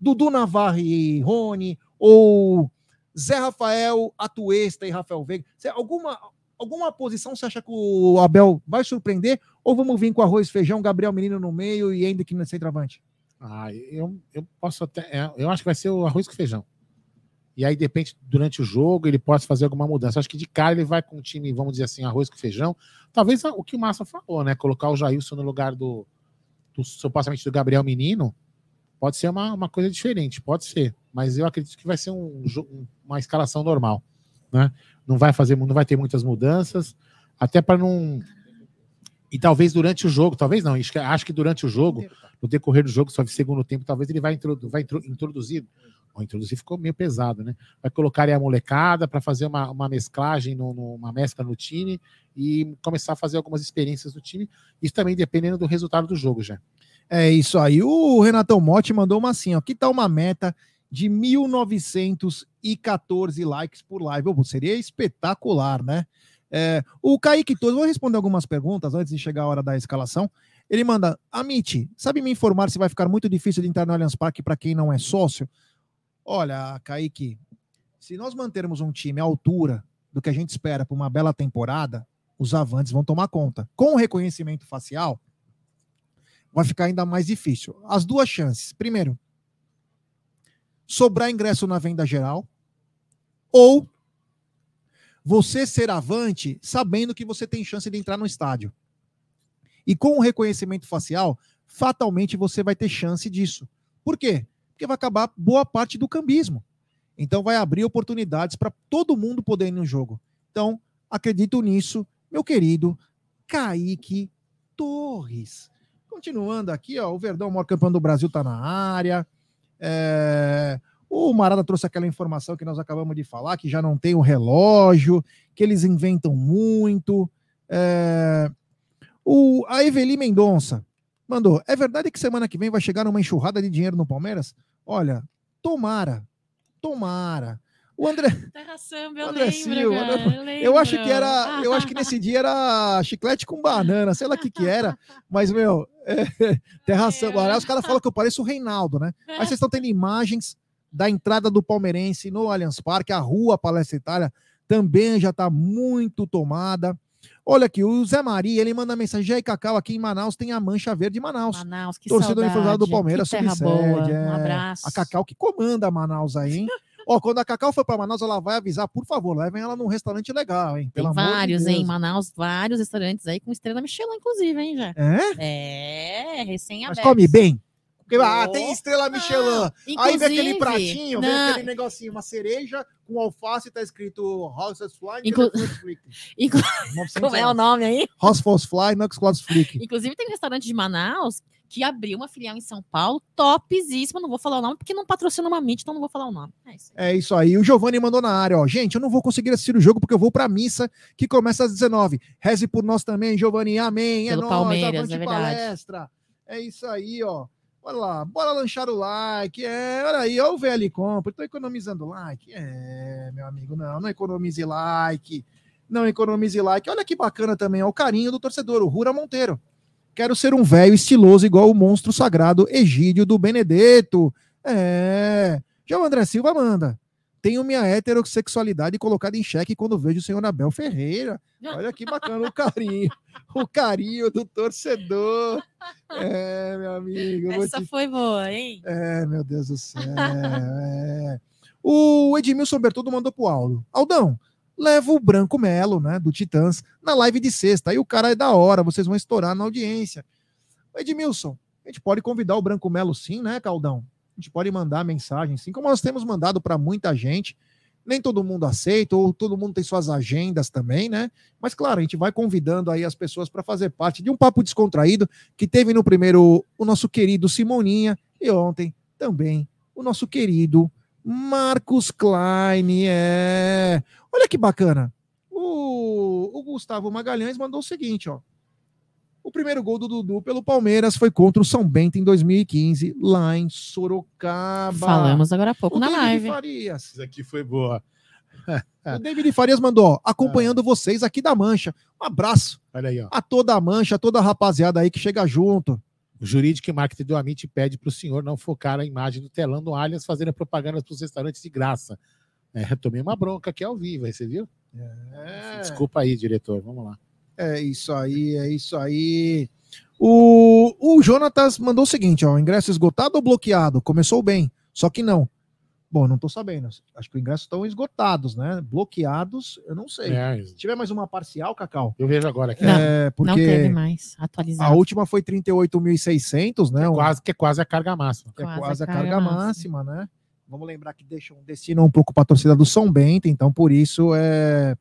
Dudu Navarre e Rony, ou Zé Rafael, Atuesta e Rafael Veiga. Você- alguma, alguma posição você acha que o Abel vai surpreender? Ou vamos vir com arroz, feijão, Gabriel Menino no meio e ainda que no centroavante? Ah, eu, eu posso até. é, Eu acho que vai ser o arroz com feijão. E aí, de repente, durante o jogo, ele pode fazer alguma mudança. Acho que de cara ele vai com um time, vamos dizer assim, arroz com feijão. Talvez o que o Massa falou, né? Colocar o Jailson no lugar do, do supostamente do Gabriel Menino. Pode ser uma, uma coisa diferente, pode ser. Mas eu acredito que vai ser um, um- uma escalação normal. Né? Não vai fazer, não vai ter muitas mudanças, até para não. E talvez durante o jogo, talvez não, acho que, durante o jogo, no decorrer do jogo, só de segundo tempo, talvez ele vai, introdu vai intro introduzir. Ou introduzir ficou meio pesado, né? Vai colocar aí a molecada para fazer uma, uma mesclagem, no, no- uma mescla no time e começar a fazer algumas experiências no time. Isso também dependendo do resultado do jogo já. É isso aí. O Renatão Motti mandou uma assim, ó. Que tal uma meta de 1914 likes por live? Ô, seria espetacular, né? É, o Kaique Torres, vou responder algumas perguntas antes de chegar a hora da escalação. Ele manda, Amit, sabe me informar se vai ficar muito difícil de entrar no Allianz Parque para quem não é sócio? Olha, Kaique, se nós mantermos um time à altura do que a gente espera para uma bela temporada, Os avantes vão tomar conta. Com o reconhecimento facial, vai ficar ainda mais difícil. As duas chances. Primeiro, sobrar ingresso na venda geral, ou você ser avante sabendo que você tem chance de entrar no estádio. E com o reconhecimento facial, fatalmente você vai ter chance disso. Por quê? Porque vai acabar boa parte do cambismo. Então vai abrir oportunidades para todo mundo poder ir no jogo. Então, acredito nisso, meu querido Kaique Torres. Continuando aqui, ó, o Verdão, o maior campeão do Brasil, está na área. É, o Marada trouxe aquela informação que nós acabamos de falar, que já não tem o relógio, que eles inventam muito. É, o, a Eveli Mendonça mandou: É verdade que semana que vem vai chegar uma enxurrada de dinheiro no Palmeiras? Olha, tomara, tomara. O André. Terra Samba, eu André lembro, Silva, cara, eu eu, Eu acho que lembro. era, eu acho que nesse dia era chiclete com banana, sei lá o que que era, mas meu, é, terra samba. Aliás, os caras falam que eu pareço o Reinaldo, né? Aí vocês estão tendo imagens da entrada do Palmeirense no Allianz Parque, a rua Palestra Itália também já está muito tomada. Olha aqui, o Zé Maria, ele manda mensagem, e aí, Cacau, aqui em Manaus tem a Mancha Verde de Manaus. Manaus, que Torcida saudade. do Palmeiras que terra subsede, boa. é. Um abraço. A Cacau que comanda Manaus aí, hein? Ó, quando a Cacau for para Manaus, ela vai avisar, por favor, levem ela num restaurante legal, hein? Tem Pelo amor de vários, Deus. hein? Em Manaus, vários restaurantes aí com estrela Michelin, inclusive, hein, já. É? É, recém-aberto. Mas come bem. Porque, ah, Oh. tem estrela Michelin. Aí vem aquele pratinho, vem não, aquele negocinho, uma cereja com alface, tá escrito House Fly, Inclu- Inclu- Como é o nome aí? House Fly, Nux Flick. Inclusive, tem um restaurante de Manaus que abriu uma filial em São Paulo, topzíssima. Não vou falar o nome porque não patrocina uma MIT, então não vou falar o nome. É isso. É isso aí. O Giovanni mandou na área, ó. Gente, eu não vou conseguir assistir o jogo porque eu vou pra missa que começa às 19. Reze por nós também, Giovanni. Amém. Pelo é nóis, Palmeiras, é verdade. palestra. É isso aí, ó. Bora lá, bora lanchar o like. É, olha aí, ó, o VL Compra. Tô economizando like. É, meu amigo, não, não economize like. Não economize like. Olha que bacana também, ó, o carinho do torcedor, o Rura Monteiro. Quero ser um velho estiloso igual o monstro sagrado Egídio do Benedetto. É. Já o André Silva manda. Tenho minha heterossexualidade colocada em xeque quando vejo o senhor Abel Ferreira. Olha que bacana o carinho. O carinho do torcedor. É, meu amigo. Essa te foi boa, hein? é, meu Deus do céu. é. O Edmilson Bertoldo mandou pro Aldo. Aldão, leva o Branco Melo, né, do Titãs, na live de sexta. Aí o cara é da hora, vocês vão estourar na audiência. Edmilson, a gente pode convidar o Branco Melo sim, né, Caldão? A gente pode mandar mensagem sim, como nós temos mandado para muita gente. Nem todo mundo aceita, ou todo mundo tem suas agendas também, né? Mas claro, a gente vai convidando aí as pessoas para fazer parte de um papo descontraído que teve no primeiro o nosso querido Simoninha e ontem também o nosso querido Marcos Klein. É. Olha que bacana. O, o Gustavo Magalhães mandou o seguinte, ó. O primeiro gol do Dudu pelo Palmeiras foi contra o São Bento em 2015, lá em Sorocaba. Falamos agora há pouco o na David live. Farias. Isso aqui foi boa. O David Farias mandou, ó, acompanhando vocês aqui da Mancha. Um abraço Olha aí, ó. a toda a Mancha, a toda a rapaziada aí que chega junto. O Jurídico e Marketing do Amit pede para o senhor não focar a imagem do telão do Allianz fazendo propaganda para os restaurantes de graça. É, eu tomei uma bronca aqui ao vivo, aí você viu? É. Desculpa aí, diretor. Vamos lá. É isso aí, é isso aí. O, o Jonatas mandou o seguinte, ó, ingresso esgotado ou bloqueado? Começou bem, só que não. Bom, não tô sabendo. Acho que os ingressos estão esgotados, né? Bloqueados, eu não sei. É, Se tiver mais uma parcial, Cacau, eu vejo agora aqui. Não, é Não porque teve mais a atualizado. última foi 38.600, né? É Um- quase, que é quase a carga máxima. que é Quase quase a a carga, carga máxima, né? Vamos lembrar que deixam destina um pouco para a torcida do São Bento, então por isso é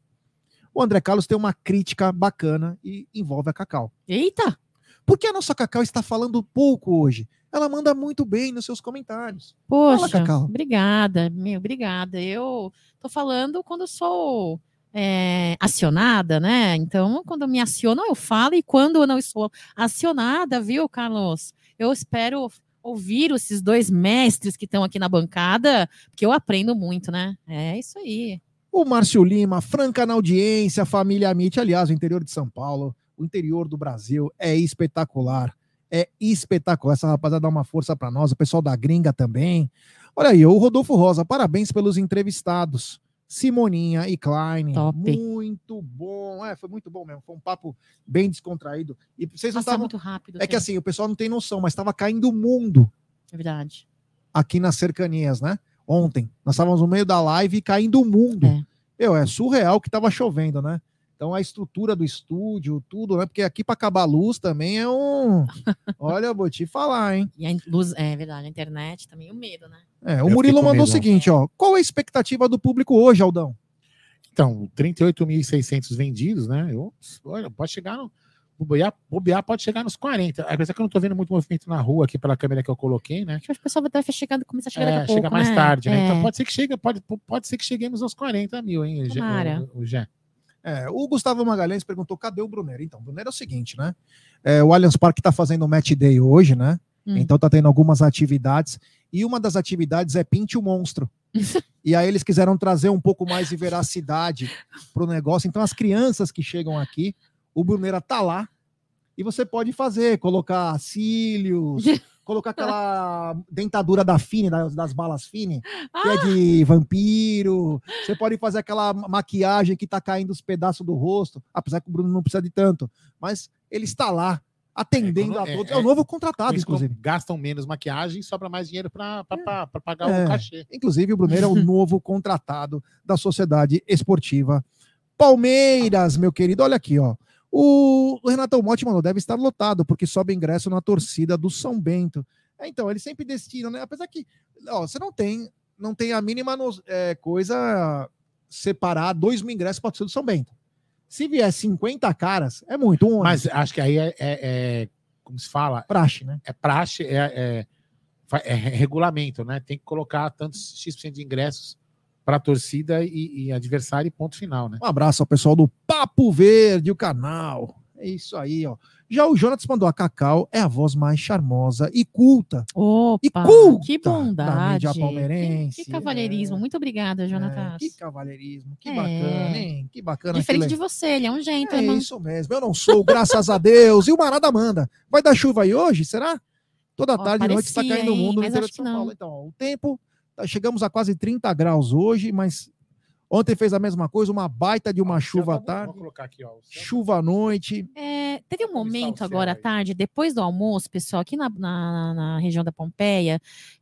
o André Carlos tem uma crítica bacana e envolve a Cacau. Eita! Por que a nossa Cacau está falando pouco hoje? Ela manda muito bem nos seus comentários. Poxa, Cacau. obrigada, meu, obrigada. Eu tô falando quando sou é, acionada, né? Então, quando me acionam, eu falo, e quando eu não sou acionada, viu, Carlos? Eu espero ouvir esses dois mestres que estão aqui na bancada, porque eu aprendo muito, né? É isso aí. O Márcio Lima, franca na audiência, família Amit, aliás, o interior de São Paulo, o interior do Brasil é espetacular. É espetacular. Essa rapaziada dá uma força para nós, o pessoal da gringa também. Olha aí, o Rodolfo Rosa, parabéns pelos entrevistados. Simoninha e Klein. Top. Muito bom. É, foi muito bom mesmo. Foi um papo bem descontraído. E vocês não estavam. muito rápido. É que tempo. assim, o pessoal não tem noção, mas estava caindo o mundo É verdade. aqui nas cercanias, né? Ontem. Nós estávamos no meio da live e caindo o mundo. É. Meu, é surreal que tava chovendo, né? Então a estrutura do estúdio, tudo, né? Porque aqui para acabar a luz também é um. Olha, eu vou te falar, hein? E a luz, é verdade, a internet também, o medo, né? É, o fiquei Murilo mandou o medo. seguinte, ó. Qual a expectativa do público hoje, Aldão? Então, 38.600 vendidos, né? Eu, olha, pode chegar no. Bobear, bobear pode chegar nos 40. Apesar que eu não tô vendo muito movimento na rua aqui pela câmera que eu coloquei, né? Acho que o pessoal vai estar chegando, começar a chegar É, daqui a pouco, chega mais né? tarde, né? É. Então pode ser que chegue, pode, pode ser que cheguemos aos 40 mil, hein, o Tomara. o, o. É, o Gustavo Magalhães perguntou: cadê o Brunero? Então, o Brunero é o seguinte, né? É, o Allianz Parque tá fazendo o match day hoje, né? Hum. Então tá tendo algumas atividades. E uma das atividades é Pinte o Monstro. e aí eles quiseram trazer um pouco mais de veracidade pro negócio. Então, as crianças que chegam aqui, o Brunera tá lá. E você pode fazer, colocar cílios, colocar aquela dentadura da Fine, das, das balas Fine, que é de vampiro. Você pode fazer aquela ma- maquiagem que tá caindo os pedaços do rosto, apesar que o Bruno não precisa de tanto. Mas ele está lá, atendendo É, a quando- todos. é- É, o novo contratado, inclusive. gastam menos maquiagem e sobra mais dinheiro para pagar É. o cachê. Inclusive, o Bruneiro é o novo contratado da Sociedade Esportiva Palmeiras, meu querido. Olha aqui, ó. O, Renato Motti mandou, deve estar lotado, porque sobe ingresso na torcida do São Bento. É, então, ele sempre destina, né? Apesar que, ó, você não tem, não tem a mínima é, coisa separar dois mil ingressos para torcida do São Bento. Se vier 50 caras, é muito. Um Mas acho que aí é, é- é- como se fala, praxe, né? é praxe, é, é, é regulamento, né? Tem que colocar tantos X% de ingressos para a torcida e, e adversário e ponto final, né? Um abraço ao pessoal do Papo Verde, o canal. É isso aí, ó. Já o Jonas mandou a Cacau é a voz mais charmosa e culta Opa, E culta que da bondade. mídia palmeirense, Que, que cavalheirismo. é. Muito obrigada, Jonatas. É, que cavalheirismo, que É. bacana, hein? Que bacana. Diferente que de você, ele é um É gentleman. isso mesmo, eu não sou, graças a Deus. E o Marada manda. Vai dar chuva aí hoje, será? Toda Ó, tarde e noite está caindo o mundo no Mas interior acho de que São não. Paulo. Então, ó, o tempo, chegamos a quase 30 graus hoje, mas ontem fez a mesma coisa, uma baita de uma Ó, chuva à tá- tarde, Vou colocar aqui, ó. chuva à noite. É, teve um está momento agora à tarde, depois do almoço, pessoal, aqui na, na, na região da Pompeia,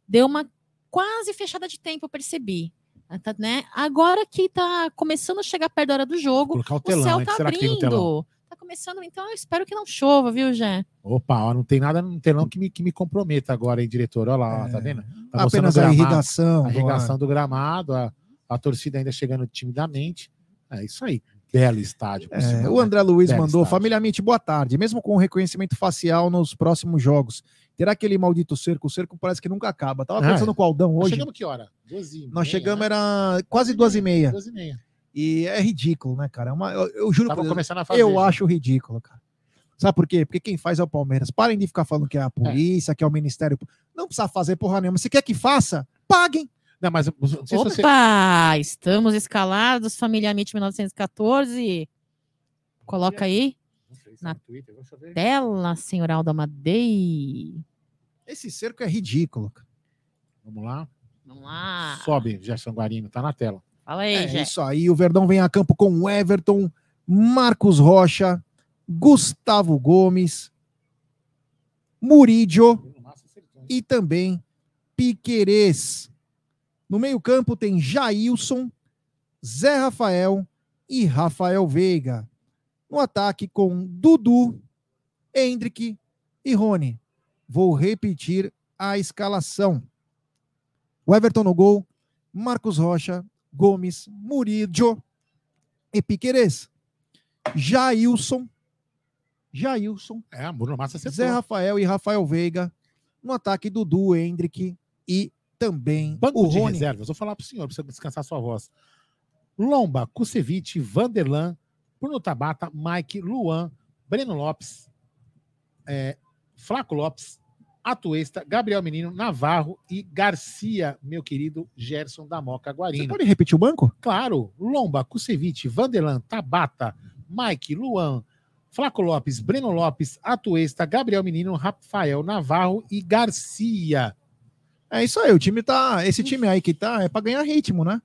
deu uma quase fechada de tempo, eu percebi. Ah, tá, Né? Agora que tá começando a chegar perto da hora do jogo, o o telão, céu né? tá telão? abrindo. Começando, então eu espero que não chova, viu, Jé? Opa, ó, não tem nada no telão que me, que me comprometa agora, hein, diretor? Olha lá, ó, tá vendo? Tá Apenas o a gramado, irrigação. a irrigação do gramado, a, a torcida ainda chegando timidamente. É isso aí. Belo estádio. É, o né? André Luiz Belo mandou, estádio. família Mitch, boa tarde. Mesmo com o reconhecimento facial nos próximos jogos, terá aquele maldito cerco? O cerco parece que nunca acaba. Tava Ah, pensando é. com o Aldão Nós hoje. chegamos que hora? Duas e Nós meia, chegamos, né? era quase duas e meia. Duas e meia. E é ridículo, né, cara? É uma- eu, eu juro Tava por Deus, começando a fazer. eu acho ridículo, cara. Sabe por quê? Porque quem faz é o Palmeiras. Parem de ficar falando que é a polícia, que é o Ministério. Não precisa fazer porra nenhuma. Se quer que faça, paguem. Não, mas se você... Opa! Estamos escalados, família MIT 1914. Coloca aí, Não sei se Na- é no Twitter, tela, senhor Aldo Amadei. Esse cerco é ridículo. cara. Vamos lá. Vamos lá. Sobe, Gerson Guarino, tá na tela. Fala aí, É isso aí. O Verdão vem a campo com o Everton, Marcos Rocha, Gustavo Gomes, Murídio e também Piquerez. No meio-campo tem Jailson, Zé Rafael e Rafael Veiga. No ataque com Dudu, Hendrick e Rony. Vou repetir a escalação. O Everton no gol, Marcos Rocha, Gomes, Murídio e Piquerez. Jailson, Jailson, É, Bruno Massa acertou. Zé Rafael e Rafael Veiga. No ataque, Dudu, Hendrick e também Banco o de Rony. reservas, vou falar pro senhor, precisa descansar sua voz. Lomba, Kusevich, Vanderlan, Bruno Tabata, Mike, Luan, Breno Lopes, é, Flaco Lopes, Atuesta, Gabriel Menino, Navarro e Garcia, meu querido Gerson da Moca Você Guarino. pode repetir o banco? Claro, Lomba, Kusevich, Vanderlan, Tabata, Mike, Luan, Flaco Lopes, Breno Lopes, Atuesta, Gabriel Menino, Rafael Navarro e Garcia. É isso aí, o time tá. Esse time aí que tá é pra ganhar ritmo, né?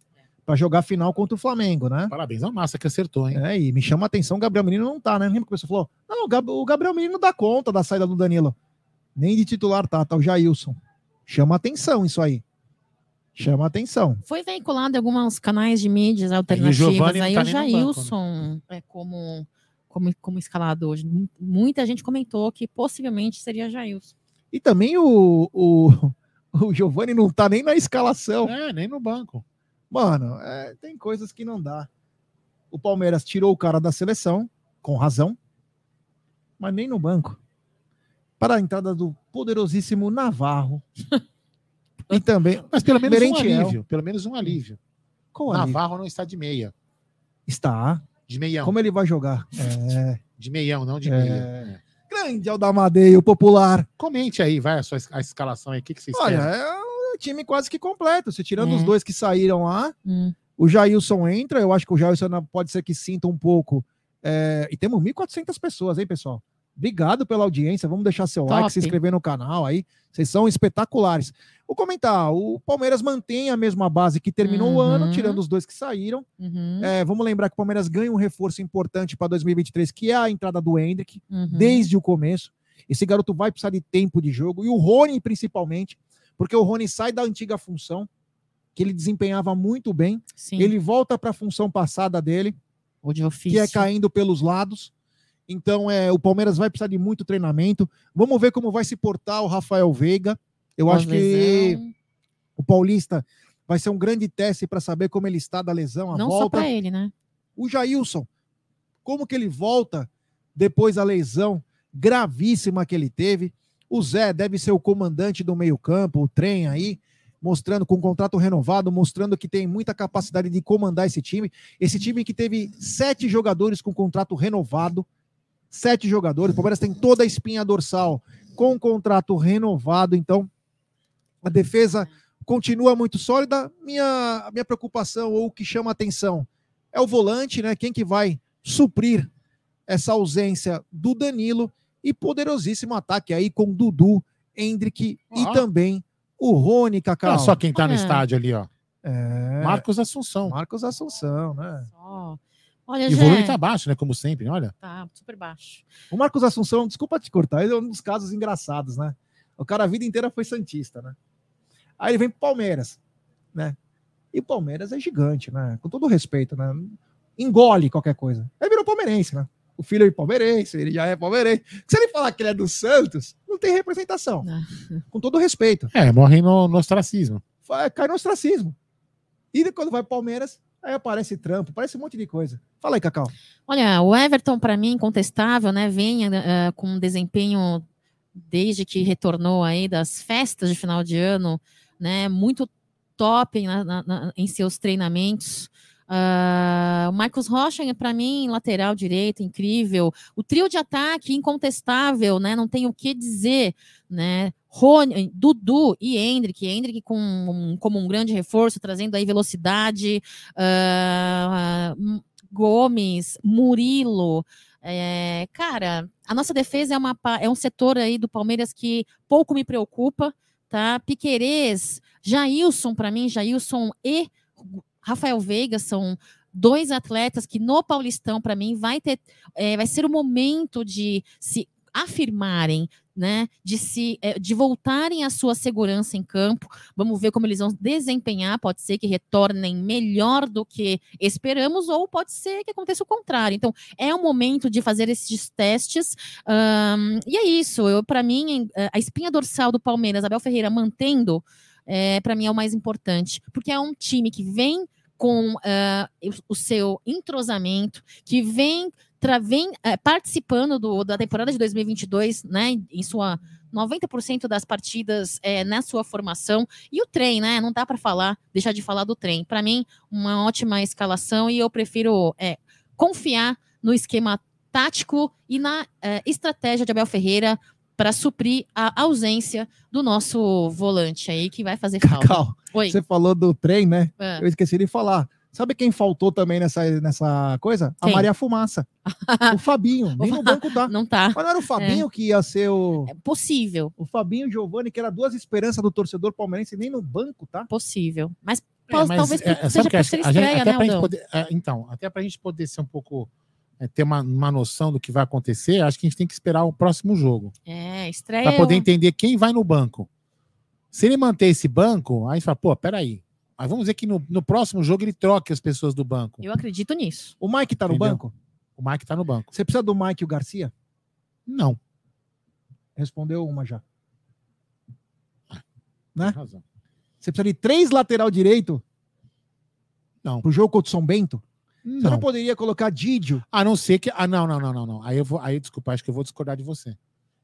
Pra jogar final contra o Flamengo, né? Parabéns ao Massa que acertou, hein? É, e me chama a atenção, o Gabriel Menino não tá, né? Lembra que pessoa falou? Não, o, o Gabriel Menino dá conta da saída do Danilo. Nem de titular tá, tá o Jailson. Chama atenção isso aí. Chama atenção. Foi veiculado em alguns canais de mídias alternativas. Giovani não Aí tá o banco, Jailson é como, como, como escalado hoje. Mu- Muita gente comentou que possivelmente seria Jailson. E também o, o, o Giovani não tá nem na escalação. É, nem no banco. Mano, é, tem coisas que não dá. O Palmeiras tirou o cara da seleção, com razão, mas nem no banco. Para a entrada do poderosíssimo Navarro. e também. Mas pelo menos um Merentiel. alívio. Pelo menos um alívio. Qual? Navarro não está de meia. Está. De meião. Como ele vai jogar? É. De meião, não de É. meia. Grande Aldamadeio, popular. Comente aí, vai, a sua a escalação aí. O que, que vocês Olha, querem? é um time quase que completo. Se tirando os dois que saíram lá, Hum. o Jailson entra. Eu acho que o Jailson pode ser que sinta um pouco. é, E temos 1.400 pessoas, hein, pessoal? Obrigado pela audiência. Vamos deixar seu like, Top. se inscrever no canal aí. Vocês são espetaculares. Vou comentar: o Palmeiras mantém a mesma base que terminou o ano, Uhum. tirando os dois que saíram. Uhum, É, vamos lembrar que o Palmeiras ganha um reforço importante para 2023, que é a entrada do Hendrick uhum. desde o começo. Esse garoto vai precisar de tempo de jogo, e o Rony principalmente, porque o Rony sai da antiga função, que ele desempenhava muito bem, Sim, ele volta para a função passada dele, ofício. que é caindo pelos lados. Então, é, o Palmeiras vai precisar de muito treinamento. Vamos ver como vai se portar o Rafael Veiga. Eu acho que Pós-lesão. o Paulista vai ser um grande teste para saber como ele está da lesão, a Não só volta. pra ele, né? O Jailson, como que ele volta depois da lesão gravíssima que ele teve? O Zé deve ser o comandante do meio-campo, o trem aí, mostrando com contrato renovado, mostrando que tem muita capacidade de comandar esse time. Esse time que teve sete jogadores com contrato renovado, sete jogadores. O Palmeiras tem toda a espinha dorsal com contrato renovado, então a defesa continua muito sólida. Minha, minha preocupação, ou o que chama atenção, é o volante, né? Quem que vai suprir essa ausência do Danilo e poderosíssimo ataque aí com Dudu, Hendrick e Ó. também o Rony Cacau. Olha só quem tá no Olha. estádio ali, ó. É, Marcos Assunção. Marcos Assunção, né? Só. Olha, E o volume Jé, tá baixo, né? Como sempre, olha. tá super baixo. O Marcos Assunção, desculpa te cortar, ele é um dos casos engraçados, né? O cara a vida inteira foi Santista, né? Aí ele vem pro Palmeiras, né? E o Palmeiras é gigante, né? Com todo respeito, né? Engole qualquer coisa. Aí virou palmeirense, né? O filho é palmeirense, ele já é palmeirense. Se ele falar que ele é do Santos, não tem representação. Ah. Com todo respeito. É, morrem no, no ostracismo. Cai no ostracismo. E quando vai pro Palmeiras, aí aparece trampo, aparece um monte de coisa. Fala aí, Cacau. Olha, o Everton, para mim, incontestável, né? Vem eh, com um desempenho desde que retornou aí das festas de final de ano, né? Muito top na- na- em seus treinamentos. Ah, o Marcos Rocha, para mim, lateral direito, incrível. O trio de ataque, incontestável, né? Não tem o que dizer, né? Rony, Dudu e Hendrick, Hendrick com, como um grande reforço, trazendo aí velocidade, ah, Gomes, Murilo. é, cara, a nossa defesa é, uma, é um setor aí do Palmeiras que pouco me preocupa, tá? Piquerez, Jailson, para mim, Jailson e Rafael Veiga são dois atletas que no Paulistão, para mim, vai ter, é, vai ser o momento de se afirmarem, né, de se, é, de voltarem à sua segurança em campo. Vamos ver como eles vão desempenhar. Pode ser que retornem melhor do que esperamos, ou pode ser que aconteça o contrário. Então, é o momento de fazer esses testes. ahn, e é isso. Eu, para mim, em- a espinha dorsal do Palmeiras, Abel Ferreira mantendo, é, para mim é o mais importante, porque é um time que vem com ah, o- seu entrosamento, que vem, vem eh, participando do- da temporada de 2022, né, em- sua 90% das partidas eh, na sua formação e o trem, né? Não dá para falar, deixar de falar do trem. Para mim, uma ótima escalação e eu prefiro eh, confiar no esquema tático e na eh, estratégia de Abel Ferreira para suprir a ausência do nosso volante aí que vai fazer falta. Cacau, Oi. você falou do trem, né? Ah. Eu esqueci de falar. Sabe quem faltou também nessa, nessa coisa? A Quem? Maria Fumaça. o Fabinho. Nem no banco tá. Não tá. Mas não era o Fabinho que ia ser o. É possível, O Fabinho e o Giovanni, que era duas esperanças do torcedor palmeirense, nem no banco, tá? possível. Mas Tal- mas, talvez é, seja sabe o que ser A gente- estreia, até né, pra gente poder, é, então, até pra gente poder ser um pouco é, ter uma, uma noção do que vai acontecer, acho que a gente tem que esperar o próximo jogo É, estreia. Pra poder eu- entender quem vai no banco. Se ele manter esse banco, aí fala, pô, peraí. Aí vamos dizer que no, no próximo jogo ele troque as pessoas do banco. Eu acredito nisso. O Mike tá no Entendeu? banco? O Mike tá no banco. Você precisa do Mike e o Garcia? Não. Respondeu uma já. Né? Tem razão. Você precisa de três lateral direito Não. pro jogo contra o São Bento? Você não Não. poderia colocar Didio? A não ser que. Ah, não, não, não, não, não. Aí eu vou. Aí, desculpa, acho que eu vou discordar de você.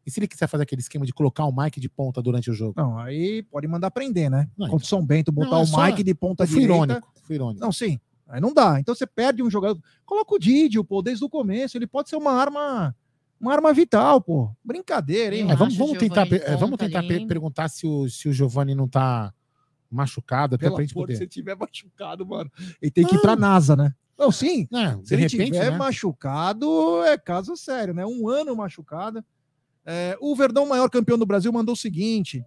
E se ele quiser fazer aquele esquema de colocar o Mike de ponta durante o jogo? Não, aí pode mandar prender, né? Não, contra o São Bento, botar Não, é o Mike de ponta fui direita. irônico. Fui irônico. Não, sim. Aí não dá. Então você perde um jogador. Coloca o Didio, pô, desde o começo. Ele pode ser uma arma. Uma arma vital, pô. Brincadeira, hein? É, vamos, vamos tentar, é, vamos tentar ali. per- perguntar se o, se o Giovanni não tá machucado, até Pelo pra gente poder. se ele tiver machucado, mano. Ele tem que ir pra NASA, né? Não, sim. Não, Se de ele repente, tiver né? machucado, é caso sério, né? Um ano machucado. É, o Verdão, maior campeão do Brasil, mandou o seguinte: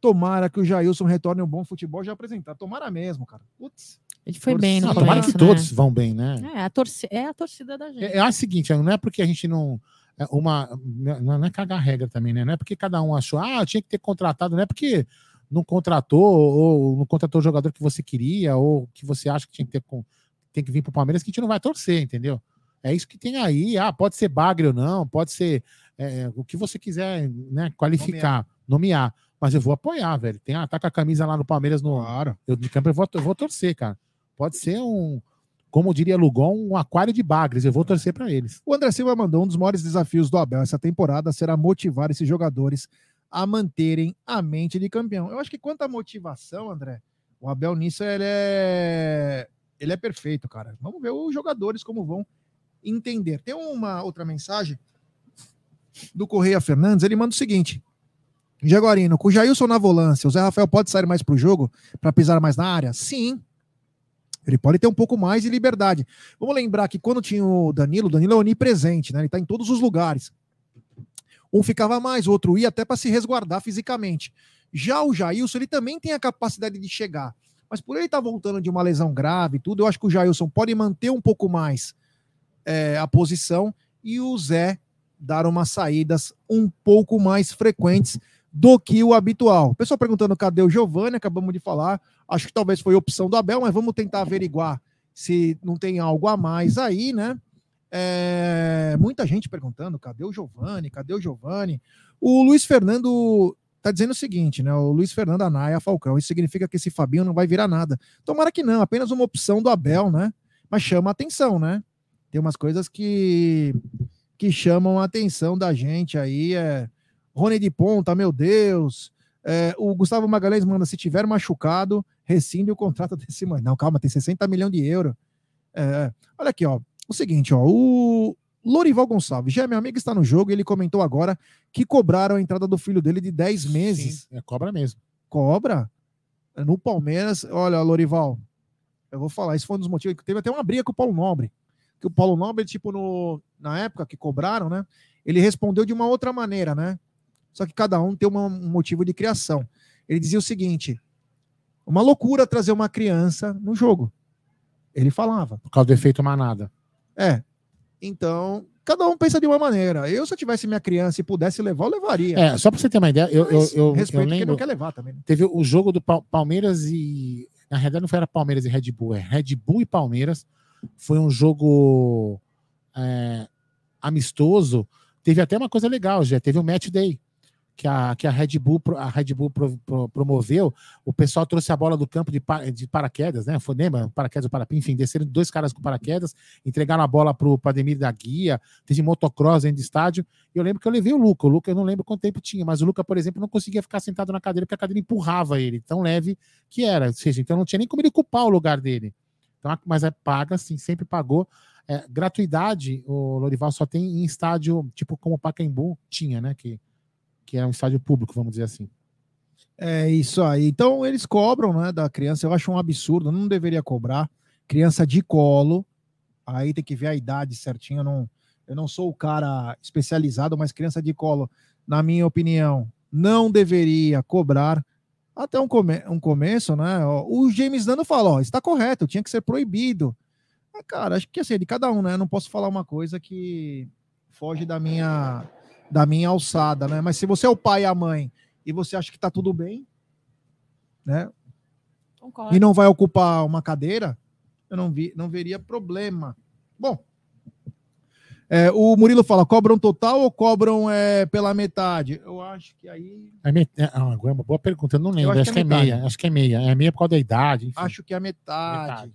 tomara que o Jailson retorne um bom futebol já apresentar. Tomara mesmo, cara. Putz. Ele foi bem no Não, Torcida. tomara começo, que né? todos vão bem, né? É a, torci é a torcida da gente. É, é o seguinte, não é porque a gente não. é Uma, não não é cagar regra também, né? Não é porque cada um achou, ah, tinha que ter contratado, não é porque não contratou ou não contratou o jogador que você queria ou que você acha que tinha que ter com, tem que vir pro Palmeiras que a gente não vai torcer, entendeu? É isso que tem aí. Ah, pode ser bagre ou não, pode ser é, o que você quiser né, qualificar, nomear. Mas eu vou apoiar, velho. Tem, ah, tá com a camisa lá no Palmeiras no, Claro. eu de campo eu vou, eu vou torcer, cara. Pode ser um, como diria Lugon, um aquário de bagres. Eu vou torcer pra eles. O André Silva mandou um dos maiores desafios do Abel essa temporada será motivar esses jogadores a manterem a mente de campeão. Eu acho que quanto à motivação, André, o Abel nisso ele é ele é perfeito, cara. Vamos ver os jogadores como vão entender. Tem uma outra mensagem do Correia Fernandes, ele manda o seguinte: Jaguarino, com o Jailson na volância, o Zé Rafael pode sair mais pro jogo para pisar mais na área? Sim. Ele pode ter um pouco mais de liberdade. Vamos lembrar que quando tinha o Danilo, o Danilo é onipresente, né? Ele tá em todos os lugares. Um ficava mais, o outro ia até para se resguardar fisicamente. Já o Jailson, ele também tem a capacidade de chegar. Mas por ele estar voltando de uma lesão grave e tudo, eu acho que o Jailson pode manter um pouco mais é, a posição e o Zé dar umas saídas um pouco mais frequentes do que o habitual. Pessoal perguntando cadê o Giovanni, acabamos de falar. Acho que talvez foi opção do Abel, mas vamos tentar averiguar se não tem algo a mais aí, né? É, muita gente perguntando: cadê o Giovanni? Cadê o Giovanni? O Luiz Fernando tá dizendo o seguinte, né? O Luiz Fernando Anaia Falcão. Isso significa que esse Fabinho não vai virar nada. Tomara que não, apenas uma opção do Abel, né? Mas chama atenção, né? Tem umas coisas que, que chamam a atenção da gente aí. É... Rony de Ponta, meu Deus. É, o Gustavo Magalhães manda: se tiver machucado, rescinde o contrato desse mano. Não, calma, tem 60 milhões de euros. É, olha aqui, ó. O seguinte, ó. O Lorival Gonçalves, já é meu amigo, está no jogo e ele comentou agora que cobraram a entrada do filho dele de 10 meses. Sim, é cobra mesmo. Cobra? No Palmeiras, olha, Lorival, eu vou falar, isso foi um dos motivos que teve até uma briga com o Paulo Nobre. Que o Paulo Nobre, tipo, no, na época que cobraram, né? Ele respondeu de uma outra maneira, né? Só que cada um tem um motivo de criação. Ele dizia o seguinte: uma loucura trazer uma criança no jogo. Ele falava. Por causa do efeito manada. É. Então, cada um pensa de uma maneira. Eu, se eu tivesse minha criança e pudesse levar, eu levaria. É, só pra você ter uma ideia, eu, eu, Mas eu, eu respeito quem lembro. não quer levar também. né? Teve o jogo do Pal- Palmeiras e. Na realidade, não foi era Palmeiras e Red Bull, é Red Bull e Palmeiras. Foi um jogo é, amistoso. Teve até uma coisa legal, já teve um match day. Que a, que a Red Bull, a Red Bull pro- pro- promoveu, o pessoal trouxe a bola do campo de, de paraquedas, né? Foi, lembra? Paraquedas parapim, enfim, desceram dois caras com paraquedas, entregaram a bola pro Pademir da Guia, teve motocross dentro do estádio. E eu lembro que eu levei o Luca. O Luca eu não lembro quanto tempo tinha, mas o Luca, por exemplo, não conseguia ficar sentado na cadeira porque a cadeira empurrava ele, tão leve que era. Ou seja, então não tinha nem como ele ocupar o lugar dele. Então, mas é paga, sim, sempre pagou. É, gratuidade, o Lorival só tem em estádio, tipo como o Pacaembu tinha, né? Que, que é um estádio público, vamos dizer assim. É isso aí. Então eles cobram, né, da criança. Eu acho um absurdo, não deveria cobrar. Criança de colo, aí tem que ver a idade certinha. Eu não, eu não sou o cara especializado, mas criança de colo, na minha opinião, não deveria cobrar. até um, come um começo, né? o James Dano fala, ó, está correto, tinha que ser proibido. Ah, cara, acho que assim, é de cada um, né? Eu não posso falar uma coisa que foge da minha da minha alçada, né? Mas se você é o pai e a mãe e você acha que tá tudo bem, né? Concordo. E não vai ocupar uma cadeira, eu não vi, não veria problema. Bom, é, o Murilo fala, cobram total ou cobram é, pela metade? Eu acho que aí É me- é, ah, é uma boa pergunta, eu não lembro. acho acho, que que é é meia. Acho que é meia. É meia por causa da idade. Enfim, acho que é a metade. metade.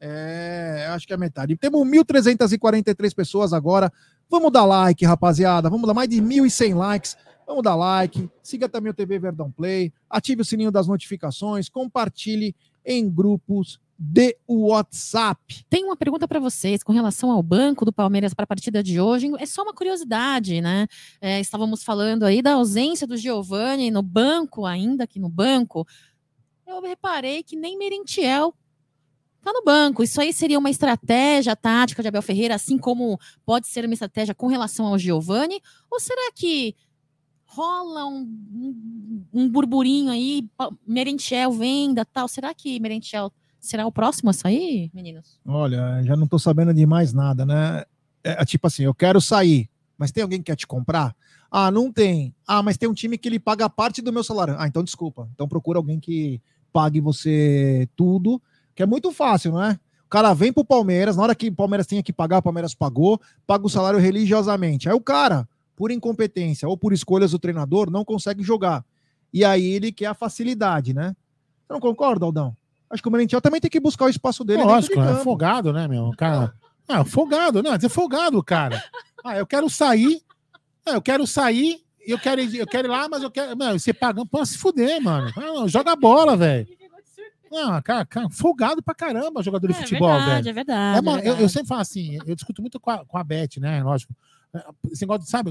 É, acho que é metade. Temos 1.343 pessoas agora. Vamos dar like, rapaziada. Vamos dar mais de 1.100 likes. Vamos dar like. Siga também o TV Verdão Play. Ative o sininho das notificações. Compartilhe em grupos de WhatsApp. Tem uma pergunta para vocês com relação ao banco do Palmeiras para a partida de hoje. É só uma curiosidade, né? É, estávamos falando aí da ausência do Giovani no banco, ainda aqui no banco. Eu reparei que nem Merentiel tá no banco. Isso aí seria uma estratégia tática de Abel Ferreira, assim como pode ser uma estratégia com relação ao Giovani? Ou será que rola um, um, um burburinho aí, Merentiel venda, tal? Será que Merentiel será o próximo a sair, meninos? Olha, já não tô sabendo de mais nada, né? É, tipo assim, eu quero sair, mas tem alguém que quer te comprar? Ah, não tem. Ah, mas tem um time que ele paga parte do meu salário. Ah, então desculpa. Então procura alguém que pague você tudo, que é muito fácil, não é? O cara vem pro Palmeiras, na hora que o Palmeiras tinha que pagar, o Palmeiras pagou, paga o salário religiosamente. Aí o cara, por incompetência ou por escolhas do treinador, não consegue jogar. E aí ele quer a facilidade, né? Você não concorda, Aldão? Acho que o Merentiel também tem que buscar o espaço dele. Lógico, de é folgado, né, meu? O cara. Ah, folgado, não, é folgado, cara. Ah, eu quero sair. Ah, eu quero sair. Eu quero, ir- eu quero ir lá, mas eu quero. Mano, você pagando pra se fuder, mano. Ah, joga bola, velho. Ah, cara, cara, folgado pra caramba jogador de é futebol, verdade, velho. é verdade. É, mano, é eu, eu verdade. sempre falo assim, eu discuto muito com a, com a Beth, né? Lógico. Esse negócio, de, sabe?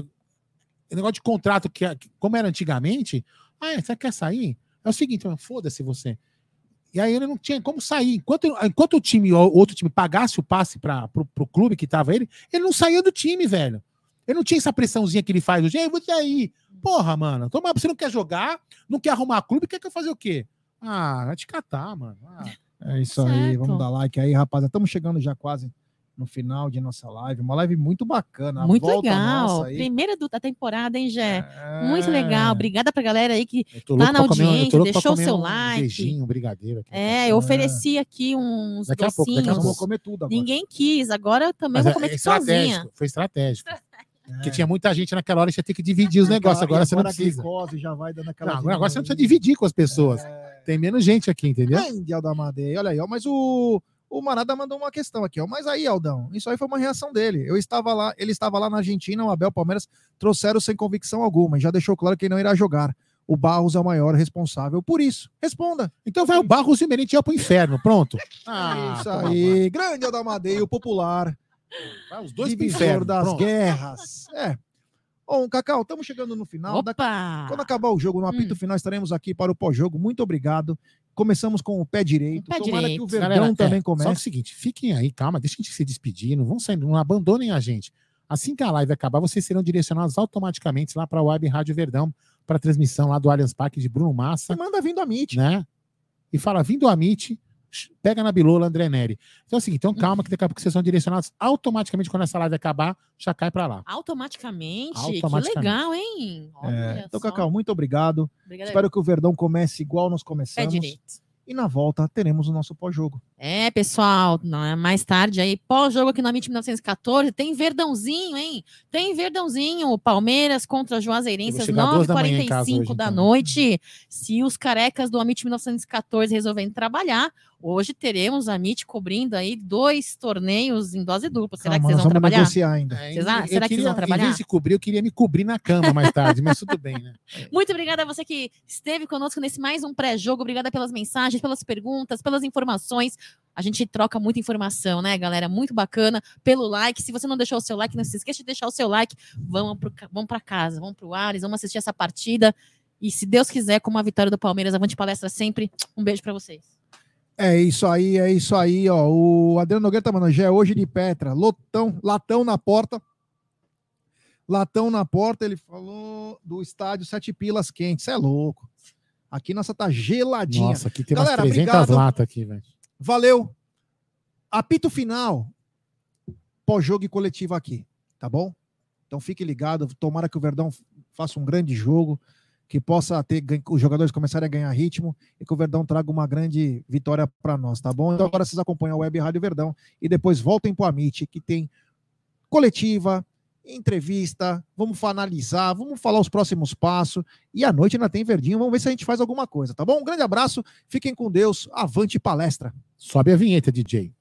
Esse negócio de contrato que, que- como era antigamente, ah, você quer sair? É o seguinte, foda-se você. E aí ele não tinha como sair. Enquanto, enquanto o time, o outro time, pagasse o passe para pro, pro clube que tava ele, ele não saía do time, velho. Ele não tinha essa pressãozinha que ele faz hoje. Ei, vou sair. Porra, mano. Toma, você não quer jogar, não quer arrumar clube, quer que eu fazer o quê? Ah, vai te catar, mano. Ah, É isso aí, Certo. vamos dar like aí, rapaziada. Estamos chegando já quase no final de nossa live. Uma live muito bacana. Muito volta legal. nossa aí. Primeira do- da temporada, hein, Gé? É. Muito legal. Obrigada pra galera aí que. eu Tá na comer eu audiência, pra deixou o comer seu um like. Beijinho, um brigadeiro. aqui. É, eu ofereci aqui uns Daqui a pouco, daqui a Nós docinhos. vamos comer tudo agora. Ninguém quis, agora eu também Mas vou é, comer é aqui sozinha. foi estratégico. Porque É. tinha muita gente naquela hora, ia ter que dividir os negócios. Agora, você não precisa. glicose já vai dando aquela Não, agora, agora você não precisa dividir com as pessoas. É. Tem menos gente aqui, entendeu? Grande Aldamadeia. Olha aí, ó. Mas o, o Manada mandou uma questão aqui, ó. Mas aí, Aldão, isso aí foi uma reação dele. Eu estava lá, ele estava lá na Argentina, o Abel Palmeiras trouxeram sem convicção alguma e já deixou claro que ele não irá jogar. O Barros é o maior responsável por isso. Responda. Então vai o Barros e o Merentiel pro inferno, pronto. Ah, isso aí. Grande Aldamadeia, o popular. Vai os dois pro divisor inferno. das pronto. guerras. É. Bom, Cacau, estamos chegando no final. Da- Opa! Quando acabar o jogo, no apito Hum. final, estaremos aqui para o pós-jogo. Muito obrigado. Começamos com o pé direito. O pé Tomara direito. que o Verdão Galera, é, também Só que é o comece. seguinte, fiquem aí, calma, deixa a gente se despedir, não vão sair, não abandonem a gente. Assim que a live acabar, vocês serão direcionados automaticamente lá para a Web Rádio Verdão, para a transmissão lá do Allianz Parque de Bruno Massa. E manda vindo a Meet. né? E fala, vindo a Meet, pega na bilola André Neri. Então é o seguinte, então calma que daqui a pouco vocês são direcionados automaticamente quando essa live acabar, já cai pra lá. Automaticamente? Automaticamente. Que legal, hein? É, então. Cacau, muito obrigado. Obrigada. Espero que o Verdão comece igual nós começamos. direito. E na volta teremos o nosso pós-jogo. É, pessoal, não é mais tarde aí, pós-jogo aqui no Amit 1914, tem Verdãozinho, hein? Tem Verdãozinho, Palmeiras contra Juazeirense às chegar às duas da manhã em casa 9h45 hoje, da então. noite. Se os carecas do Amit 1914 resolverem trabalhar, hoje teremos a Amit cobrindo aí dois torneios em dose dupla. Será Calma, que vocês vão vamos trabalhar? negociar ainda. É, Será que vocês queria- vão trabalhar? Em vez de cobrir, eu queria me cobrir na cama mais tarde, mas tudo bem, né? Muito obrigada a você que esteve conosco nesse mais um pré-jogo. Obrigada pelas mensagens, pelas perguntas, pelas informações. A gente troca muita informação, né, galera? Muito bacana. Pelo like. Se você não deixou o seu like, não se esqueça de deixar o seu like. Vamos, pro, ca- vamos para casa, vamos pro Ares, vamos assistir essa partida. E se Deus quiser, com uma vitória do Palmeiras, avante palestra sempre. Um beijo para vocês. É isso aí, é isso aí, ó. O Adriano Nogueira tá mandando, já é hoje de Petra, lotão, latão na porta. Latão na porta, ele falou do estádio Sete Pilas Quentes. Você é louco. Aqui nossa tá geladinha. Nossa, aqui tem Galera, umas 300 obrigado. latas aqui, velho. Valeu. Apito final. Pós-jogo e coletivo aqui, tá bom? Então fique ligado. Tomara que o Verdão faça um grande jogo, que possa ter os jogadores começarem a ganhar ritmo e que o Verdão traga uma grande vitória para nós, tá bom? Então agora vocês acompanham a Web Rádio Verdão e depois voltem para o Amit, que tem coletiva, entrevista, vamos analisar, vamos falar os próximos passos e à noite ainda tem Verdinho, vamos ver se a gente faz alguma coisa, tá bom? Um grande abraço, fiquem com Deus, avante palestra. Sobe a vinheta, DJ.